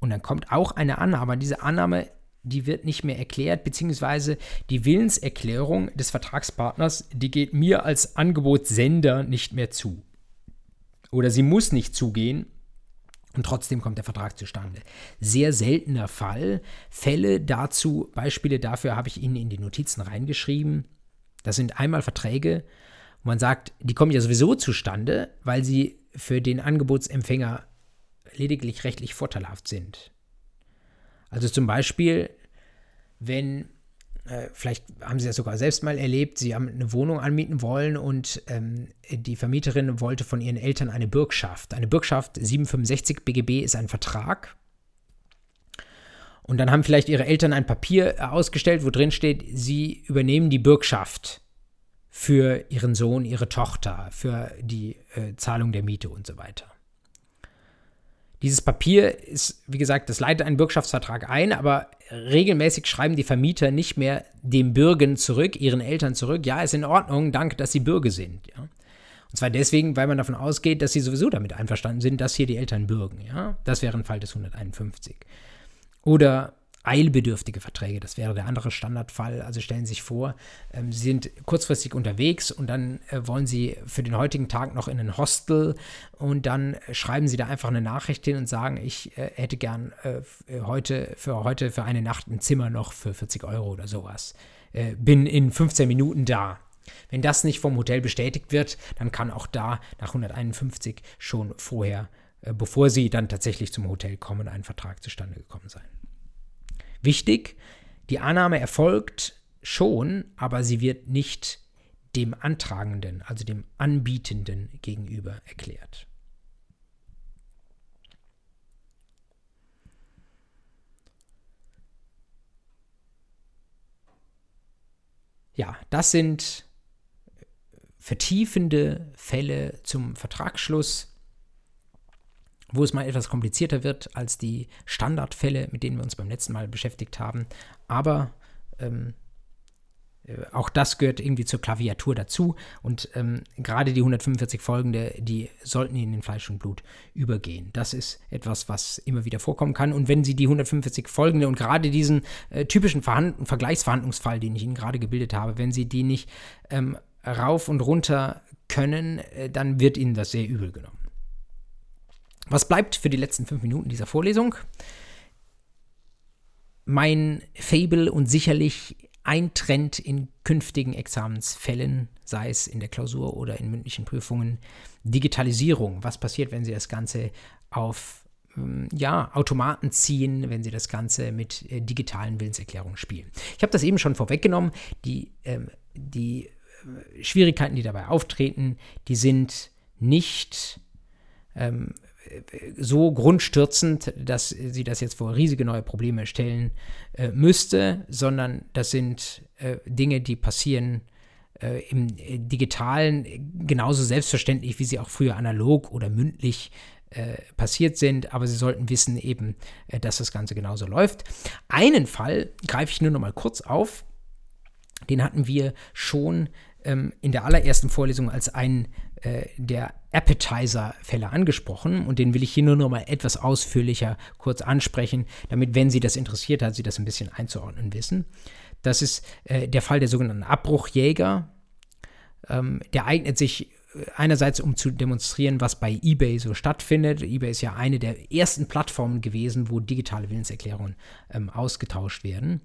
und dann kommt auch eine Annahme. Diese Annahme, die wird nicht mehr erklärt, beziehungsweise die Willenserklärung des Vertragspartners, die geht mir als Angebotssender nicht mehr zu. Oder sie muss nicht zugehen, Und trotzdem kommt der Vertrag zustande. Sehr seltener Fall. Fälle dazu, Beispiele dafür habe ich Ihnen in die Notizen reingeschrieben. Das sind einmal Verträge, wo man sagt, die kommen ja sowieso zustande, weil sie für den Angebotsempfänger lediglich rechtlich vorteilhaft sind. Also zum Beispiel, wenn vielleicht haben Sie das sogar selbst mal erlebt, Sie haben eine Wohnung anmieten wollen und ähm, die Vermieterin wollte von ihren Eltern eine Bürgschaft. Eine Bürgschaft 765 BGB ist ein Vertrag. Und dann haben vielleicht Ihre Eltern ein Papier ausgestellt, wo drin steht, Sie übernehmen die Bürgschaft für Ihren Sohn, Ihre Tochter, für die äh, Zahlung der Miete und so weiter. Dieses Papier ist, wie gesagt, das leitet einen Bürgschaftsvertrag ein, aber regelmäßig schreiben die Vermieter nicht mehr dem Bürgen zurück, ihren Eltern zurück, ja, ist in Ordnung, danke, dass sie Bürger sind. Ja. Und zwar deswegen, weil man davon ausgeht, dass sie sowieso damit einverstanden sind, dass hier die Eltern bürgen. Ja. Das wäre ein Fall des 151. Oder eilbedürftige Verträge. Das wäre der andere Standardfall. Also stellen Sie sich vor, ähm, Sie sind kurzfristig unterwegs und dann äh, wollen Sie für den heutigen Tag noch in ein Hostel und dann schreiben Sie da einfach eine Nachricht hin und sagen, ich äh, hätte gern äh, äh heute für heute für eine Nacht ein Zimmer noch für 40 Euro oder sowas. Äh, bin in 15 Minuten da. Wenn das nicht vom Hotel bestätigt wird, dann kann auch da nach 151 schon vorher, äh, bevor Sie dann tatsächlich zum Hotel kommen, ein Vertrag zustande gekommen sein. Wichtig, die Annahme erfolgt schon, aber sie wird nicht dem Antragenden, also dem Anbietenden gegenüber erklärt. Ja, das sind vertiefende Fälle zum Vertragsschluss wo es mal etwas komplizierter wird als die Standardfälle, mit denen wir uns beim letzten Mal beschäftigt haben. Aber ähm, äh, auch das gehört irgendwie zur Klaviatur dazu. Und ähm, gerade die 145 folgende, die sollten in den Fleisch und Blut übergehen. Das ist etwas, was immer wieder vorkommen kann. Und wenn Sie die 145 folgende und gerade diesen äh, typischen Verhand Vergleichsverhandlungsfall, den ich Ihnen gerade gebildet habe, wenn Sie die nicht ähm, rauf und runter können, äh, dann wird Ihnen das sehr übel genommen. Was bleibt für die letzten fünf Minuten dieser Vorlesung? Mein Fable und sicherlich ein Trend in künftigen Examensfällen, sei es in der Klausur oder in mündlichen Prüfungen, Digitalisierung. Was passiert, wenn Sie das Ganze auf ähm, ja, Automaten ziehen, wenn Sie das Ganze mit äh, digitalen Willenserklärungen spielen? Ich habe das eben schon vorweggenommen. Die, ähm, die äh, Schwierigkeiten, die dabei auftreten, die sind nicht ähm, so grundstürzend, dass sie das jetzt vor riesige neue Probleme stellen äh, müsste, sondern das sind äh, Dinge, die passieren äh, im äh, digitalen genauso selbstverständlich, wie sie auch früher analog oder mündlich äh, passiert sind, aber sie sollten wissen eben, äh, dass das Ganze genauso läuft. Einen Fall greife ich nur noch mal kurz auf. Den hatten wir schon ähm, in der allerersten Vorlesung als einen der Appetizer-Fälle angesprochen und den will ich hier nur noch mal etwas ausführlicher kurz ansprechen, damit, wenn Sie das interessiert hat, Sie das ein bisschen einzuordnen wissen. Das ist äh, der Fall der sogenannten Abbruchjäger. Ähm, der eignet sich äh, einerseits, um zu demonstrieren, was bei eBay so stattfindet. eBay ist ja eine der ersten Plattformen gewesen, wo digitale Willenserklärungen ähm, ausgetauscht werden.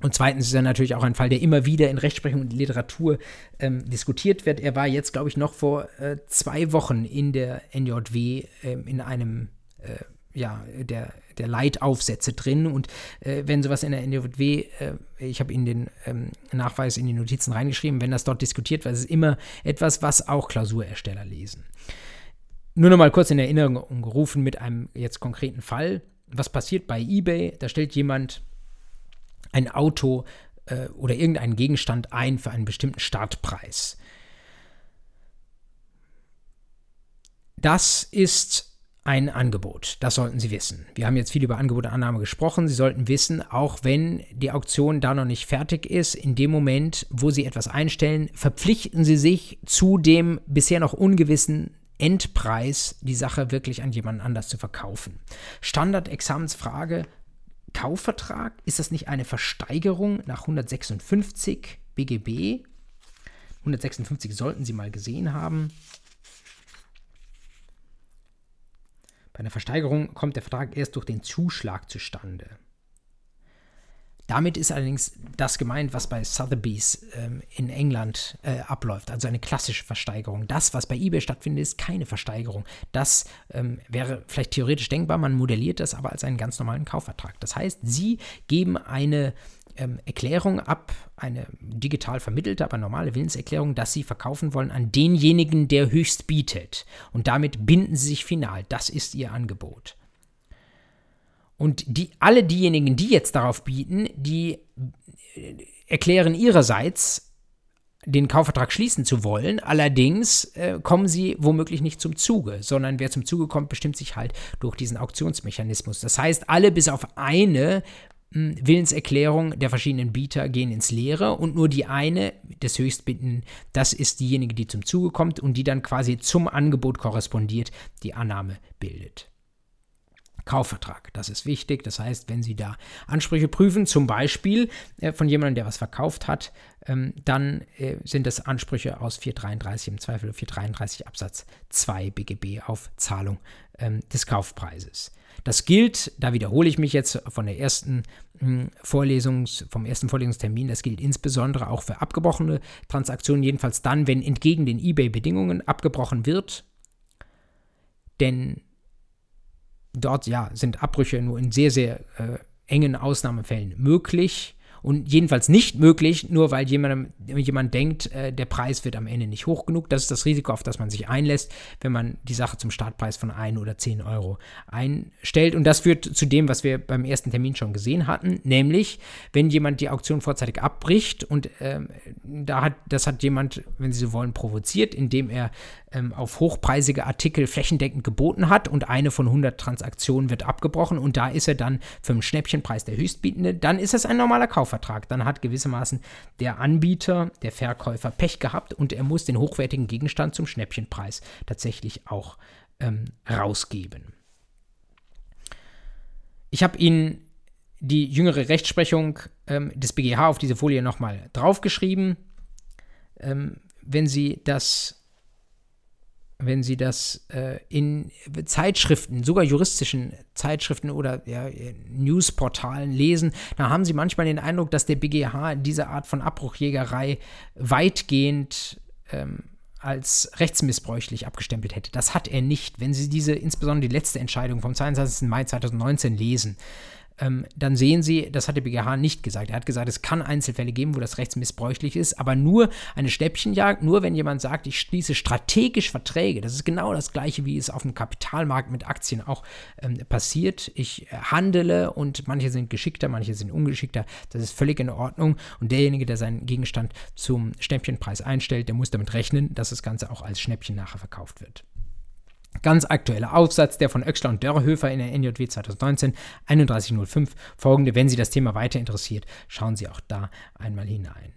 Und zweitens ist er natürlich auch ein Fall, der immer wieder in Rechtsprechung und Literatur ähm, diskutiert wird. Er war jetzt, glaube ich, noch vor äh, zwei Wochen in der NJW äh, in einem äh, ja, der, der Leitaufsätze drin. Und äh, wenn sowas in der NJW, äh, ich habe Ihnen den ähm, Nachweis in die Notizen reingeschrieben, wenn das dort diskutiert wird, ist es immer etwas, was auch Klausurersteller lesen. Nur noch mal kurz in Erinnerung gerufen mit einem jetzt konkreten Fall. Was passiert bei eBay? Da stellt jemand ein Auto äh, oder irgendeinen Gegenstand ein für einen bestimmten Startpreis. Das ist ein Angebot. Das sollten Sie wissen. Wir haben jetzt viel über Angebot und Annahme gesprochen. Sie sollten wissen, auch wenn die Auktion da noch nicht fertig ist, in dem Moment, wo Sie etwas einstellen, verpflichten Sie sich zu dem bisher noch ungewissen Endpreis, die Sache wirklich an jemanden anders zu verkaufen. Standard-Examensfrage: Kaufvertrag? Ist das nicht eine Versteigerung nach 156 BGB? 156 sollten Sie mal gesehen haben. Bei einer Versteigerung kommt der Vertrag erst durch den Zuschlag zustande. Damit ist allerdings das gemeint, was bei Sotheby's ähm, in England äh, abläuft, also eine klassische Versteigerung. Das, was bei eBay stattfindet, ist keine Versteigerung. Das ähm, wäre vielleicht theoretisch denkbar, man modelliert das aber als einen ganz normalen Kaufvertrag. Das heißt, Sie geben eine ähm, Erklärung ab, eine digital vermittelte, aber normale Willenserklärung, dass Sie verkaufen wollen an denjenigen, der höchst bietet. Und damit binden Sie sich final. Das ist Ihr Angebot. Und die, alle diejenigen, die jetzt darauf bieten, die äh, erklären ihrerseits, den Kaufvertrag schließen zu wollen. Allerdings äh, kommen sie womöglich nicht zum Zuge, sondern wer zum Zuge kommt, bestimmt sich halt durch diesen Auktionsmechanismus. Das heißt, alle bis auf eine hm, Willenserklärung der verschiedenen Bieter gehen ins Leere und nur die eine des Höchstbieten, das ist diejenige, die zum Zuge kommt und die dann quasi zum Angebot korrespondiert, die Annahme bildet. Kaufvertrag. Das ist wichtig. Das heißt, wenn Sie da Ansprüche prüfen, zum Beispiel äh, von jemandem, der was verkauft hat, ähm, dann äh, sind das Ansprüche aus 433, im Zweifel 433 Absatz 2 BGB auf Zahlung ähm, des Kaufpreises. Das gilt, da wiederhole ich mich jetzt von der ersten hm, Vorlesungs, vom ersten Vorlesungstermin, das gilt insbesondere auch für abgebrochene Transaktionen, jedenfalls dann, wenn entgegen den eBay-Bedingungen abgebrochen wird. Denn dort ja, sind Abbrüche nur in sehr, sehr äh, engen Ausnahmefällen möglich und jedenfalls nicht möglich, nur weil jemand, jemand denkt, äh, der Preis wird am Ende nicht hoch genug. Das ist das Risiko, auf das man sich einlässt, wenn man die Sache zum Startpreis von 1 oder 10 Euro einstellt. Und das führt zu dem, was wir beim ersten Termin schon gesehen hatten, nämlich, wenn jemand die Auktion vorzeitig abbricht und ähm, da hat, das hat jemand, wenn Sie so wollen, provoziert, indem er ähm, auf hochpreisige Artikel flächendeckend geboten hat und eine von 100 Transaktionen wird abgebrochen und da ist er dann für einen Schnäppchenpreis der Höchstbietende, dann ist es ein normaler Kaufvertrag. Dann hat gewissermaßen der Anbieter, der Verkäufer Pech gehabt und er muss den hochwertigen Gegenstand zum Schnäppchenpreis tatsächlich auch ähm, rausgeben. Ich habe Ihnen die jüngere Rechtsprechung ähm, des BGH auf diese Folie nochmal draufgeschrieben. Ähm, wenn Sie das wenn Sie das äh, in Zeitschriften, sogar juristischen Zeitschriften oder ja, Newsportalen lesen, da haben Sie manchmal den Eindruck, dass der BGH diese Art von Abbruchjägerei weitgehend ähm, als rechtsmissbräuchlich abgestempelt hätte. Das hat er nicht. Wenn Sie diese, insbesondere die letzte Entscheidung vom 22. Mai 2019 lesen, ähm, dann sehen Sie, das hat der BGH nicht gesagt. Er hat gesagt, es kann Einzelfälle geben, wo das rechtsmissbräuchlich ist, aber nur eine Schnäppchenjagd, nur wenn jemand sagt, ich schließe strategisch Verträge. Das ist genau das Gleiche, wie es auf dem Kapitalmarkt mit Aktien auch ähm, passiert. Ich äh, handele und manche sind geschickter, manche sind ungeschickter. Das ist völlig in Ordnung. Und derjenige, der seinen Gegenstand zum Schnäppchenpreis einstellt, der muss damit rechnen, dass das Ganze auch als Schnäppchen nachher verkauft wird. Ganz aktueller Aufsatz, der von Oechsler und Dörrhöfer in der NJW 2019, 3105. Folgende, wenn Sie das Thema weiter interessiert, schauen Sie auch da einmal hinein.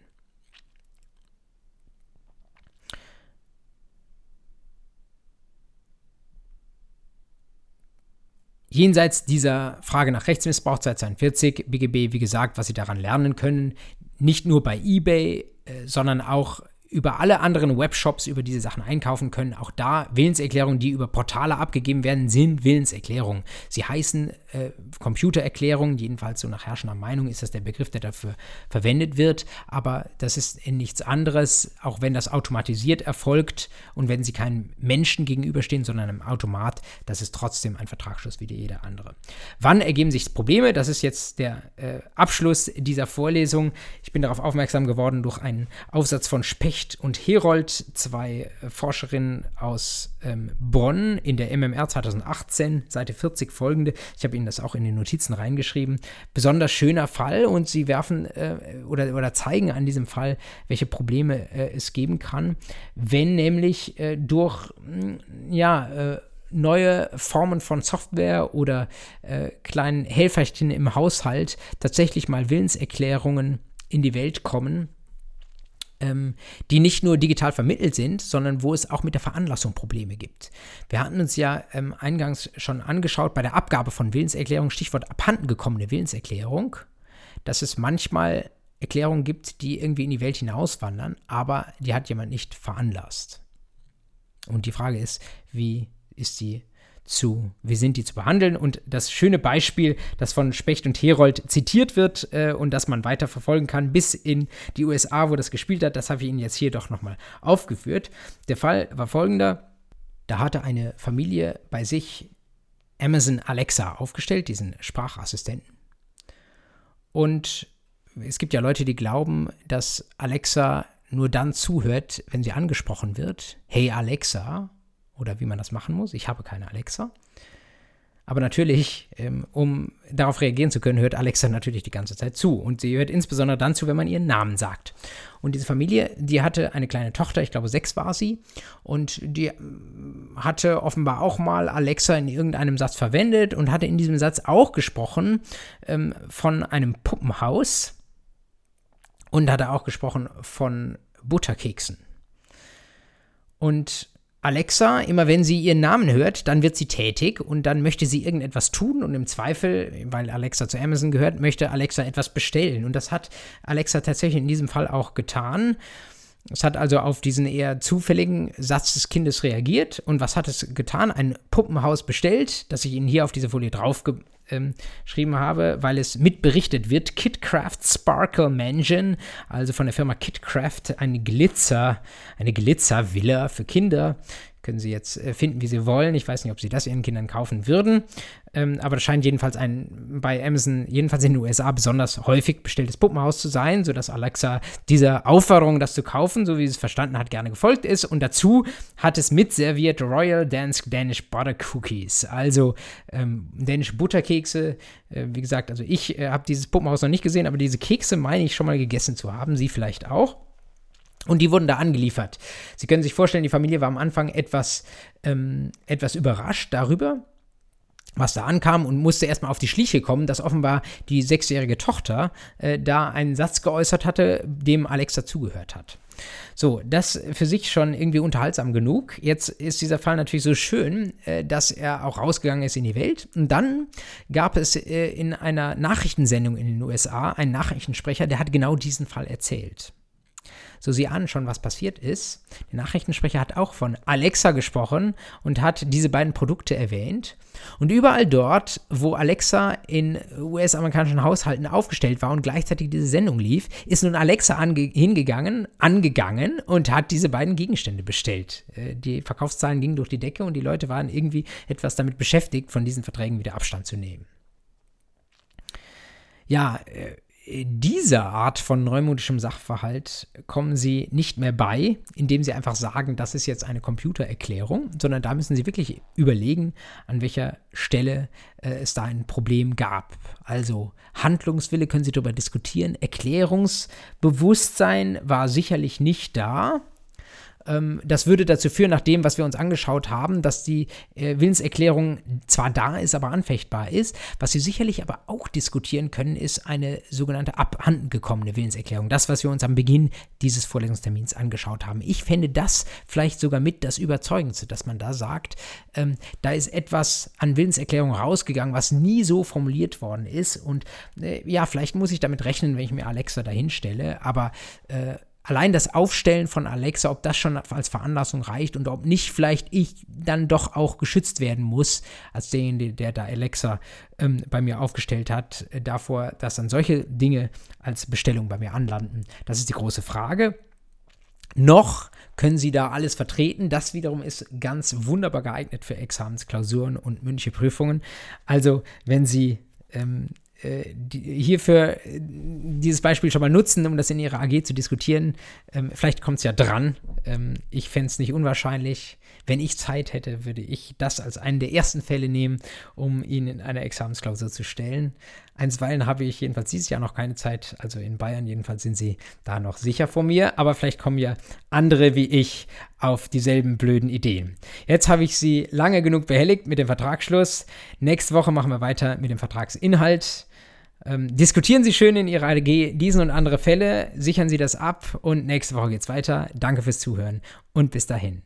Jenseits dieser Frage nach Rechtsmissbrauch seit 42 BGB, wie gesagt, was Sie daran lernen können, nicht nur bei eBay, äh, sondern auch über alle anderen Webshops über diese Sachen einkaufen können. Auch da Willenserklärungen, die über Portale abgegeben werden, sind Willenserklärungen. Sie heißen äh, Computererklärungen, jedenfalls so nach herrschender Meinung ist das der Begriff, der dafür verwendet wird. Aber das ist nichts anderes, auch wenn das automatisiert erfolgt und wenn sie keinem Menschen gegenüberstehen, sondern einem Automat, das ist trotzdem ein Vertragsschluss wie jeder andere. Wann ergeben sich Probleme? Das ist jetzt der äh, Abschluss dieser Vorlesung. Ich bin darauf aufmerksam geworden durch einen Aufsatz von Specht Licht und Herold, zwei äh, Forscherinnen aus ähm, Bonn in der MMR 2018, Seite 40 folgende. Ich habe Ihnen das auch in den Notizen reingeschrieben. Besonders schöner Fall und Sie werfen äh, oder, oder zeigen an diesem Fall, welche Probleme äh, es geben kann, wenn nämlich äh, durch, hm, ja, äh, neue Formen von Software oder äh, kleinen Helferchen im Haushalt tatsächlich mal Willenserklärungen in die Welt kommen, ähm, die nicht nur digital vermittelt sind, sondern wo es auch mit der Veranlassung Probleme gibt. Wir hatten uns ja ähm, eingangs schon angeschaut bei der Abgabe von Willenserklärungen, Stichwort abhanden gekommene Willenserklärung, dass es manchmal Erklärungen gibt, die irgendwie in die Welt hinauswandern, aber die hat jemand nicht veranlasst. Und die Frage ist, wie ist sie zu, wie sind die zu behandeln? Und das schöne Beispiel, das von Specht und Herold zitiert wird äh, und das man weiter verfolgen kann bis in die USA, wo das gespielt hat, das habe ich Ihnen jetzt hier doch nochmal aufgeführt. Der Fall war folgender. Da hatte eine Familie bei sich Amazon Alexa aufgestellt, diesen Sprachassistenten. Und es gibt ja Leute, die glauben, dass Alexa nur dann zuhört, wenn sie angesprochen wird. Hey Alexa, oder wie man das machen muss. Ich habe keine Alexa. Aber natürlich, ähm, um darauf reagieren zu können, hört Alexa natürlich die ganze Zeit zu. Und sie hört insbesondere dann zu, wenn man ihren Namen sagt. Und diese Familie, die hatte eine kleine Tochter, ich glaube sechs war sie. Und die ähm, hatte offenbar auch mal Alexa in irgendeinem Satz verwendet und hatte in diesem Satz auch gesprochen ähm, von einem Puppenhaus. Und hatte auch gesprochen von Butterkeksen. Und Alexa, immer wenn sie ihren Namen hört, dann wird sie tätig und dann möchte sie irgendetwas tun und im Zweifel, weil Alexa zu Amazon gehört, möchte Alexa etwas bestellen. Und das hat Alexa tatsächlich in diesem Fall auch getan. Es hat also auf diesen eher zufälligen Satz des Kindes reagiert. Und was hat es getan? Ein Puppenhaus bestellt, das ich Ihnen hier auf diese Folie drauf ähm, geschrieben habe, weil es mitberichtet wird. KitCraft Sparkle Mansion, also von der Firma KitCraft, eine Glitzer, eine Glitzervilla für Kinder. Können Sie jetzt äh, finden, wie Sie wollen. Ich weiß nicht, ob Sie das Ihren Kindern kaufen würden. Ähm, aber das scheint jedenfalls ein bei Amazon, jedenfalls in den USA, besonders häufig bestelltes Puppenhaus zu sein, sodass Alexa dieser Aufforderung, das zu kaufen, so wie sie es verstanden hat, gerne gefolgt ist. Und dazu hat es mitserviert Royal Dansk Danish Butter Cookies, also ähm, dänische Butterkekse. Äh, wie gesagt, also ich äh, habe dieses Puppenhaus noch nicht gesehen, aber diese Kekse meine ich schon mal gegessen zu haben. Sie vielleicht auch. Und die wurden da angeliefert. Sie können sich vorstellen, die Familie war am Anfang etwas, ähm, etwas überrascht darüber, was da ankam und musste erstmal auf die Schliche kommen, dass offenbar die sechsjährige Tochter äh, da einen Satz geäußert hatte, dem Alexa zugehört hat. So, das für sich schon irgendwie unterhaltsam genug. Jetzt ist dieser Fall natürlich so schön, äh, dass er auch rausgegangen ist in die Welt. Und dann gab es äh, in einer Nachrichtensendung in den USA einen Nachrichtensprecher, der hat genau diesen Fall erzählt. So, Sie ahnen schon, was passiert ist. Der Nachrichtensprecher hat auch von Alexa gesprochen und hat diese beiden Produkte erwähnt. Und überall dort, wo Alexa in US-amerikanischen Haushalten aufgestellt war und gleichzeitig diese Sendung lief, ist nun Alexa hingegangen, angegangen und hat diese beiden Gegenstände bestellt. Äh, die Verkaufszahlen gingen durch die Decke und die Leute waren irgendwie etwas damit beschäftigt, von diesen Verträgen wieder Abstand zu nehmen. Ja, äh, dieser Art von neumodischem Sachverhalt kommen sie nicht mehr bei, indem sie einfach sagen, das ist jetzt eine Computererklärung, sondern da müssen sie wirklich überlegen, an welcher Stelle äh, es da ein Problem gab. Also Handlungswille können sie darüber diskutieren, Erklärungsbewusstsein war sicherlich nicht da. Ähm, das würde dazu führen, nach dem, was wir uns angeschaut haben, dass die äh, Willenserklärung zwar da ist, aber anfechtbar ist. Was wir sicherlich aber auch diskutieren können, ist eine sogenannte abhandengekommene Willenserklärung. Das, was wir uns am Beginn dieses Vorlesungstermins angeschaut haben. Ich fände das vielleicht sogar mit das Überzeugendste, dass man da sagt, ähm, da ist etwas an Willenserklärung rausgegangen, was nie so formuliert worden ist. Und äh, ja, vielleicht muss ich damit rechnen, wenn ich mir Alexa dahinstelle, aber äh, allein das Aufstellen von Alexa, ob das schon als Veranlassung reicht und ob nicht vielleicht ich dann doch auch geschützt werden muss, als derjenige, der da Alexa ähm, bei mir aufgestellt hat, äh, davor, dass dann solche Dinge als Bestellung bei mir anlanden. Das ist die große Frage. Noch können Sie da alles vertreten. Das wiederum ist ganz wunderbar geeignet für Examensklausuren und mündliche Prüfungen. Also, wenn Sie ähm, äh, hierfür äh, dieses Beispiel schon mal nutzen, um das in ihrer AG zu diskutieren. Ähm, vielleicht kommt es ja dran. Ähm, ich fände es nicht unwahrscheinlich. Wenn ich Zeit hätte, würde ich das als einen der ersten Fälle nehmen, um ihn in einer Examensklausur zu stellen. Einstweilen habe ich jedenfalls dieses Jahr noch keine Zeit. Also in Bayern jedenfalls sind sie da noch sicher vor mir. Aber vielleicht kommen ja andere wie ich auf dieselben blöden Ideen. Jetzt habe ich Sie lange genug behelligt mit dem Vertragsschluss. Nächste Woche machen wir weiter mit dem Vertragsinhalt. Ähm, diskutieren Sie schön in Ihrer AG diesen und andere Fälle, sichern Sie das ab und nächste Woche geht es weiter. Danke fürs Zuhören und bis dahin.